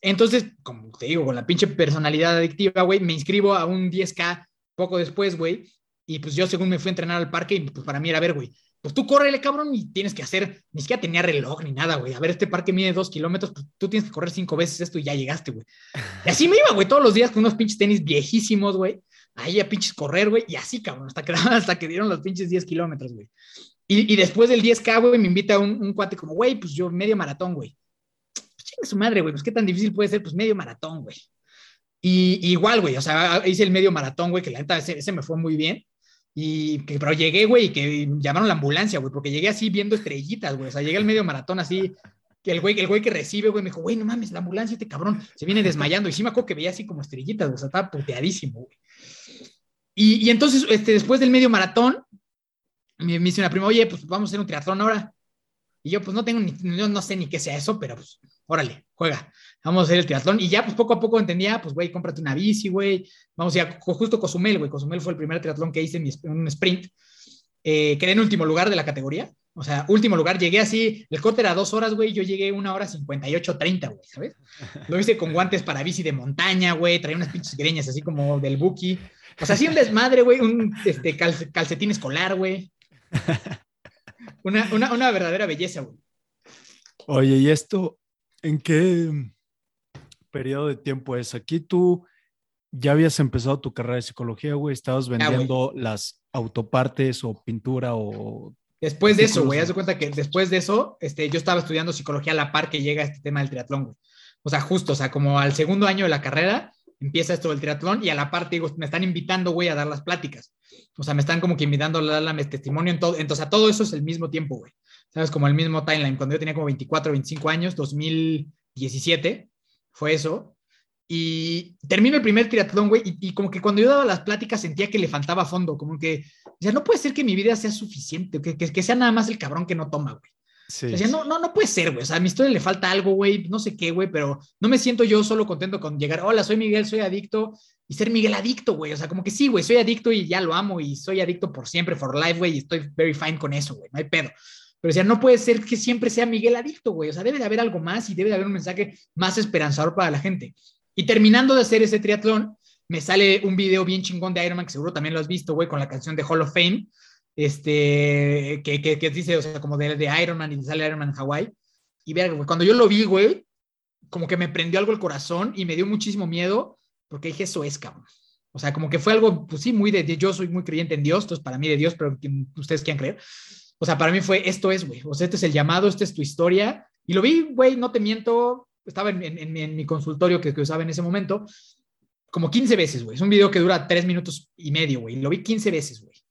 Entonces, como te digo, con la pinche personalidad adictiva, güey, me inscribo a un 10K poco después, güey. Y pues yo, según me fui a entrenar al parque, y pues para mí era, a ver, güey, pues tú córrele, cabrón, y tienes que hacer, ni siquiera tenía reloj ni nada, güey. A ver, este parque mide dos kilómetros, pues tú tienes que correr cinco veces esto y ya llegaste, güy. Y así me iba, güey, todos los días con unos pinches tenis viejísimos, güey. Ahí a pinches correr, güey, y así, cabrón, hasta que, hasta que dieron los pinches 10 kilómetros, güey. Y, y, después del 10K, güey, me invita un, un cuate como, güey, pues yo medio maratón, güey su madre, güey, pues qué tan difícil puede ser, pues medio maratón, güey. Y, igual, güey, o sea, hice el medio maratón, güey, que la neta ese, me fue muy bien. Y que, pero llegué, güey, y que llamaron la ambulancia, güey, porque llegué así viendo estrellitas, güey. O sea, llegué al medio maratón así, que el güey, el güey que recibe, güey, me dijo, güey, no mames, la ambulancia, este cabrón, se viene desmayando. Y sí me acuerdo que veía así como estrellitas, güey, o sea, estaba puteadísimo, güey. Y, y, entonces, este, después del medio maratón, me, me dice una prima, oye, pues vamos a hacer un triatlón ahora. Y yo, pues no tengo ni, yo no sé ni qué sea eso, pero pues órale, juega, vamos a hacer el triatlón. Y ya, pues poco a poco entendía, pues, güey, cómprate una bici, güey. Vamos a justo Cozumel, güey. Cozumel fue el primer triatlón que hice en, un sprint. Eh, quedé en último lugar de la categoría. O sea, último lugar, llegué así, el corte era dos horas, güey, yo llegué una hora 58, 30, güey, ¿sabes? Lo hice con guantes para bici de montaña, güey, traía unas pinches greñas así como del Buki. O sea, así un desmadre, güey, un este, calcetín escolar, güey. Una, una, una verdadera belleza, güey. Oye, ¿y esto ¿En qué periodo de tiempo es? Aquí tú ya habías empezado tu carrera de psicología, güey, estabas vendiendo las autopartes o pintura o... Después de eso, güey, haz de cuenta que después de eso, este, yo estaba estudiando psicología a la par que llega este tema del triatlón, güey. O sea, justo, o sea, como al segundo año de la carrera, empieza esto del triatlón y a la par, digo, me están invitando, güey, a dar las pláticas. O sea, me están como que invitando a darle testimonio en todo. Entonces, a todo eso es el mismo tiempo, güey. ¿sabes? Como el mismo timeline, cuando yo tenía como 24, 25 años, 2017, fue eso. Y termino el primer triatlón, güey, y, como que cuando yo daba las pláticas sentía que le faltaba fondo, como que, o sea, no puede ser que mi vida sea suficiente, que, que, sea nada más el cabrón que no toma, güey. Sí. Sea, no, no, no puede ser, güey. O sea, a mi historia le falta algo, güey, no sé qué, güey, pero no me siento yo solo contento con llegar, hola, soy Miguel, soy adicto, y ser Miguel adicto, güey. O sea, como que sí, güey, soy adicto y ya lo amo y soy adicto por siempre, for life, güey, y estoy very fine con eso, güey, no hay pedo. Pero decía, no puede ser que siempre sea Miguel adicto, güey. O sea, debe de haber algo más y debe de haber un mensaje más esperanzador para la gente. Y terminando de hacer ese triatlón, me sale un video bien chingón de Ironman, que seguro también lo has visto, güey, con la canción de Hall of Fame, este, que, que, dice, o sea, como de, de Ironman y sale Ironman en Hawaii. Y verga, güey, cuando yo lo vi, güey, como que me prendió algo el corazón y me dio muchísimo miedo porque dije, eso es, cabrón. O sea, como que fue algo, pues sí, muy de, yo soy muy creyente en Dios, entonces para mí de Dios, pero ustedes quieran creer O sea, para mí fue, esto es, güey, o sea, este es el llamado, esta es tu historia. Y lo vi, güey, no te miento, estaba en, mi consultorio que, que, usaba en ese momento, como 15 veces, güey. Es un video que dura 3 minutos y medio, güey. Lo vi 15 veces, güey.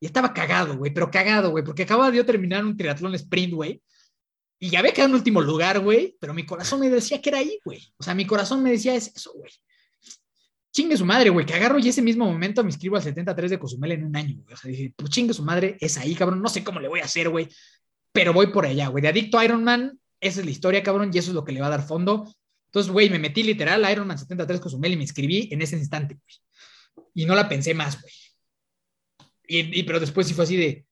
Y estaba cagado, güey, pero cagado, güey, porque acababa de terminar un triatlón sprint, güey. Y ya había quedado en último lugar, güey, pero mi corazón me decía que era ahí, güey. O sea, mi corazón me decía, es eso, güey. Chingue su madre, güey, que agarro y ese mismo momento me inscribo al 73 de Cozumel en un año, güey. O sea, dije, pues chingue su madre, es ahí, cabrón. No sé cómo le voy a hacer, güey, pero voy por allá, güey. De adicto a Iron Man, esa es la historia, cabrón, y eso es lo que le va a dar fondo. Entonces, güey, me metí literal a Iron Man 73 Cozumel y me inscribí en ese instante, güey. Y no la pensé más, güey. Y, pero después sí fue así de,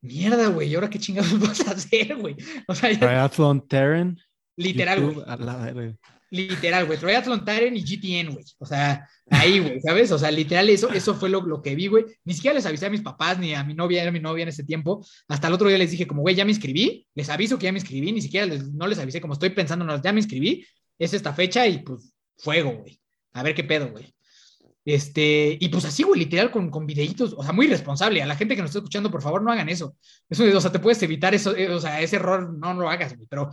mierda, güey, ¿y ahora qué chingados vas a hacer, güey? O sea, Triathlon Terran. Literal, güey. Literal, güey. Triathlon Terran y GTN, güey. O sea, ahí, güey, ¿sabes? O sea, literal, eso, eso fue lo, lo que vi, güey. Ni siquiera les avisé a mis papás ni a mi novia, era mi novia en ese tiempo. Hasta el otro día les dije, como, güey, ya me inscribí. Les aviso que ya me inscribí. Ni siquiera les, no les avisé, como estoy pensando, no, ya me inscribí. Es esta fecha y pues, fuego, güey. A ver qué pedo, güey. Este, y pues así, güey, literal, con, con videitos, o sea, muy responsable. A la gente que nos está escuchando, por favor, no hagan eso. Eso, o sea, te puedes evitar eso, eh, o sea, ese error, no, lo hagas, güey. Pero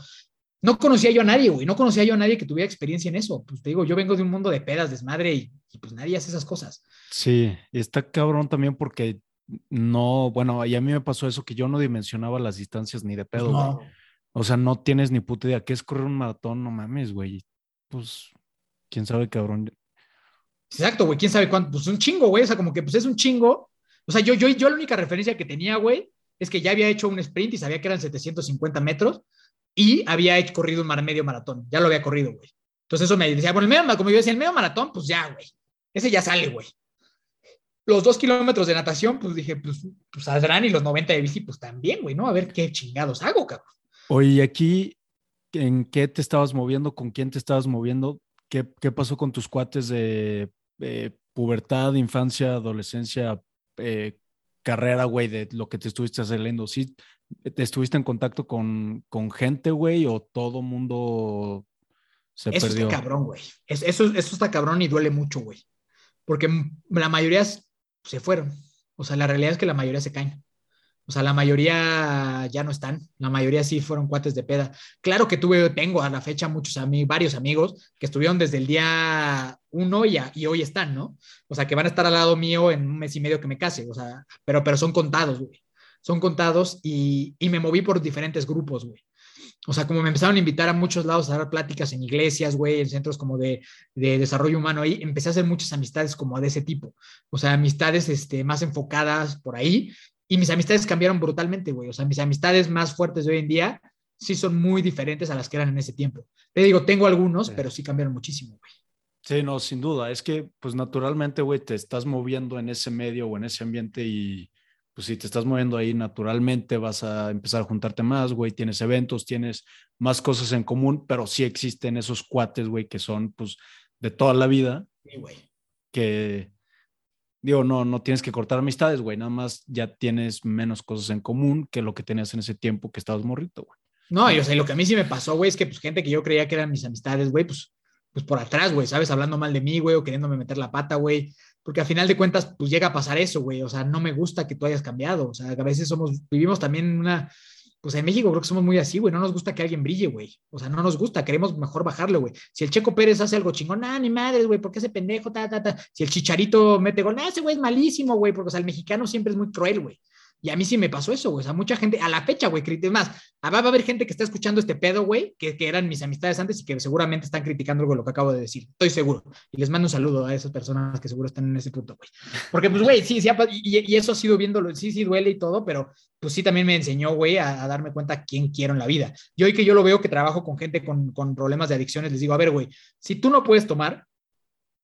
no conocía yo a nadie, güey, no conocía yo a nadie que tuviera experiencia en eso. Pues te digo, yo vengo de un mundo de pedas, desmadre, y, pues nadie hace esas cosas. Sí, y está cabrón también porque no, bueno, y a mí me pasó eso que yo no dimensionaba las distancias ni de pedo, no. O sea, no tienes ni puta idea qué es correr un maratón, no mames, güey. Pues, quién sabe, cabrón. Exacto, güey, quién sabe cuánto, pues un chingo, güey, o sea, como que pues es un chingo. O sea, yo, yo, yo la única referencia que tenía, güey, es que ya había hecho un sprint y sabía que eran 750 metros y había hecho, corrido un mar, medio maratón, ya lo había corrido, güey. Entonces eso me decía, bueno, el medio, como yo decía, el medio maratón, pues ya, güey, ese ya sale, güey. Los dos kilómetros de natación, pues dije, pues, pues saldrán y los 90 de bici, pues también, güey, ¿no? A ver qué chingados hago, cabrón. Oye, aquí, ¿en qué te estabas moviendo? ¿Con quién te estabas moviendo? ¿Qué, qué pasó con tus cuates de eh, pubertad, infancia, adolescencia, eh, carrera, güey, de lo que te estuviste haciendo? ¿Sí te estuviste en contacto con, con gente, güey, o todo mundo se eso perdió? Está cabrón, güey. eso, eso está cabrón y duele mucho, güey. Porque la mayoría se fueron. O sea, la realidad es que la mayoría se caen. O sea, la mayoría ya no están, la mayoría sí fueron cuates de peda. Claro que tuve, tengo a la fecha muchos amigos, varios amigos que estuvieron desde el día uno y, hoy están, ¿no? O sea, que van a estar al lado mío en un mes y medio que me case, o sea, pero, pero son contados, güey. Son contados y, y me moví por diferentes grupos, güey. O sea, como me empezaron a invitar a muchos lados a dar pláticas en iglesias, güey, en centros como de, de, desarrollo humano, ahí empecé a hacer muchas amistades como de ese tipo. O sea, amistades este, más enfocadas por ahí y mis amistades cambiaron brutalmente, güey. O sea, mis amistades más fuertes de hoy en día sí son muy diferentes a las que eran en ese tiempo. Te digo, tengo algunos, pero sí cambiaron muchísimo, güey. Sí, no, sin duda. Es que, pues naturalmente, güey, te estás moviendo en ese medio o en ese ambiente y, pues si te estás moviendo ahí, naturalmente vas a empezar a juntarte más, güey. Tienes eventos, tienes más cosas en común, pero sí existen esos cuates, güey, que son, pues, de toda la vida. Sí, güey. Que, digo, no, no tienes que cortar amistades, güey, nada más ya tienes menos cosas en común que lo que tenías en ese tiempo que estabas morrito, güey. No, y o sea, lo que a mí sí me pasó, güey, es que pues gente que yo creía que eran mis amistades, güey, pues, pues por atrás, güey, ¿sabes? Hablando mal de mí, güey, o queriéndome meter la pata, güey, porque a final de cuentas, pues llega a pasar eso, güey, o sea, no me gusta que tú hayas cambiado, o sea, a veces somos, vivimos también una, pues en México creo que somos muy así, güey. No nos gusta que alguien brille, güey. O sea, no nos gusta, queremos mejor bajarlo, güey. Si el Checo Pérez hace algo chingón, ah, ni madre, güey, ¿por qué ese pendejo? Ta, ta, ta. Si el Chicharito mete gol, ah, ese güey es malísimo, güey, porque o sea, el mexicano siempre es muy cruel, güey. Y a mí sí me pasó eso, güey. O sea, mucha gente, a la fecha, güey, es más, va a haber gente que está escuchando este pedo, güey, que, eran mis amistades antes y que seguramente están criticando algo lo que acabo de decir. Estoy seguro. Y les mando un saludo a esas personas que seguro están en ese punto, güey. Porque, pues, güey, sí, sí, y, y, eso ha sido viéndolo, sí, sí duele y todo, pero pues sí también me enseñó, güey, a, darme cuenta quién quiero en la vida. Y hoy que yo lo veo que trabajo con gente con, con problemas de adicciones, les digo, a ver, güey, si tú no puedes tomar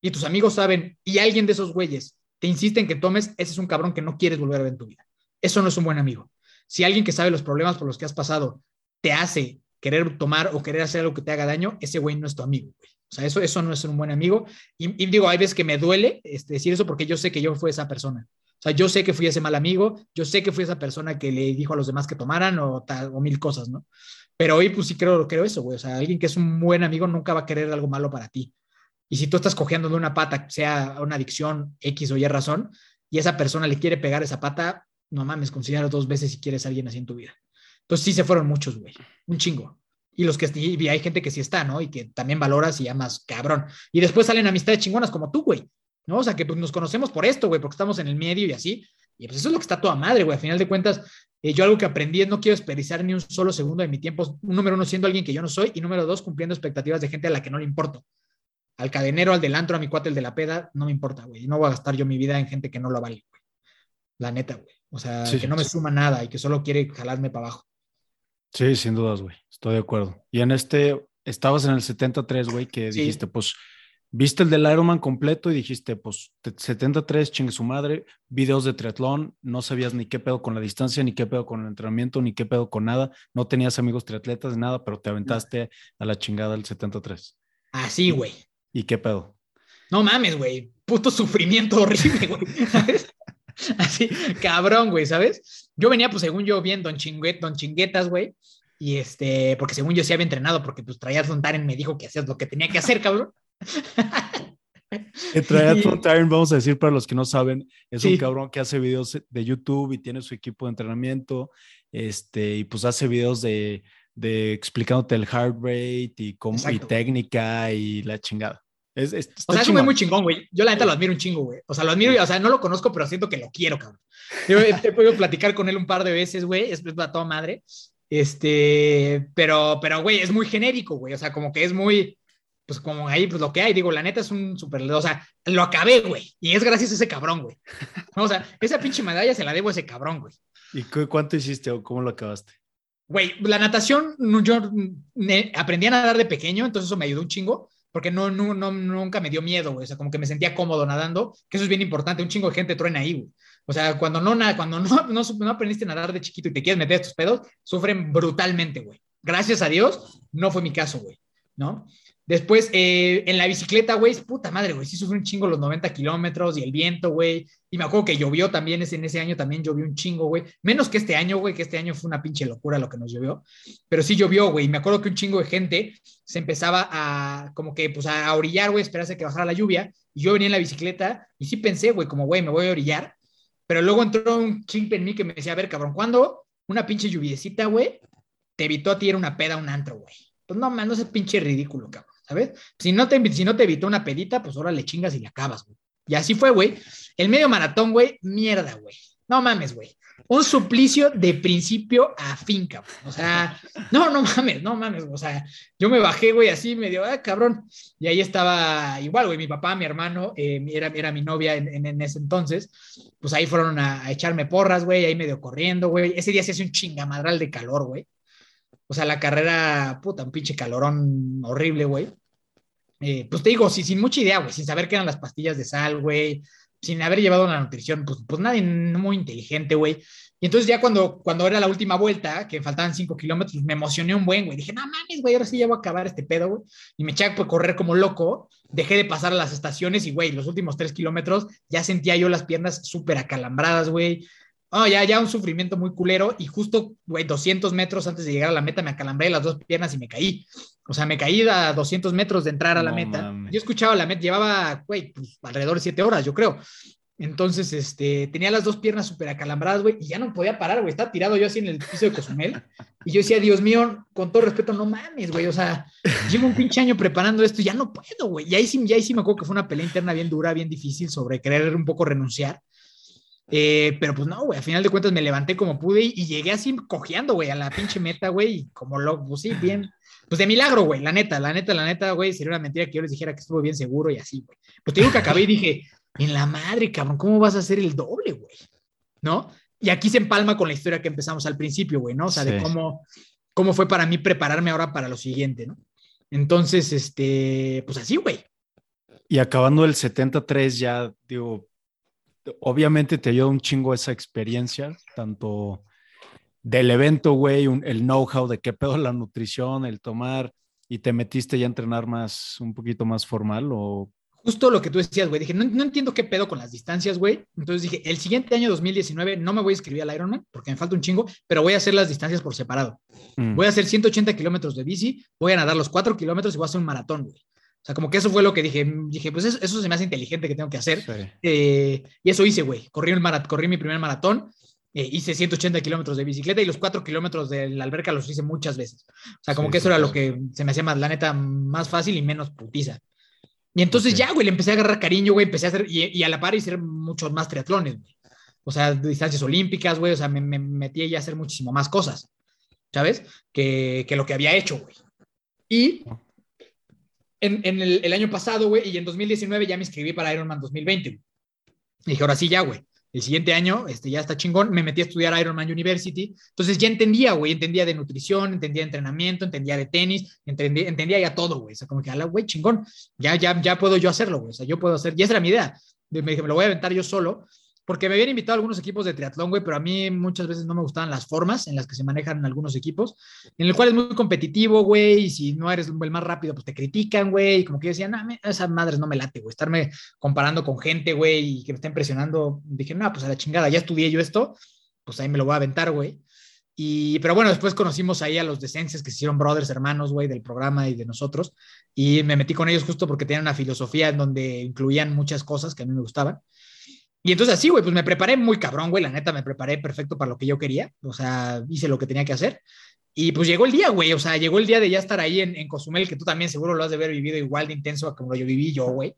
y tus amigos saben y alguien de esos güeyes te insiste en que tomes, ese es un cabrón que no quieres volver a ver en tu vida eso no es un buen amigo. Si alguien que sabe los problemas por los que has pasado te hace querer tomar o querer hacer algo que te haga daño, ese güey no es tu amigo, O sea, eso, eso no es un buen amigo. Y, digo, hay veces que me duele este, decir eso porque yo sé que yo fui esa persona. O sea, yo sé que fui ese mal amigo, yo sé que fui esa persona que le dijo a los demás que tomaran o, o mil cosas, ¿no? Pero hoy, pues sí creo, creo eso, güey. O sea, alguien que es un buen amigo nunca va a querer algo malo para ti. Y si tú estás cogiendo de una pata, sea una adicción X o Y razón, y esa persona le quiere pegar esa pata, no mames, considera dos veces si quieres a alguien así en tu vida. Entonces sí se fueron muchos, güey, un chingo. Y los que y hay gente que sí está, ¿no? Y que también valoras y llamas cabrón. Y después salen amistades chingonas como tú, güey. ¿No? O sea, que pues, nos conocemos por esto, güey, porque estamos en el medio y así. Y pues eso es lo que está toda madre, güey. A final de cuentas, eh, yo algo que aprendí es no quiero desperdiciar ni un solo segundo de mi tiempo. Número uno, siendo alguien que yo no soy. Y número dos, cumpliendo expectativas de gente a la que no le importo. Al cadenero, al del antro, a mi cuate, el de la peda, no me importa, güey. No voy a gastar yo mi vida en gente que no lo vale, güey. La neta, güey. O sea, que no me suma nada y que solo quiere jalarme para abajo. Sí, sin dudas, güey. Estoy de acuerdo. Y en este, estabas en el 73, güey, que dijiste, pues, viste el del Ironman completo y dijiste, pues, 73, chingue su madre, videos de triatlón, no sabías ni qué pedo con la distancia, ni qué pedo con el entrenamiento, ni qué pedo con nada, no tenías amigos triatletas, ni nada, pero te aventaste a la chingada del 73. Así, güey. ¿Y qué pedo? No mames, güey. Puto sufrimiento horrible, güey. Así, cabrón, güey, ¿sabes? Yo venía, pues, según yo, bien Don, Chinguet, don Chinguetas, güey. Y este, porque según yo sí había entrenado, porque pues Triathlon Taren me dijo que hacías lo que tenía que hacer, cabrón. El Triathlon vamos a decir para los que no saben, es un cabrón que hace videos de YouTube y tiene su equipo de entrenamiento, este, y pues hace videos de, de explicándote el heart rate y, cómo, y técnica y la chingada. Es, o sea, es muy, muy chingón, güey. Yo la neta lo admiro un chingo, güey. O sea, lo admiro, o sea, no lo conozco, pero siento que lo quiero, cabrón. Yo he, podido platicar con él un par de veces, güey. Es, es toda madre. Este, pero, pero, güey, es muy genérico, güey. O sea, como que es muy, pues como ahí, pues lo que hay. Digo, la neta es un súper, o sea, lo acabé, güey. Y es gracias a ese cabrón, güey. O sea, esa pinche medalla se la debo a ese cabrón, güey. ¿Y cuánto hiciste o cómo lo acabaste? Güey, la natación, yo aprendí a nadar de pequeño, entonces eso me ayudó un chingo porque no, no, no, nunca me dio miedo, güey. O sea, como que me sentía cómodo nadando, que eso es bien importante. Un chingo de gente truena ahí, güey. O sea, cuando no, cuando no, no, no aprendiste a nadar de chiquito y te quieres meter estos pedos, sufren brutalmente, güey. Gracias a Dios, no fue mi caso, güey. ¿No? Después, eh, en la bicicleta, güey, puta madre, güey, sí sufrí un chingo los 90 kilómetros y el viento, güey. Y me acuerdo que llovió también, en ese año también llovió un chingo, güey. Menos que este año, güey, que este año fue una pinche locura lo que nos llovió. Pero sí llovió, güey. Y me acuerdo que un chingo de gente se empezaba a, como que, pues, a orillar, güey, esperarse que bajara la lluvia. Y yo venía en la bicicleta y sí pensé, güey, como, güey, me voy a orillar. Pero luego entró un chimp en mí que me decía, a ver, cabrón, ¿cuándo una pinche lluviecita, güey, te evitó a ti una peda, un antro, güey? Pues no, man, no es pinche ridículo, cabrón. ¿sabes? Si no te, si no te evitó una pedita, pues ahora le chingas y le acabas, güey. Y así fue, güey. El medio maratón, güey, mierda, güey. No mames, güey. Un suplicio de principio a fin, cabrón. O sea, no, no mames, no mames. O sea, yo me bajé, güey, así medio, ah, cabrón. Y ahí estaba igual, güey, mi papá, mi hermano, eh, era, era mi novia en, ese entonces. Pues ahí fueron a, echarme porras, güey, ahí medio corriendo, güey. Ese día se hace un chingamadral de calor, güey. O sea, la carrera, puta, un pinche calorón horrible, güey. Eh, pues te digo, sí, sin mucha idea, güey, sin saber qué eran las pastillas de sal, güey, sin haber llevado la nutrición, pues, pues nadie muy inteligente, güey. Y entonces ya cuando, cuando era la última vuelta, que faltaban cinco kilómetros, me emocioné un buen, güey. Dije, no mames, güey, ahora sí ya voy a acabar este pedo, güey. Y me eché a correr como loco. Dejé de pasar a las estaciones y, güey, los últimos tres kilómetros ya sentía yo las piernas súper acalambradas, güey. Oh, ya, ya un sufrimiento muy culero y justo, güey, 200 metros antes de llegar a la meta me acalambré las dos piernas y me caí. O sea, me caí a 200 metros de entrar a la meta. Yo escuchaba la meta, llevaba, güey, pues, alrededor de 7 horas, yo creo. Entonces, este, tenía las dos piernas súper acalambradas, güey, y ya no podía parar, güey. Estaba tirado yo así en el piso de Cozumel. Y yo decía, Dios mío, con todo respeto, no mames, güey. O sea, llevo un pinche año preparando esto y ya no puedo, güey. Y ahí sí, ya ahí sí me acuerdo que fue una pelea interna bien dura, bien difícil sobre querer un poco renunciar. Eh, pero pues no, güey, a final de cuentas me levanté como pude y, llegué así cojeando, güey, a la pinche meta, güey, y como lo, pues sí, bien, pues de milagro, güey, la neta, la neta, la neta, güey, sería una mentira que yo les dijera que estuvo bien seguro y así, güey. Pues te digo que acabé y dije, en la madre, cabrón, ¿cómo vas a hacer el doble, güey? ¿No? Y aquí se empalma con la historia que empezamos al principio, güey, ¿no? O sea, de cómo, cómo fue para mí prepararme ahora para lo siguiente, ¿no? Entonces, este, pues así, güey. Y acabando el 73 ya, digo, obviamente te ayuda un chingo esa experiencia, tanto del evento, güey, el know-how de qué pedo la nutrición, el tomar, y te metiste ya a entrenar más, un poquito más formal o... Justo lo que tú decías, güey. Dije, no, no, entiendo qué pedo con las distancias, güey. Entonces dije, el siguiente año 2019 no me voy a inscribir al Ironman porque me falta un chingo, pero voy a hacer las distancias por separado. Mm. Voy a hacer 180 kilómetros de bici, voy a nadar los 4 kilómetros y voy a hacer un maratón, güey. O sea, como que eso fue lo que dije. Dije, pues eso, se me hace inteligente que tengo que hacer. Eh, y eso hice, güey. Corrí, corrí mi primer maratón. eh, hice 180 kilómetros de bicicleta y los 4 kilómetros de la alberca los hice muchas veces. O sea, como que eso era lo que se me hacía más, la neta, más fácil y menos putiza. Y entonces ya, güey, le empecé a agarrar cariño, güey, empecé a hacer, y, a la par hice muchos más triatlones, güey. O sea, distancias olímpicas, güey, o sea, me, me metí ya a hacer muchísimo más cosas, ¿sabes? Que, que lo que había hecho, güey. Y en, en el, año pasado, güey, y en 2019 ya me inscribí para Ironman 2020. Y dije, ahora sí, ya, güey. El siguiente año, este, ya está chingón, me metí a estudiar Ironman University, entonces ya entendía, güey, entendía de nutrición, entendía de entrenamiento, entendía de tenis, entendía, entendía ya todo, güey, o sea, como que, güey, chingón, ya, ya, ya puedo yo hacerlo, güey, o sea, yo puedo hacer, y esa era mi idea, me dije, me lo voy a aventar yo solo, porque me habían invitado algunos equipos de triatlón, güey, pero a mí muchas veces no me gustaban las formas en las que se manejan algunos equipos, en el cual es muy competitivo, güey, y si no eres el más rápido, pues te critican, güey, y como que yo decía, no, esas madres no me late, güey, estarme comparando con gente, güey, y que me estén presionando, dije, no, pues a la chingada, ya estudié yo esto, pues ahí me lo voy a aventar, güey. Y, pero bueno, después conocimos ahí a los decenses que se hicieron brothers, hermanos, güey, del programa y de nosotros. Y me metí con ellos justo porque tenían una filosofía en donde incluían muchas cosas que a mí me gustaban. Y entonces así, güey, pues me preparé muy cabrón, güey, la neta me preparé perfecto para lo que yo quería, o sea, hice lo que tenía que hacer. Y pues llegó el día, güey, o sea, llegó el día de ya estar ahí en, en Cozumel, que tú también seguro lo has de haber vivido igual de intenso como yo viví yo, güey.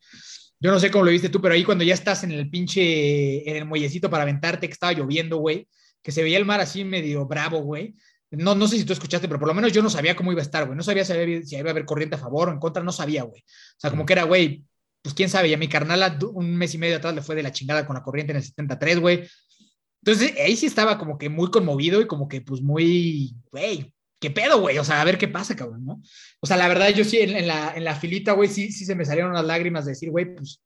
Yo no sé cómo lo viste tú, pero ahí cuando ya estás en el pinche, en el muellecito para aventarte, que estaba lloviendo, güey, que se veía el mar así medio bravo, güey. No, no sé si tú escuchaste, pero por lo menos yo no sabía cómo iba a estar, güey. No sabía si, había, si iba a haber corriente a favor o en contra, no sabía, güey. O sea, como que era, güey, pues quién sabe, y a mi carnal un mes y medio atrás le fue de la chingada con la corriente en el 73, güey. Entonces ahí sí estaba como que muy conmovido y como que pues muy, güey, ¿qué pedo, güey? O sea, a ver qué pasa, cabrón, ¿no? O sea, la verdad yo sí en, la, en la filita, güey, sí, sí se me salieron las lágrimas de decir, güey, pues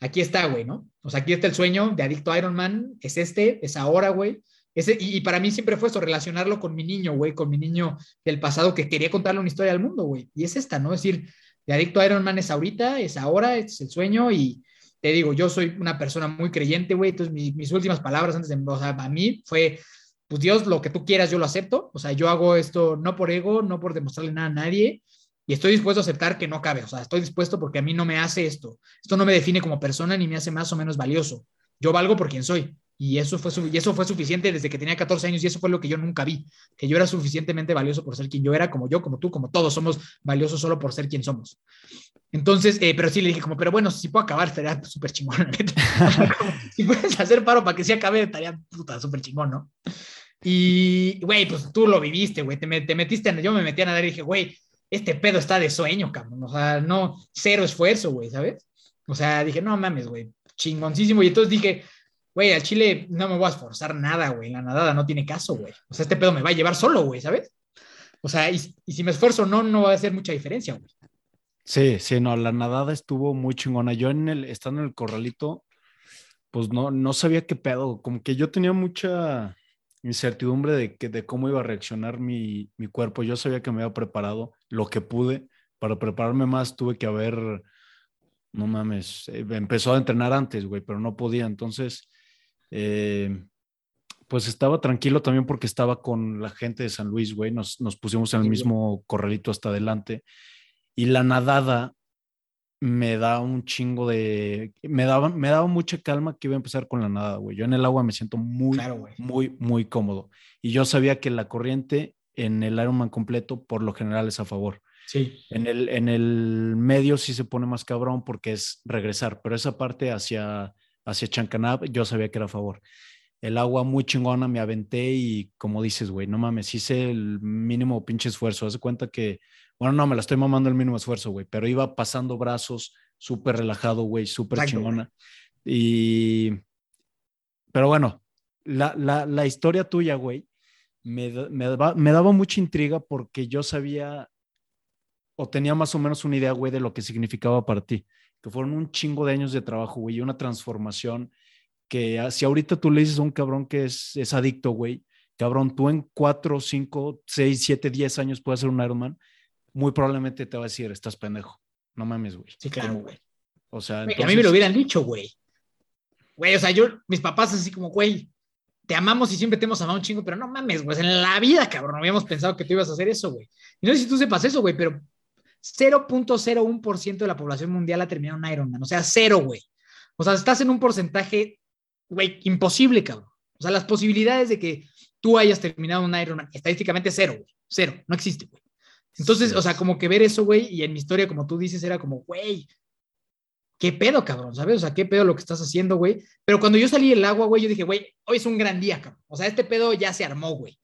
aquí está, güey, ¿no? O sea, aquí está el sueño de Adicto Iron Man, es este, es ahora, güey. Ese, y, y, para mí siempre fue eso, relacionarlo con mi niño, güey, con mi niño del pasado que quería contarle una historia al mundo, güey. Y es esta, ¿no? Es decir, de Adicto a Iron Man es ahorita, es ahora, es el sueño y te digo, yo soy una persona muy creyente, güey, entonces mis últimas palabras antes de, o sea, a mí fue, pues Dios, lo que tú quieras, yo lo acepto, o sea, yo hago esto no por ego, no por demostrarle nada a nadie, y estoy dispuesto a aceptar que no cabe, o sea, estoy dispuesto porque a mí no me hace esto, esto no me define como persona ni me hace más o menos valioso, yo valgo por quien soy, y eso, fue, y eso fue suficiente desde que tenía 14 años y eso fue lo que yo nunca vi, que yo era suficientemente valioso por ser quien yo era, como yo, como tú, como todos somos valiosos solo por ser quien somos. Entonces, eh, pero sí le dije como, pero bueno, si puedo acabar, estaría súper chingón. si puedes hacer paro para que sí acabe, estaría puta súper chingón, ¿no? Y, güey, pues tú lo viviste, güey, te, te, metiste, yo me metí a nadar y dije, güey, este pedo está de sueño, cabrón, o sea, no, cero esfuerzo, güey, ¿sabes? O sea, dije, no mames, güey, chingoncísimo. Y entonces dije, güey, al chile no me voy a esforzar nada, güey, la nadada no tiene caso, güey. O sea, este pedo me va a llevar solo, güey, ¿sabes? O sea, y, si me esfuerzo no, no va a hacer mucha diferencia, güey. Sí, sí, no, la nadada estuvo muy chingona. Yo en el, estando en el corralito, pues no, no sabía qué pedo, como que yo tenía mucha incertidumbre de, que, de cómo iba a reaccionar mi, mi cuerpo. Yo sabía que me había preparado lo que pude. Para prepararme más tuve que haber, no mames, eh, empezó a entrenar antes, güey, pero no podía. Entonces, eh, pues estaba tranquilo también porque estaba con la gente de San Luis, güey, nos, nos pusimos en el mismo corralito hasta adelante y la nadada me da un chingo de, me daba, me daba mucha calma que iba a empezar con la nadada, güey. Yo en el agua me siento muy, muy, muy cómodo. Y yo sabía que la corriente en el Ironman completo por lo general es a favor. Sí. En el, en el medio sí se pone más cabrón porque es regresar, pero esa parte hacia hacia Chancanab, yo sabía que era a favor. El agua muy chingona, me aventé y como dices, güey, no mames, hice el mínimo pinche esfuerzo. Haz de cuenta que, bueno, no, me la estoy mamando el mínimo esfuerzo, güey, pero iba pasando brazos, súper relajado, güey, súper chingona. Y, pero bueno, la, la, la historia tuya, güey, me, me, me daba mucha intriga porque yo sabía o tenía más o menos una idea, güey, de lo que significaba para ti que fueron un chingo de años de trabajo, güey, y una transformación que ah, si ahorita tú le dices a un cabrón que es, es adicto, güey, cabrón, tú en cuatro, cinco, seis, siete, diez años puedes ser un Ironman, muy probablemente te va a decir, estás pendejo. No mames, güey. Sí, claro, güey. O sea, a mí me lo hubieran dicho, güey. Güey, o sea, yo, mis papás así como, güey, te amamos y siempre te hemos amado un chingo, pero no mames, güey, en la vida, cabrón, no habíamos pensado que tú ibas a hacer eso, güey. Y no sé si tú sepas eso, güey, pero 0.01% de la población mundial ha terminado un Ironman. O sea, cero, güey. O sea, estás en un porcentaje, güey, imposible, cabrón. O sea, las posibilidades de que tú hayas terminado un Ironman, estadísticamente cero, güey. Cero, no existe, güey. Entonces, o sea, como que ver eso, güey, y en mi historia, como tú dices, era como, güey, ¿qué pedo, cabrón? ¿Sabes? O sea, ¿qué pedo lo que estás haciendo, güey? Pero cuando yo salí del agua, güey, yo dije, güey, hoy es un gran día, cabrón. O sea, este pedo ya se armó, güey.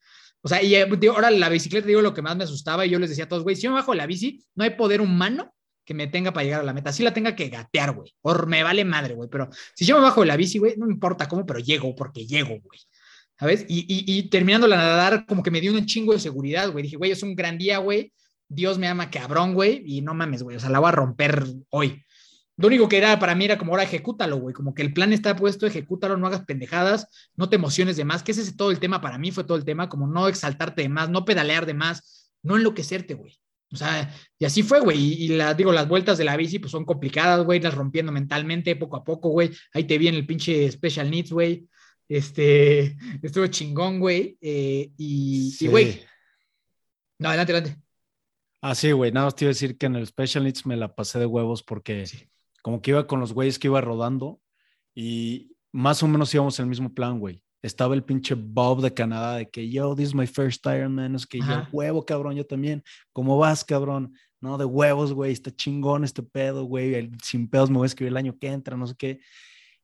O sea, y eh, ahora la bicicleta, digo, lo que más me asustaba, y yo les decía a todos, güey, si yo me bajo la bici, no hay poder humano que me tenga para llegar a la meta. Sí la tenga que gatear, güey. O me vale madre, güey. Pero si yo me bajo de la bici, güey, no importa cómo, pero llego, porque llego, güey. ¿Sabes? Y, y, y terminando la nadar, como que me dio un chingo de seguridad, güey. Dije, güey, es un gran día, güey. Dios me ama cabrón, güey. Y no mames, güey. O sea, la voy a romper hoy. Lo único que era para mí era como ahora ejecútalo, güey. Como que el plan está puesto, ejecútalo, no hagas pendejadas, no te emociones de más. Que ese es todo el tema para mí, fue todo el tema, como no exaltarte de más, no pedalear de más, no enloquecerte, güey. O sea, y así fue, güey. Y, la, digo, las vueltas de la bici pues son complicadas, güey, las rompiendo mentalmente poco a poco, güey. Ahí te vi en el pinche Special Needs, güey. Este, estuvo chingón, güey. Eh, y, güey. No, adelante, adelante. Ah, sí, güey. Nada más te iba a decir que en el Special Needs me la pasé de huevos porque como que iba con los güeyes que iba rodando y más o menos íbamos en el mismo plan, güey. Estaba el pinche Bob de Canadá de que yo, this is my first Ironman, es que yo, huevo, cabrón, yo también. ¿Cómo vas, cabrón? No, de huevos, güey, está chingón este pedo, güey, sin pedos me voy a escribir el año que entra, no sé qué.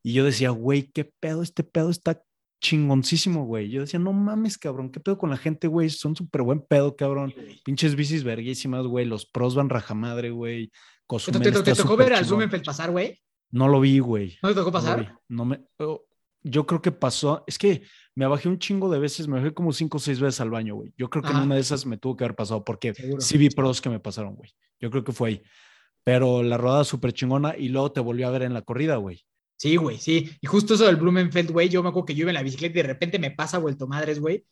Y yo decía, güey, qué pedo, este pedo está chingoncísimo, güey. Yo decía, no mames, cabrón, qué pedo con la gente, güey, son súper buen pedo, cabrón. Pinches bicis verguísimas, güey, los pros van rajamadre, güey. ¿Te, te, tocó ver al Zumenfeld pasar, güey? No lo vi, güey. ¿No te tocó pasar? No, me. Oh, yo creo que pasó. Es que me bajé un chingo de veces, me bajé como cinco o seis veces al baño, güey. Yo creo que en una de esas me tuvo que haber pasado porque sí vi pros que me pasaron, güey. Yo creo que fue ahí. Pero la rodada súper chingona y luego te volvió a ver en la corrida, güey. Sí, güey, sí. Y justo eso del Blumenfeld, güey, yo me acuerdo que yo iba en la bicicleta y de repente me pasa vuelto madres, güey.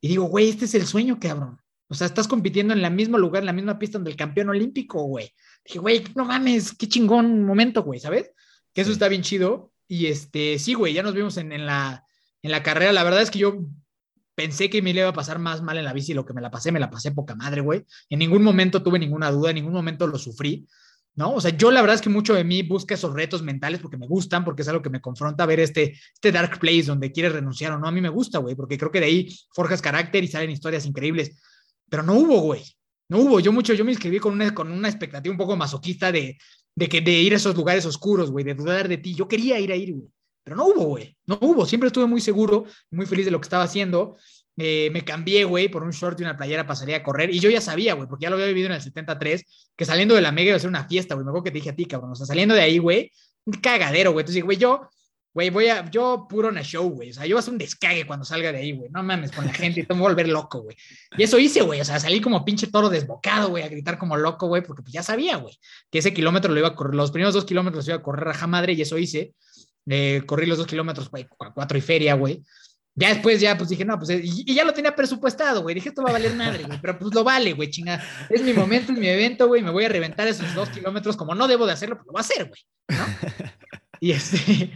Y digo, güey, este es el sueño, cabrón. O sea, estás compitiendo en el mismo lugar, en la misma pista donde el campeón olímpico, güey. Dije, güey, no mames, qué chingón momento, güey, ¿sabes? Que eso está bien chido. Y este, sí, güey, ya nos vimos en, la, en la carrera. La verdad es que yo pensé que me iba a pasar más mal en la bici, lo que me la pasé, me la pasé poca madre, güey. En ningún momento tuve ninguna duda, en ningún momento lo sufrí, ¿no? O sea, yo la verdad es que mucho de mí busca esos retos mentales porque me gustan, porque es algo que me confronta a ver este, este dark place donde quieres renunciar o no. A mí me gusta, güey, porque creo que de ahí forjas carácter y salen historias increíbles pero no hubo, güey. No hubo. Yo mucho, yo me inscribí con una, con una expectativa un poco masoquista de, de, que, de ir a esos lugares oscuros, güey, de dudar de ti. Yo quería ir a ir, güey. Pero no hubo, güey. No hubo. Siempre estuve muy seguro, muy feliz de lo que estaba haciendo. Eh, me cambié, güey, por un short y una playera pasaría a correr. Y yo ya sabía, güey, porque ya lo había vivido en el 73, que saliendo de la mega iba a ser una fiesta, güey. Me acuerdo que te dije a ti, cabrón. O sea, saliendo de ahí, güey, un cagadero, güey. Entonces, güey, yo güey, voy a, yo puro una show, güey. O sea, yo voy a hacer un descague cuando salga de ahí, güey. No mames con la gente y te voy a volver loco, güey. Y eso hice, güey. O sea, salí como pinche toro desbocado, güey, a gritar como loco, güey, porque pues ya sabía, güey, que ese kilómetro lo iba a correr, los primeros dos kilómetros lo iba a correr raja madre y eso hice. Eh, corrí los dos kilómetros, güey, cuatro y feria, güey. Ya después, ya, pues dije, no, pues, y, ya lo tenía presupuestado, güey. Dije, esto va a valer madre, güey, pero pues lo vale, güey, chinga. Es mi momento, es mi evento, güey, me voy a reventar esos dos kilómetros como no debo de hacerlo, pues lo voy a hacer, güey, ¿no? Y este,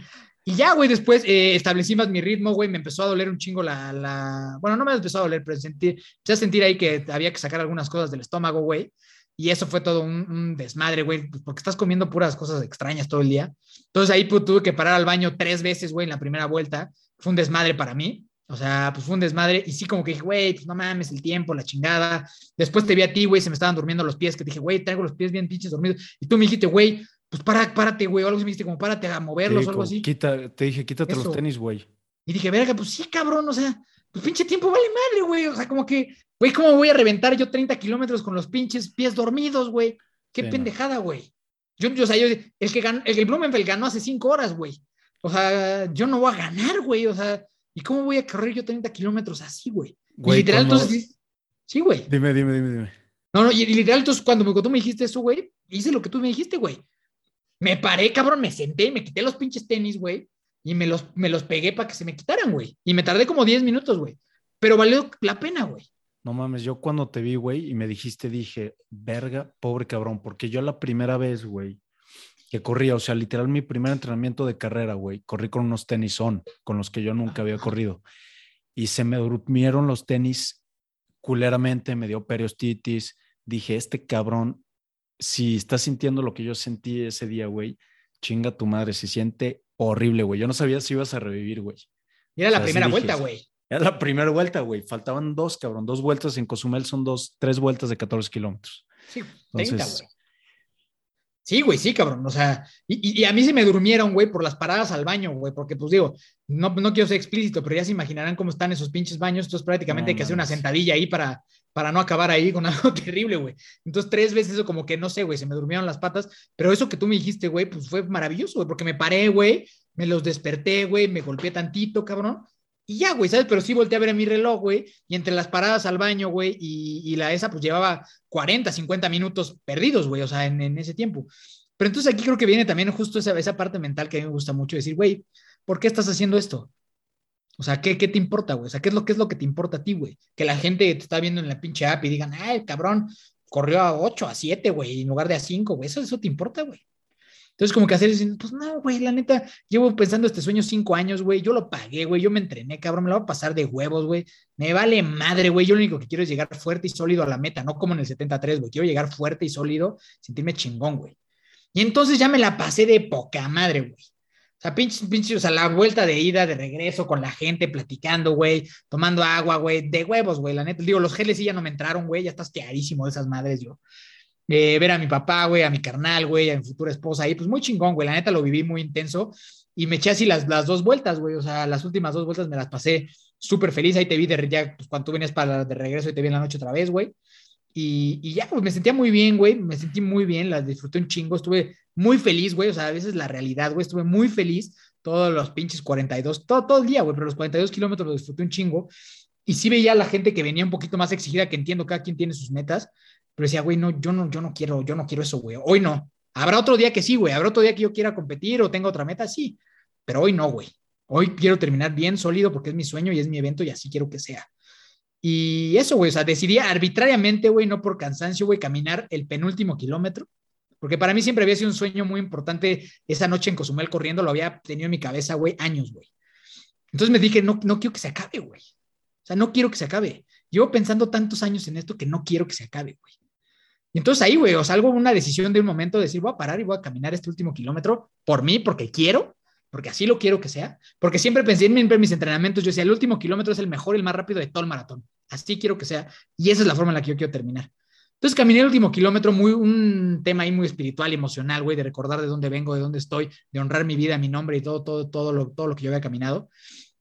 y ya, güey, después eh, establecí más mi ritmo, güey, me empezó a doler un chingo la. Bueno, no me empezó a doler, pero sentí, empecé a sentir ahí que había que sacar algunas cosas del estómago, güey. Y eso fue todo un, desmadre, güey, pues, porque estás comiendo puras cosas extrañas todo el día. Entonces ahí pues, tuve que parar al baño tres veces, güey, en la primera vuelta. Fue un desmadre para mí. O sea, pues fue un desmadre. Y sí, como que dije, güey, pues no mames, el tiempo, la chingada. Después te vi a ti, güey, se me estaban durmiendo los pies, que dije, güey, traigo los pies bien pinches dormidos. Y tú me dijiste, güey, pues para, párate, güey, o algo así me dijiste, como párate a moverlos o algo así. Quita, te dije, quítate los tenis, güey. Y dije, verga, pues sí, cabrón, o sea, pues pinche tiempo vale madre, güey. O sea, como que, güey, ¿cómo voy a reventar yo 30 kilómetros con los pinches pies dormidos, güey? Qué pendejada, güey. Yo, yo, o sea, yo, el que ganó, el, Blumenfeld ganó hace 5 horas, güey. O sea, yo no voy a ganar, güey. O sea, ¿y cómo voy a correr yo 30 kilómetros así, güey? Y literal, entonces, sí, güey. Dime, dime, dime, dime. No, no, y, literal, entonces cuando, cuando tú me dijiste eso, güey, hice lo que tú me dijiste, güey. Me paré, cabrón, me senté, me quité los pinches tenis, güey, y me los, me los pegué para que se me quitaran, güey. Y me tardé como 10 minutos, güey. Pero valió la pena, güey. No mames, yo cuando te vi, güey, y me dijiste, dije, verga, pobre cabrón, porque yo la primera vez, güey, que corría, o sea, literal mi primer entrenamiento de carrera, güey, corrí con unos tenis on, con los que yo nunca había corrido. Y se me durmieron los tenis culeramente, me dio periostitis. Dije, este cabrón si estás sintiendo lo que yo sentí ese día, güey, chinga tu madre, se siente horrible, güey. Yo no sabía si ibas a revivir, güey. Y era la primera vuelta, güey. Era la primera vuelta, güey. Faltaban dos, cabrón. Dos vueltas en Cozumel son dos, tres vueltas de 14 kilómetros. Sí, 30, güey. Sí, güey, sí, cabrón. O sea, y, a mí se me durmieron, güey, por las paradas al baño, güey, porque pues digo, no, no quiero ser explícito, pero ya se imaginarán cómo están esos pinches baños. Entonces prácticamente hay que hacer una sentadilla ahí para, para no acabar ahí con algo terrible, güey. Entonces tres veces eso como que, no sé, güey, se me durmieron las patas, pero eso que tú me dijiste, güey, pues fue maravilloso, güey, porque me paré, güey, me los desperté, güey, me golpeé tantito, cabrón. Y ya, güey, ¿sabes? Pero sí volteé a ver mi reloj, güey, y entre las paradas al baño, güey, y, la esa, pues llevaba 40, 50 minutos perdidos, güey, o sea, en, en ese tiempo. Pero entonces aquí creo que viene también justo esa, esa parte mental que a mí me gusta mucho, decir, güey, ¿por qué estás haciendo esto? O sea, ¿qué, qué te importa, güey? O sea, ¿qué es, lo, ¿qué es lo que te importa a ti, güey? Que la gente te está viendo en la pinche app y digan, ay, cabrón, corrió a 8, a 7, güey, en lugar de a 5, güey. Eso, eso te importa, güey. Entonces, como que hacer, pues no, güey, la neta, llevo pensando este sueño cinco años, güey, yo lo pagué, güey, yo me entrené, cabrón, me lo voy a pasar de huevos, güey, me vale madre, güey, yo lo único que quiero es llegar fuerte y sólido a la meta, no como en el 73, güey, quiero llegar fuerte y sólido, sentirme chingón, güey. Y entonces ya me la pasé de poca madre, güey. O sea, pinche, pinche, o sea, la vuelta de ida, de regreso con la gente, platicando, güey, tomando agua, güey, de huevos, güey, la neta. Digo, los geles sí ya no me entraron, güey, ya estás queadísimo de esas madres, yo. Eh, ver a mi papá, güey, a mi carnal, güey, a mi futura esposa ahí, pues muy chingón, güey, la neta lo viví muy intenso y me eché así las, las dos vueltas, güey, o sea, las últimas dos vueltas me las pasé súper feliz, ahí te vi de, ya, pues cuando tú venías para de regreso y te vi en la noche otra vez, güey. Y, ya, pues me sentía muy bien, güey, me sentí muy bien, las disfruté un chingo, estuve muy feliz, güey, o sea, a veces la realidad, güey, estuve muy feliz todos los pinches 42, todo, todo el día, güey, pero los 42 kilómetros los disfruté un chingo. Y sí veía a la gente que venía un poquito más exigida, que entiendo, cada quien tiene sus metas, pero decía, güey, no, yo no, yo no quiero, yo no quiero eso, güey, hoy no. Habrá otro día que sí, güey, habrá otro día que yo quiera competir o tenga otra meta, sí, pero hoy no, güey. Hoy quiero terminar bien sólido porque es mi sueño y es mi evento y así quiero que sea. Y eso, güey, o sea, decidí arbitrariamente, güey, no por cansancio, güey, caminar el penúltimo kilómetro, porque para mí siempre había sido un sueño muy importante esa noche en Cozumel corriendo, lo había tenido en mi cabeza, güey, años, güey. Entonces me dije, no, no quiero que se acabe, güey. O sea, no quiero que se acabe. Llevo pensando tantos años en esto que no quiero que se acabe, güey. Y entonces ahí, güey, o sea, algo, una decisión de un momento de decir, voy a parar y voy a caminar este último kilómetro por mí, porque quiero, porque así lo quiero que sea, porque siempre pensé en, mis entrenamientos, yo decía, el último kilómetro es el mejor, el más rápido de todo el maratón, así quiero que sea, y esa es la forma en la que yo quiero terminar. Entonces caminé el último kilómetro, muy, un tema ahí muy espiritual emocional, güey, de recordar de dónde vengo, de dónde estoy, de honrar mi vida, mi nombre y todo, todo, todo lo, todo lo que yo había caminado.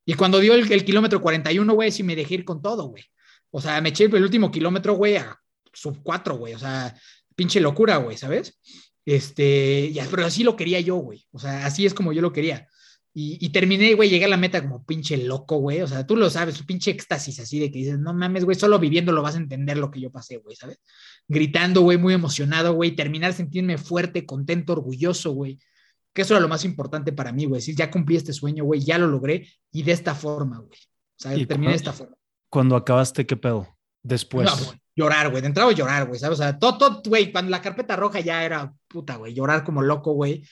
Y cuando dio el, el kilómetro 41, güey, sí me dejé ir con todo, güey. O sea, me eché el último kilómetro, güey, a sub 4, güey. O sea, pinche locura, güey, ¿sabes? Este, ya, pero así lo quería yo, güey. O sea, así es como yo lo quería. Y, terminé, güey, llegué a la meta como pinche loco, güey. O sea, tú lo sabes, pinche éxtasis así de que dices, no mames, güey, solo viviendo lo vas a entender lo que yo pasé, güey, ¿sabes? Gritando, güey, muy emocionado, güey. Terminar sentirme fuerte, contento, orgulloso, güey. Que eso era lo más importante para mí, güey. Decir, ya cumplí este sueño, güey, ya lo logré y de esta forma, güey. O sea, terminé de esta forma. Cuando acabaste, ¿qué pedo? Después. Llorar, güey. De entrada llorar, güey, ¿sabes? O sea, todo, todo, güey, cuando la carpeta roja ya era puta, güey, llorar como loco, güey.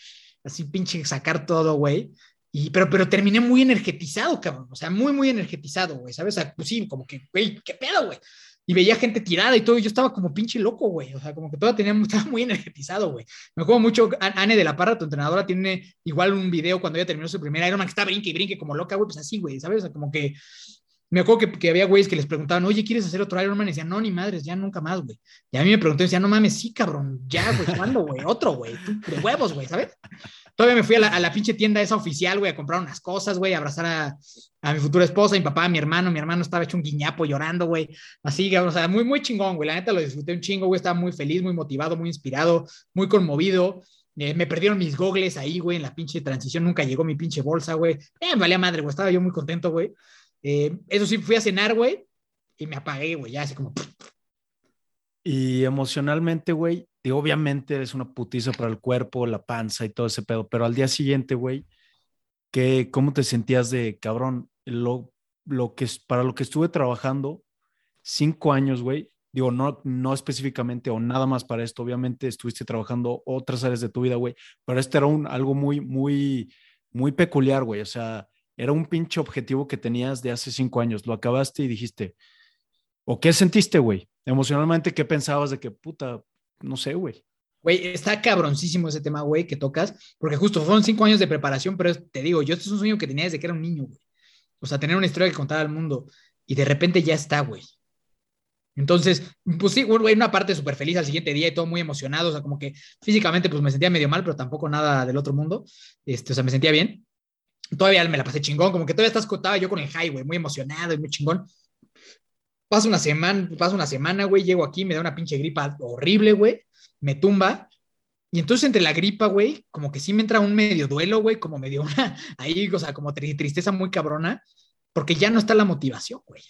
Así pinche sacar todo, güey. Y, pero, pero terminé muy energetizado, cabrón. O sea, muy, muy energetizado, güey. ¿Sabes? O pues como que, güey, ¿qué pedo, güey? Y veía gente tirada y todo. Y yo estaba como pinche loco, güey. O sea, como que todo tenía, estaba muy energetizado, güey. Me acuerdo mucho, Anne de la Parra, tu entrenadora, tiene igual un video cuando ella terminó su primera Ironman que estaba brinque y brinque como loca, güey. Pues así, güey, ¿sabes? Como que me acuerdo que, había güeyes que les preguntaban, oye, ¿quieres hacer otro Ironman? Y decían, no, ni madres, ya nunca más, güey. Y a mí me preguntó y decía, no mames, sí, cabrón, ya, güey, ¿cuándo, güey? Otro, güey, de huevos, güey, ¿sabes? Todavía me fui a la, la pinche tienda esa oficial, güey, a comprar unas cosas, güey, a abrazar a, a, mi futura esposa, a mi papá, a mi hermano. Mi hermano estaba hecho un guiñapo llorando, güey. Así, o sea, muy, muy chingón, güey. La neta lo disfruté un chingo, güey. Estaba muy feliz, muy motivado, muy inspirado, muy conmovido. Eh, me perdieron mis gogles ahí, güey, en la pinche transición. Nunca llegó mi pinche bolsa, güey. Eh, me valía madre, güey. Estaba yo muy contento, güey. Eh, eso sí, fui a cenar, güey, y me apagué, güey, ya así como... Y emocionalmente, güey, y obviamente es una putiza para el cuerpo, la panza y todo ese pedo, pero al día siguiente, güey, ¿qué, ¿cómo te sentías de cabrón? Lo, lo que, para lo que estuve trabajando cinco años, güey, digo, no, no específicamente o nada más para esto, obviamente estuviste trabajando otras áreas de tu vida, güey, pero este era un, algo muy, muy, muy peculiar, güey, o sea, era un pinche objetivo que tenías de hace cinco años, lo acabaste y dijiste, ¿o qué sentiste, güey? Emocionalmente, ¿qué pensabas de que, puta, no sé, güey? Güey, está cabroncísimo ese tema, güey, que tocas, porque justo fueron cinco años de preparación, pero te digo, yo este es un sueño que tenía desde que era un niño, güey. O sea, tener una historia que contar al mundo y de repente ya está, güey. Entonces, pues sí, güey, una parte súper feliz al siguiente día y todo muy emocionado, o sea, como que físicamente pues me sentía medio mal, pero tampoco nada del otro mundo, este, o sea, me sentía bien. Todavía me la pasé chingón, como que todavía estás contaba yo con el high, güey, muy emocionado y muy chingón. Pasa una semana, pasa una semana, güey, llego aquí, me da una pinche gripa horrible, güey, me tumba. Y entonces entre la gripa, güey, como que sí me entra un medio duelo, güey, como medio una, ahí, o sea, como tristeza muy cabrona, porque ya no está la motivación, güey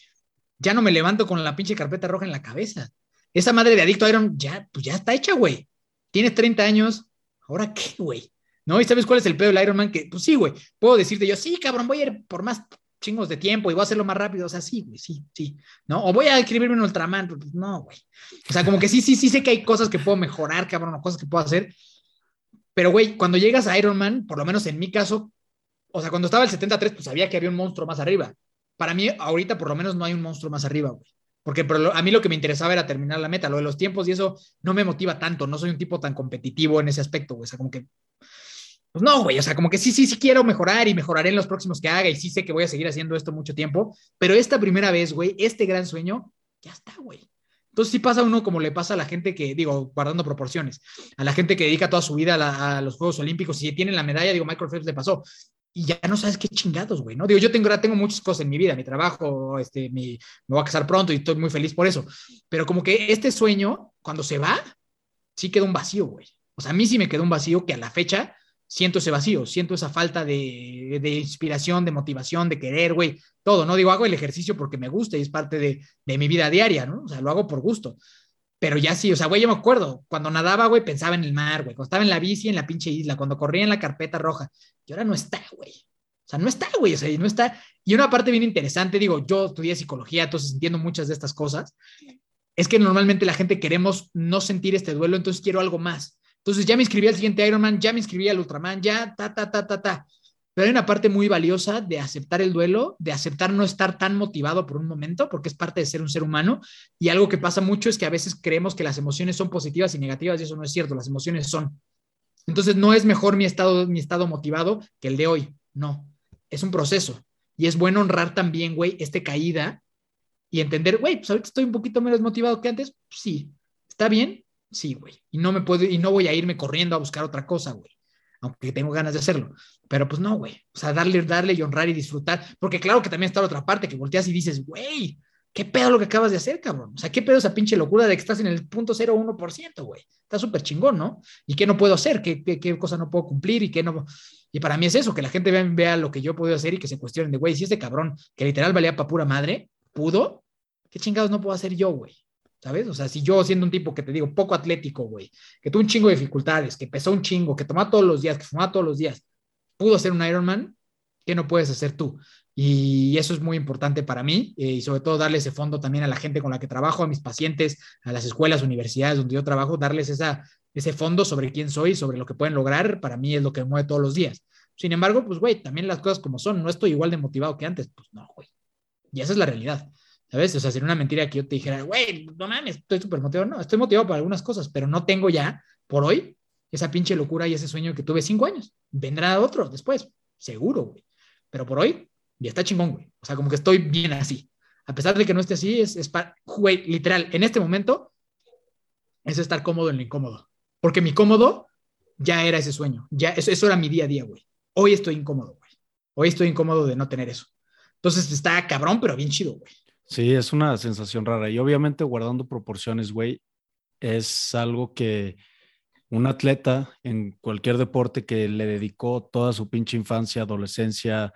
ya no me levanto con la pinche carpeta roja en la cabeza. Esa madre de adicto a Iron, ya, pues ya está hecha, güey. Tienes 30 años, ¿ahora qué, güey? ¿No? ¿Y sabes cuál es el pedo del Iron Man? Que, pues sí, güey, puedo decirte yo, sí, cabrón, voy a ir por más chingos de tiempo y voy a hacerlo más rápido. O sea, sí, güey, sí, sí. ¿No? O voy a escribirme un Ultraman, pues no, güey. O sea, como que sí, sí, sí sé que hay cosas que puedo mejorar, cabrón, o cosas que puedo hacer. Pero, güey, cuando llegas a Iron Man, por lo menos en mi caso, o sea, cuando estaba el 73, pues sabía que había un monstruo más arriba para mí ahorita por lo menos no hay un monstruo más arriba, güey. Porque a mí lo que me interesaba era terminar la meta, lo de los tiempos y eso no me motiva tanto, no soy un tipo tan competitivo en ese aspecto, güey. O sea, como que, pues no, güey, o sea, como que sí, sí, sí quiero mejorar y mejoraré en los próximos que haga y sí sé que voy a seguir haciendo esto mucho tiempo, pero esta primera vez, güey, este gran sueño, ya está, güey. Entonces sí pasa uno como le pasa a la gente que, digo, guardando proporciones, a la gente que dedica toda su vida a, los Juegos Olímpicos y tienen la medalla, digo, Michael Phelps le pasó, y ya no sabes qué chingados, güey, ¿no? Digo, yo tengo, tengo muchas cosas en mi vida, mi trabajo, este, mi, me voy a casar pronto y estoy muy feliz por eso, pero como que este sueño, cuando se va, sí queda un vacío, güey. O sea, a mí sí me quedó un vacío que a la fecha siento ese vacío, siento esa falta de, de inspiración, de motivación, de querer, güey, todo, ¿no? Digo, hago el ejercicio porque me gusta y es parte de, de mi vida diaria, ¿no? O sea, lo hago por gusto. Pero ya sí, o sea, güey, yo me acuerdo, cuando nadaba, güey, pensaba en el mar, güey, cuando estaba en la bici, en la pinche isla, cuando corría en la carpeta roja, y ahora no está, güey. O sea, no está, güey, o sea, no está. Y una parte bien interesante, digo, yo estudié psicología, entonces entiendo muchas de estas cosas, es que normalmente la gente queremos no sentir este duelo, entonces quiero algo más. Entonces ya me inscribí al siguiente Ironman, ya me inscribí al Ultraman, ya, ta, ta, ta, ta, ta. Pero hay una parte muy valiosa de aceptar el duelo, de aceptar no estar tan motivado por un momento, porque es parte de ser un ser humano. Y algo que pasa mucho es que a veces creemos que las emociones son positivas y negativas y eso no es cierto, las emociones son. Entonces no es mejor mi estado, mi estado motivado que el de hoy, no, es un proceso. Y es bueno honrar también, güey, este caída y entender, güey, pues ahorita estoy un poquito menos motivado que antes, sí, ¿está bien? Sí, güey. Y no me puedo, y no voy a irme corriendo a buscar otra cosa, güey aunque tengo ganas de hacerlo. Pero pues no, güey. O sea, darle, darle y honrar y disfrutar. Porque claro que también está la otra parte, que volteas y dices, güey, ¿qué pedo lo que acabas de hacer, cabrón? O sea, ¿qué pedo esa pinche locura de que estás en el punto 0,1%, güey? Está súper chingón, ¿no? ¿Y qué no puedo hacer? ¿Qué, ¿Qué, cosa no puedo cumplir? ¿Y qué no? Y para mí es eso, que la gente vea, vea lo que yo puedo hacer y que se cuestionen de, güey, si este cabrón, que literal valía para pura madre, pudo, ¿qué chingados no puedo hacer yo, güey? ¿Sabes? O sea, si yo siendo un tipo que te digo poco atlético, güey, que tuvo un chingo de dificultades, que pesó un chingo, que tomaba todos los días, que fumaba todos los días, pudo hacer un Ironman, ¿qué no puedes hacer tú? Y eso es muy importante para mí eh, y sobre todo darle ese fondo también a la gente con la que trabajo, a mis pacientes, a las escuelas, universidades donde yo trabajo, darles esa, ese fondo sobre quién soy, sobre lo que pueden lograr, para mí es lo que me mueve todos los días. Sin embargo, pues, güey, también las cosas como son, no estoy igual de motivado que antes, pues no, güey. Y esa es la realidad. ¿Sabes? O sea, sería una mentira que yo te dijera, güey, no mames, estoy súper motivado. No, estoy motivado para algunas cosas, pero no tengo ya, por hoy, esa pinche locura y ese sueño que tuve cinco años. Vendrá otro después, seguro, güey. Pero por hoy, ya está chingón, güey. O sea, como que estoy bien así. A pesar de que no esté así, es, es para, güey, literal, en este momento, es estar cómodo en lo incómodo. Porque mi cómodo ya era ese sueño. Ya, eso, eso era mi día a día, güey. Hoy estoy incómodo, güey. Hoy estoy incómodo de no tener eso. Entonces está cabrón, pero bien chido, güey. Sí, es una sensación rara. Y obviamente guardando proporciones, güey, es algo que un atleta en cualquier deporte que le dedicó toda su pinche infancia, adolescencia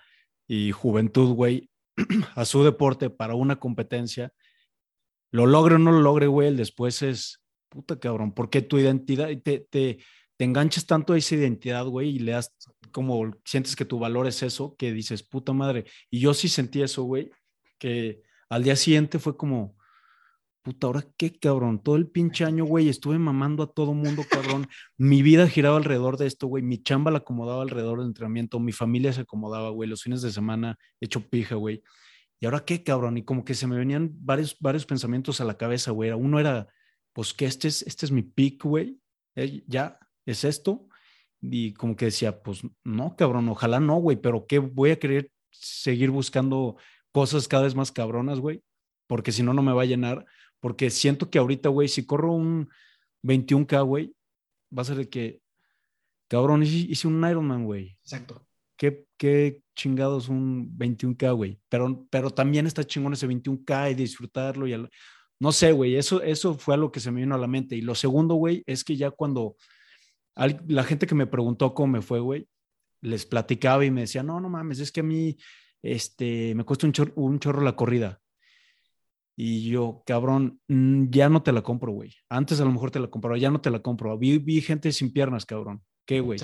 y juventud, güey, a su deporte para una competencia, lo logre o no lo logre, güey, el después es, puta cabrón, porque tu identidad, te, te, te enganchas tanto a esa identidad, güey, y le das como, sientes que tu valor es eso, que dices, puta madre. Y yo sí sentí eso, güey, que al día siguiente fue como, puta, ahora qué cabrón, todo el pinche año, güey, estuve mamando a todo mundo, cabrón. mi vida giraba alrededor de esto, güey. Mi chamba la acomodaba alrededor del entrenamiento, mi familia se acomodaba, güey, los fines de semana hecho pija, güey. Y ahora qué cabrón, y como que se me venían varios, varios pensamientos a la cabeza, güey. Uno era, pues que este es, este es mi pick, güey. Eh, ya, es esto. Y como que decía, pues no, cabrón, ojalá no, güey, pero ¿qué voy a querer seguir buscando cosas cada vez más cabronas, güey, porque si no, no me va a llenar, porque siento que ahorita, güey, si corro un 21K, güey, va a ser de que, cabrón, hice un Ironman, güey. Exacto. ¿Qué, qué chingados un 21K, güey? Pero, pero también está chingón ese 21K y disfrutarlo y... No sé, güey, eso, eso fue algo que se me vino a la mente. Y lo segundo, güey, es que ya cuando la gente que me preguntó cómo me fue, güey, les platicaba y me decía, no, no mames, es que a mí este, me cuesta un chorro, un chorro la corrida. Y yo, cabrón, mm, ya no te la compro, güey. Antes a lo mejor te la compraba, ya no te la compro. Vi, vi gente sin piernas, cabrón. ¿Qué, güey?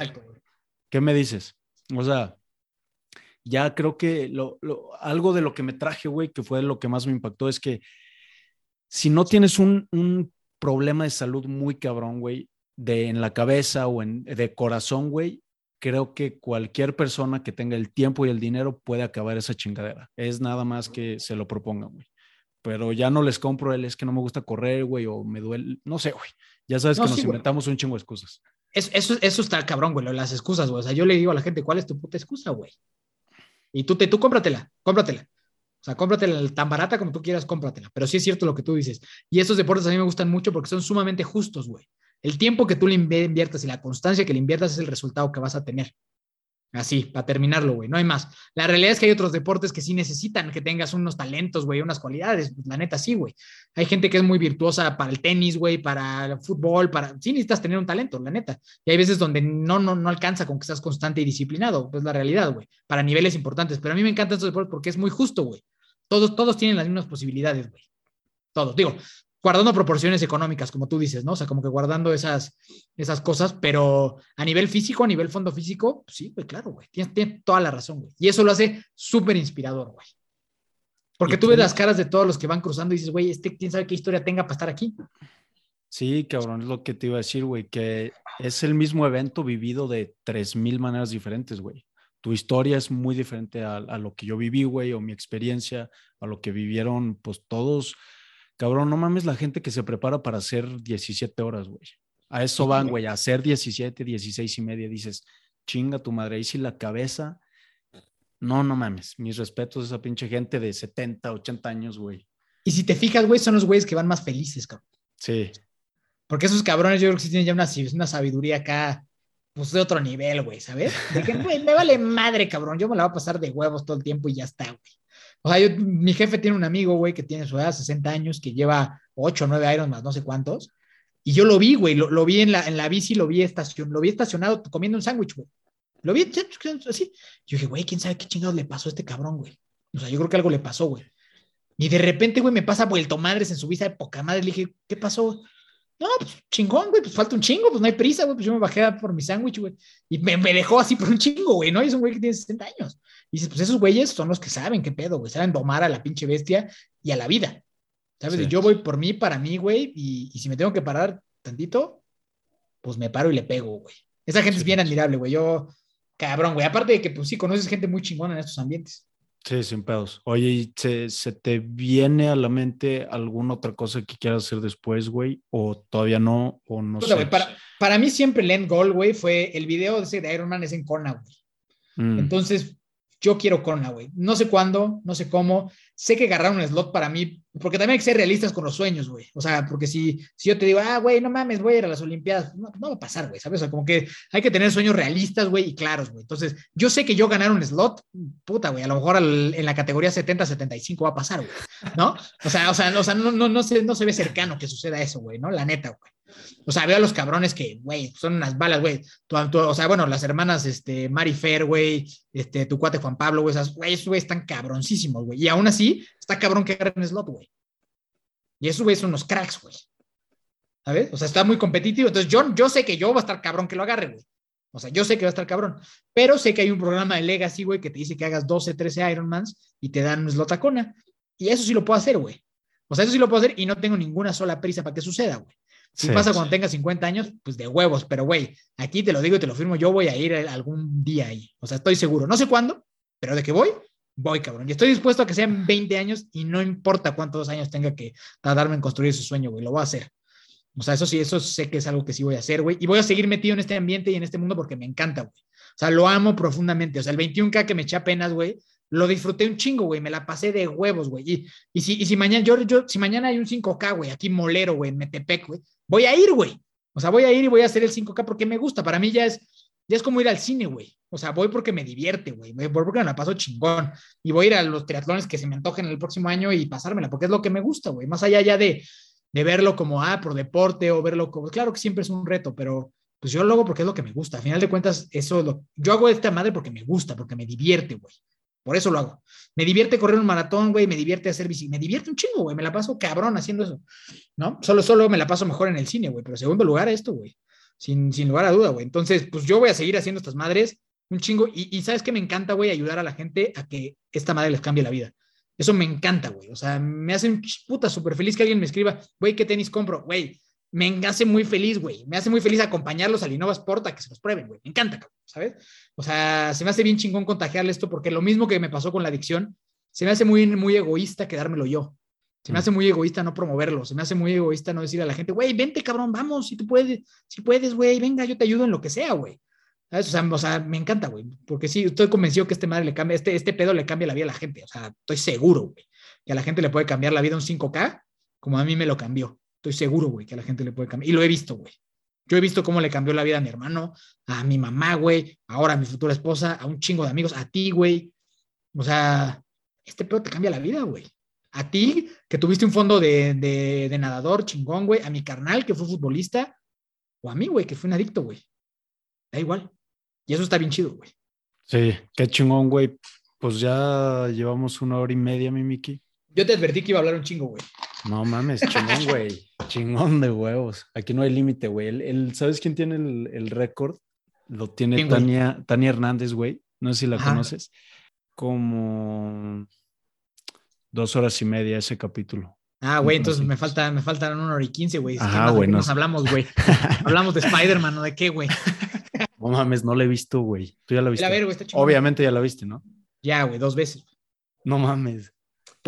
¿Qué me dices? O sea, ya creo que lo, algo de lo que me traje, güey, que fue lo que más me impactó, es que si no tienes un, problema de salud muy cabrón, güey, de en la cabeza o en, de corazón, güey, creo que cualquier persona que tenga el tiempo y el dinero puede acabar esa chingadera. Es nada más que se lo propongan, güey. Pero ya no les compro el es que no me gusta correr, güey, o me duele, no sé, güey. Ya sabes que nos inventamos un chingo de excusas. Eso, eso, eso está cabrón, güey, las excusas, güey. O sea, yo le digo a la gente, ¿cuál es tu puta excusa, güey? Y tú, te, tú cómpratela, cómpratela. O sea, cómpratela tan barata como tú quieras, cómpratela. Pero sí es cierto lo que tú dices. Y estos deportes a mí me gustan mucho porque son sumamente justos, güey. El tiempo que tú le inviertas y la constancia que le inviertas es el resultado que vas a tener. Así, para terminarlo, güey, no hay más. La realidad es que hay otros deportes que sí necesitan que tengas unos talentos, güey, unas cualidades. Pues, la neta, sí, güey. Hay gente que es muy virtuosa para el tenis, güey, para el fútbol, para. Sí necesitas tener un talento, la neta. Y hay veces donde no, no, no alcanza con que seas constante y disciplinado. Pues la realidad, güey, para niveles importantes. Pero a mí me encantan estos deportes porque es muy justo, güey. Todos, todos tienen las mismas posibilidades, güey. Todos. Digo, guardando proporciones económicas, como tú dices, ¿no? O sea, como que guardando esas, esas cosas, pero a nivel físico, a nivel fondo físico, pues sí, güey, claro, güey, tienes, toda la razón, güey. Y eso lo hace súper inspirador, güey. Porque tú ves las caras de todos los que van cruzando y dices, güey, este, quién sabe qué historia tenga para estar aquí. Sí, cabrón, es lo que te iba a decir, güey, que es el mismo evento vivido de tres mil maneras diferentes, güey. Tu historia es muy diferente a, a lo que yo viví, güey, o mi experiencia, a lo que vivieron, pues todos, Cabrón, no mames la gente que se prepara para hacer 17 horas, güey. A eso van, güey, a hacer 17, 16 y media. Dices, chinga tu madre. Y si la cabeza. No, no mames. Mis respetos a esa pinche gente de 70, 80 años, güey. Y si te fijas, güey, son los güeyes que van más felices, cabrón. Sí. Porque esos cabrones, yo creo que sí tienen ya una, una sabiduría acá, pues de otro nivel, güey, ¿sabes? De que, güey, me vale madre, cabrón. Yo me la voy a pasar de huevos todo el tiempo y ya está, güey. O sea, mi jefe tiene un amigo, güey, que tiene su edad, 60 años, que lleva 8 o 9 Iron más no sé cuántos. Y yo lo vi, güey, lo, vi en la, en la bici, lo vi, estacion, lo vi estacionado comiendo un sándwich, güey. Lo vi así. Yo dije, güey, quién sabe qué chingados le pasó a este cabrón, güey. O sea, yo creo que algo le pasó, güey. Y de repente, güey, me pasa vuelto madres en su visa de poca madre. Le dije, ¿qué pasó? No, pues chingón, güey, pues falta un chingo, pues no hay prisa, güey, pues yo me bajé por mi sándwich, güey. Y me, me, dejó así por un chingo, güey, ¿no? Y es un güey que tiene 60 años. Y dices, pues esos güeyes son los que saben qué pedo, güey, saben domar a la pinche bestia y a la vida. ¿Sabes? Yo voy por mí, para mí, güey, y, y, si me tengo que parar tantito, pues me paro y le pego, güey. Esa gente es bien admirable, güey. Yo, cabrón, güey. Aparte de que, pues sí, conoces gente muy chingona en estos ambientes. Sí, sin pedos. Oye, ¿se, ¿se, te viene a la mente alguna otra cosa que quieras hacer después, güey? ¿O todavía no? ¿O no sé? para, para, mí siempre el end goal, güey, fue el video de ese de Iron Man es en Kona, güey. Mm. Entonces, yo quiero Kona, güey. No sé cuándo, no sé cómo. Sé que agarrar un slot para mí, porque también hay que ser realistas con los sueños, güey. O sea, porque si, si yo te digo, ah, güey, no mames, voy a ir a las Olimpiadas, no, no va a pasar, güey, ¿sabes? O sea, como que hay que tener sueños realistas, güey, y claros, güey. Entonces, yo sé que yo ganar un slot, puta, güey, a lo mejor en la categoría 70-75 va a pasar, güey, ¿no? O sea, o sea, o sea no, no, no, se, no se ve cercano que suceda eso, güey, ¿no? La neta, güey. O sea, veo a los cabrones que, güey, son unas balas, güey. o sea, bueno, las hermanas, este, Mari Fer, güey, este, tu cuate Juan Pablo, güey, esas, güey, esos están cabroncísimos, güey. Y aún así, está cabrón que agarren slot, güey. Y esos güey son unos cracks, güey. ¿Sabes? O sea, está muy competitivo. Entonces, yo, yo sé que yo va a estar cabrón que lo agarre, güey. O sea, yo sé que va a estar cabrón. Pero sé que hay un programa de Legacy, güey, que te dice que hagas 12, 13 Ironmans y te dan un slot a Kona. Y eso sí lo puedo hacer, güey. O sea, eso sí lo puedo hacer y no tengo ninguna sola prisa para que suceda, güey. Si pasa cuando tenga 50 años, pues de huevos, pero güey, aquí te lo digo y te lo firmo, yo voy a ir algún día ahí. O sea, estoy seguro. No sé cuándo, pero de que voy, voy, cabrón. Y estoy dispuesto a que sean 20 años y no importa cuántos años tenga que tardarme en construir ese sueño, güey, lo voy a hacer. O sea, eso sí, eso sé que es algo que sí voy a hacer, güey. Y voy a seguir metido en este ambiente y en este mundo porque me encanta, güey. O sea, lo amo profundamente. O sea, el 21K que me echa penas, güey, lo disfruté un chingo, güey, me la pasé de huevos, güey. Y, y, si, y si mañana, yo, yo, si mañana hay un 5K, güey, aquí molero, güey, en Metepec, güey, voy a ir, güey. O sea, voy a ir y voy a hacer el 5K porque me gusta. Para mí ya es, ya es como ir al cine, güey. O sea, voy porque me divierte, güey. Voy porque me la paso chingón. Y voy a ir a los triatlones que se me antojen el próximo año y pasármela, porque es lo que me gusta, güey. Más allá ya de, de verlo como, ah, por deporte o verlo como, claro que siempre es un reto, pero pues yo lo hago porque es lo que me gusta. A final de cuentas, eso lo, yo hago esta madre porque me gusta, porque me divierte, güey. Por eso lo hago. Me divierte correr un maratón, güey, me divierte hacer bici, me divierte un chingo, güey, me la paso cabrón haciendo eso, ¿no? Solo, solo me la paso mejor en el cine, güey, pero segundo lugar esto, güey, sin, sin lugar a duda, güey. Entonces, pues yo voy a seguir haciendo estas madres un chingo y, sabes que me encanta, güey, ayudar a la gente a que esta madre les cambie la vida. Eso me encanta, güey. O sea, me hace un puta súper feliz que alguien me escriba, güey, ¿qué tenis compro? Güey, me hace muy feliz, güey. Me hace muy feliz acompañarlos al Innova Sport a que se los prueben, güey. Me encanta, ¿sabes? O sea, se me hace bien chingón contagiarle esto porque lo mismo que me pasó con la adicción, se me hace muy, muy egoísta quedármelo yo. Se me mm. hace muy egoísta no promoverlo. Se me hace muy egoísta no decir a la gente, güey, vente, cabrón, vamos, si tú puedes, si puedes, güey, venga, yo te ayudo en lo que sea, güey. O sea, o sea, me encanta, güey, porque sí, estoy convencido que este madre le cambia, este, este pedo le cambia la vida a la gente. O sea, estoy seguro, güey, que a la gente le puede cambiar la vida un 5K, como a mí me lo cambió. Estoy seguro, güey, que a la gente le puede cambiar. Y lo he visto, güey. Yo he visto cómo le cambió la vida a mi hermano, a mi mamá, güey, ahora a mi futura esposa, a un chingo de amigos, a ti, güey. O sea, este pedo te cambia la vida, güey. A ti, que tuviste un fondo de, de, nadador chingón, güey. A mi carnal, que fue futbolista. O a mí, güey, que fue un adicto, güey. Da igual. Y eso está bien chido, güey. Sí, qué chingón, güey. Pues ya llevamos una hora y media, mi Miki. Yo te advertí que iba a hablar un chingo, güey. No mames, chingón, güey. chingón de huevos. Aquí no hay límite, güey. El, ¿Sabes quién tiene el, récord? Lo tiene Tania, Tania Hernández, güey. No sé si la conoces. Como dos horas y media ese capítulo. Ah, güey, entonces me, falta, me faltan una hora y quince, güey. Ah, güey. Nos hablamos, güey. hablamos de Spider-Man o de qué, güey. no mames, no la he visto, güey. Tú ya la viste. Obviamente ya la viste, ¿no? Ya, güey, dos veces. No mames.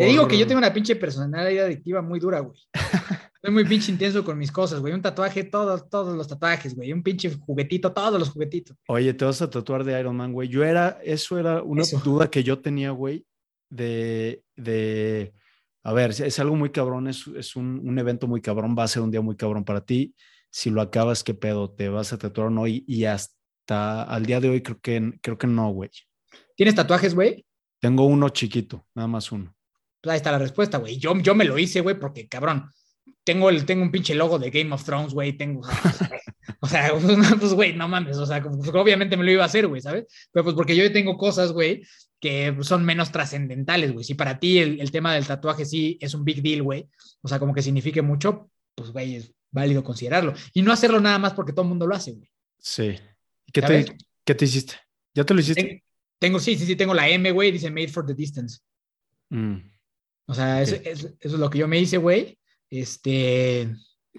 Te digo que yo tengo una pinche personalidad adictiva muy dura, güey. Soy muy pinche intenso con mis cosas, güey. Un tatuaje, todos, todos los tatuajes, güey. Un pinche juguetito, todos los juguetitos. Oye, te vas a tatuar de Iron Man, güey. Yo era, eso era una duda que yo tenía, güey, de, de, a ver, es algo muy cabrón, es, es un, un, evento muy cabrón, va a ser un día muy cabrón para ti. Si lo acabas, ¿qué pedo? ¿Te vas a tatuar o no? Y, y hasta al día de hoy creo que, creo que no, güey. ¿Tienes tatuajes, güey? Tengo uno chiquito, nada más uno. Pues ahí está la respuesta, güey. Yo, yo me lo hice, güey, porque cabrón, tengo, el, tengo un pinche logo de Game of Thrones, güey, tengo, o sea, pues, güey, no mames, o sea, pues, obviamente me lo iba a hacer, güey, ¿sabes? Pero pues porque yo tengo cosas, güey, que son menos trascendentales, güey. Si para ti el, el, tema del tatuaje sí es un big deal, güey, o sea, como que signifique mucho, pues, güey, es válido considerarlo. Y no hacerlo nada más porque todo el mundo lo hace, güey. Sí. ¿Qué te, ¿Qué te hiciste? ¿Ya te lo hiciste? Tengo, sí, sí, sí, tengo la M, güey, dice Made for the Distance. Mm. O sea, eso, es lo que yo me hice, güey. Este.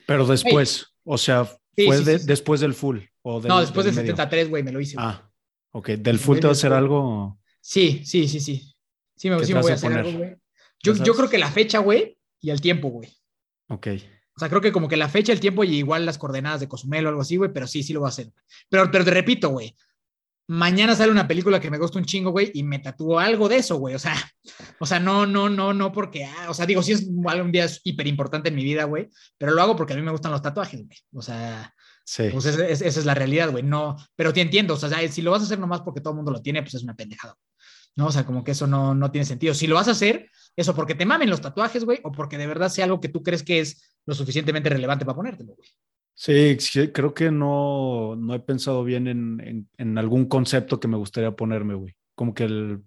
Pero después, o sea, fue después del full. O no, después del, 73, güey, me lo hice. Ah, ok. ¿Del full te va a hacer algo? Sí, sí, sí, sí. Sí, me, sí me voy a hacer algo, güey. Yo, yo creo que la fecha, güey, y el tiempo, güey. Ok. O sea, creo que como que la fecha, el tiempo y igual las coordenadas de Cozumel o algo así, güey, pero sí, sí lo voy a hacer. Pero, pero te repito, güey, mañana sale una película que me gusta un chingo, güey, y me tatuó algo de eso, güey. O sea, o sea, no, no, no, no, porque, ah, o sea, digo, sí es un día hiper importante en mi vida, güey, pero lo hago porque a mí me gustan los tatuajes, güey. O sea, sí. pues esa es, la realidad, güey. No, pero te entiendo, o sea, si lo vas a hacer nomás porque todo el mundo lo tiene, pues es una pendejada. ¿no? O sea, como que eso no, no tiene sentido. Si lo vas a hacer, eso porque te mamen los tatuajes, güey, o porque de verdad sea algo que tú crees que es lo suficientemente relevante para ponértelo, güey. Sí, creo que no, no he pensado bien en, en, algún concepto que me gustaría ponerme, güey. Como que el,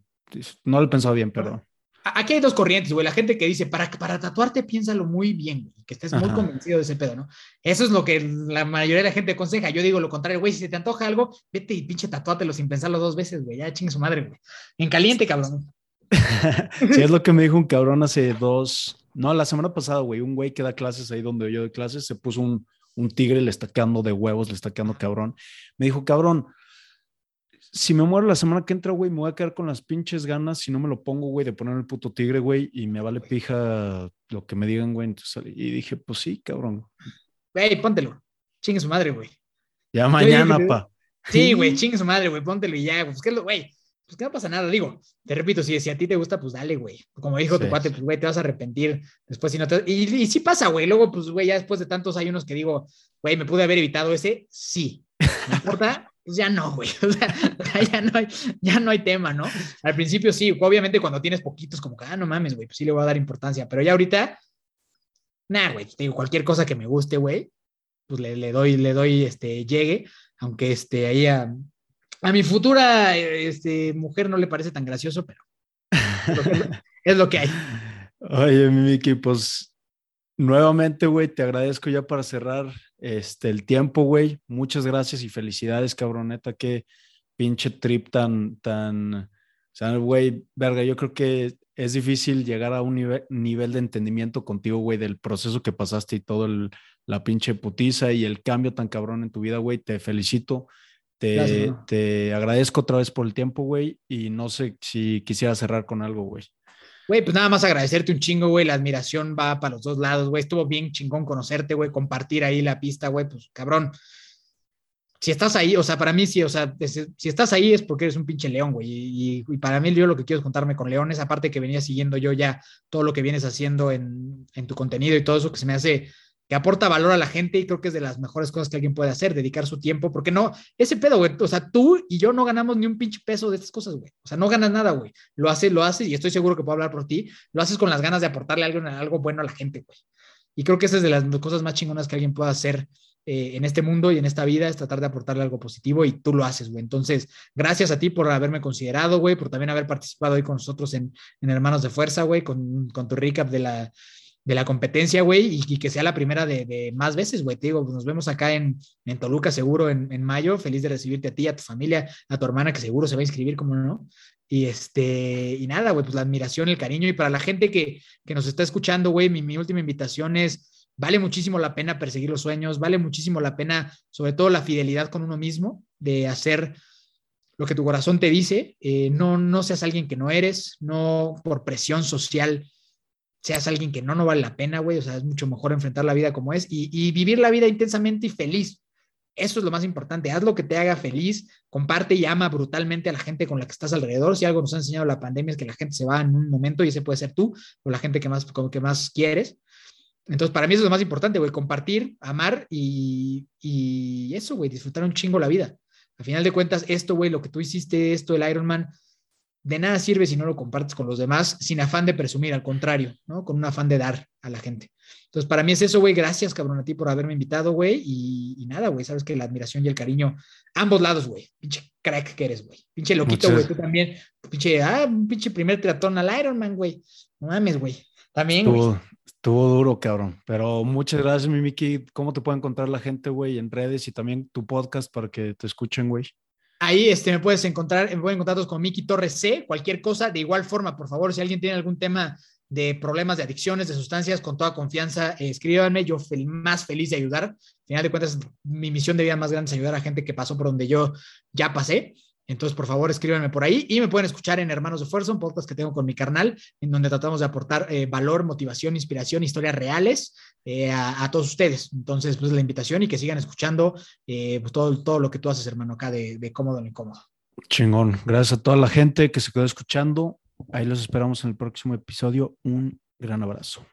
no lo he pensado bien, perdón. Aquí hay dos corrientes, güey. La gente que dice, para, para tatuarte, piénsalo muy bien, güey. Que estés muy convencido de ese pedo, ¿no? Eso es lo que la mayoría de la gente aconseja. Yo digo lo contrario, güey. Si se te antoja algo, vete y pinche tatuátelo sin pensarlo dos veces, güey. Ya chingue su madre, güey. En caliente, cabrón. sí, es lo que me dijo un cabrón hace dos. No, la semana pasada, güey. Un güey que da clases ahí donde yo doy clases se puso un, un tigre le está quedando de huevos, le está quedando cabrón. Me dijo, cabrón, si me muero la semana que entra, güey, me voy a quedar con las pinches ganas si no me lo pongo, güey, de poner el puto tigre, güey, y me vale pija lo que me digan, güey. y dije, pues sí, cabrón. Güey, póntelo. Chingue su madre, güey. Ya mañana, pa. Sí, güey, chingue su madre, güey, póntelo y ya, pues, ¿qué es lo, güey? Pues que no pasa nada. Digo, te repito, si, si a ti te gusta, pues dale, güey. Como dijo tu cuate, pues güey, te vas a arrepentir después si no te... Y, y sí pasa, güey. Luego, pues güey, ya después de tantos hay unos que digo, güey, ¿me pude haber evitado ese? Sí. ¿Me importa? Pues ya no, güey. O sea, ya no, hay, ya no hay tema, ¿no? Al principio sí, obviamente cuando tienes poquitos, como que, ah, no mames, güey, pues sí le voy a dar importancia. Pero ya ahorita, nada, güey, te digo, cualquier cosa que me guste, güey, pues le, le, doy, le doy, este, llegue, aunque este, ahí a, a mi futura este, mujer no le parece tan gracioso, pero es lo que hay. Oye, Miki, pues nuevamente, güey, te agradezco ya para cerrar este, el tiempo, güey. Muchas gracias y felicidades, cabroneta. Qué pinche trip tan, tan, o sea, güey, verga, yo creo que es difícil llegar a un nivel, de entendimiento contigo, güey, del proceso que pasaste y todo el, la pinche putiza y el cambio tan cabrón en tu vida, güey. Te felicito. Te, te agradezco otra vez por el tiempo, güey, y no sé si quisiera cerrar con algo, güey. Güey, pues nada más agradecerte un chingo, güey. La admiración va para los dos lados, güey. Estuvo bien chingón conocerte, güey. Compartir ahí la pista, güey. Pues cabrón. Si estás ahí, o sea, para mí sí, o sea, si estás ahí es porque eres un pinche león, güey. Y, y, para mí yo lo que quiero es contarme con leones, aparte que venía siguiendo yo ya todo lo que vienes haciendo en, en tu contenido y todo eso que se me hace que aporta valor a la gente y creo que es de las mejores cosas que alguien puede hacer, dedicar su tiempo, porque no, ese pedo, güey, o sea, tú y yo no ganamos ni un pinche peso de estas cosas, güey, o sea, no ganas nada, güey, lo haces, lo haces y estoy seguro que puedo hablar por ti, lo haces con las ganas de aportarle algo, algo bueno a la gente, güey. Y creo que esa es de las cosas más chingonas que alguien pueda hacer eh, en este mundo y en esta vida, es tratar de aportarle algo positivo y tú lo haces, güey. Entonces, gracias a ti por haberme considerado, güey, por también haber participado hoy con nosotros en, en Hermanos de Fuerza, güey, con, con tu recap de la, de la competencia, güey, y, que sea la primera de, más veces, güey. Te digo, nos vemos acá en, en Toluca seguro en, en, mayo. Feliz de recibirte a ti, a tu familia, a tu hermana, que seguro se va a inscribir, como no. Y este, y nada, güey, pues la admiración, el cariño. Y para la gente que, que nos está escuchando, güey, mi, mi última invitación es, vale muchísimo la pena perseguir los sueños, vale muchísimo la pena, sobre todo la fidelidad con uno mismo, de hacer lo que tu corazón te dice, eh, no, no seas alguien que no eres, no por presión social seas alguien que no, no vale la pena, güey. O sea, es mucho mejor enfrentar la vida como es y, vivir la vida intensamente y feliz. Eso es lo más importante. Haz lo que te haga feliz, comparte y ama brutalmente a la gente con la que estás alrededor. Si algo nos ha enseñado la pandemia es que la gente se va en un momento y ese puede ser tú o la gente que más, que más quieres. Entonces, para mí eso es lo más importante, güey, compartir, amar y, y eso, güey, disfrutar un chingo la vida. Al final de cuentas, esto, güey, lo que tú hiciste, esto, el Ironman, de nada sirve si no lo compartes con los demás sin afán de presumir, al contrario, ¿no? Con un afán de dar a la gente. Entonces, para mí es eso, güey. Gracias, cabrón, a ti por haberme invitado, güey. Y, y, nada, güey, sabes que la admiración y el cariño, ambos lados, güey. Pinche crack que eres, güey. Pinche loquito, güey. Tú también. Pinche, ah, pinche primer triatlón al Ironman, güey. No mames, güey. También, estuvo, güey. Estuvo duro, cabrón. Pero muchas gracias, mi Miki. ¿Cómo te puede encontrar la gente, güey, en redes y también tu podcast para que te escuchen, güey? Ahí este, me puedes encontrar, me pueden encontrar con Miki Torres C, cualquier cosa. De igual forma, por favor, si alguien tiene algún tema de problemas de adicciones, de sustancias, con toda confianza, eh, escríbanme. Yo fel más feliz de ayudar. Al final de cuentas, mi misión de vida más grande es ayudar a gente que pasó por donde yo ya pasé. Entonces, por favor, escríbanme por ahí y me pueden escuchar en Hermanos de Fuerza, un podcast que tengo con mi carnal, en donde tratamos de aportar eh, valor, motivación, inspiración, historias reales eh, a, todos ustedes. Entonces, pues la invitación y que sigan escuchando eh, pues, todo, todo lo que tú haces, hermano, acá de, cómodo en incómodo. Chingón. Gracias a toda la gente que se quedó escuchando. Ahí los esperamos en el próximo episodio. Un gran abrazo.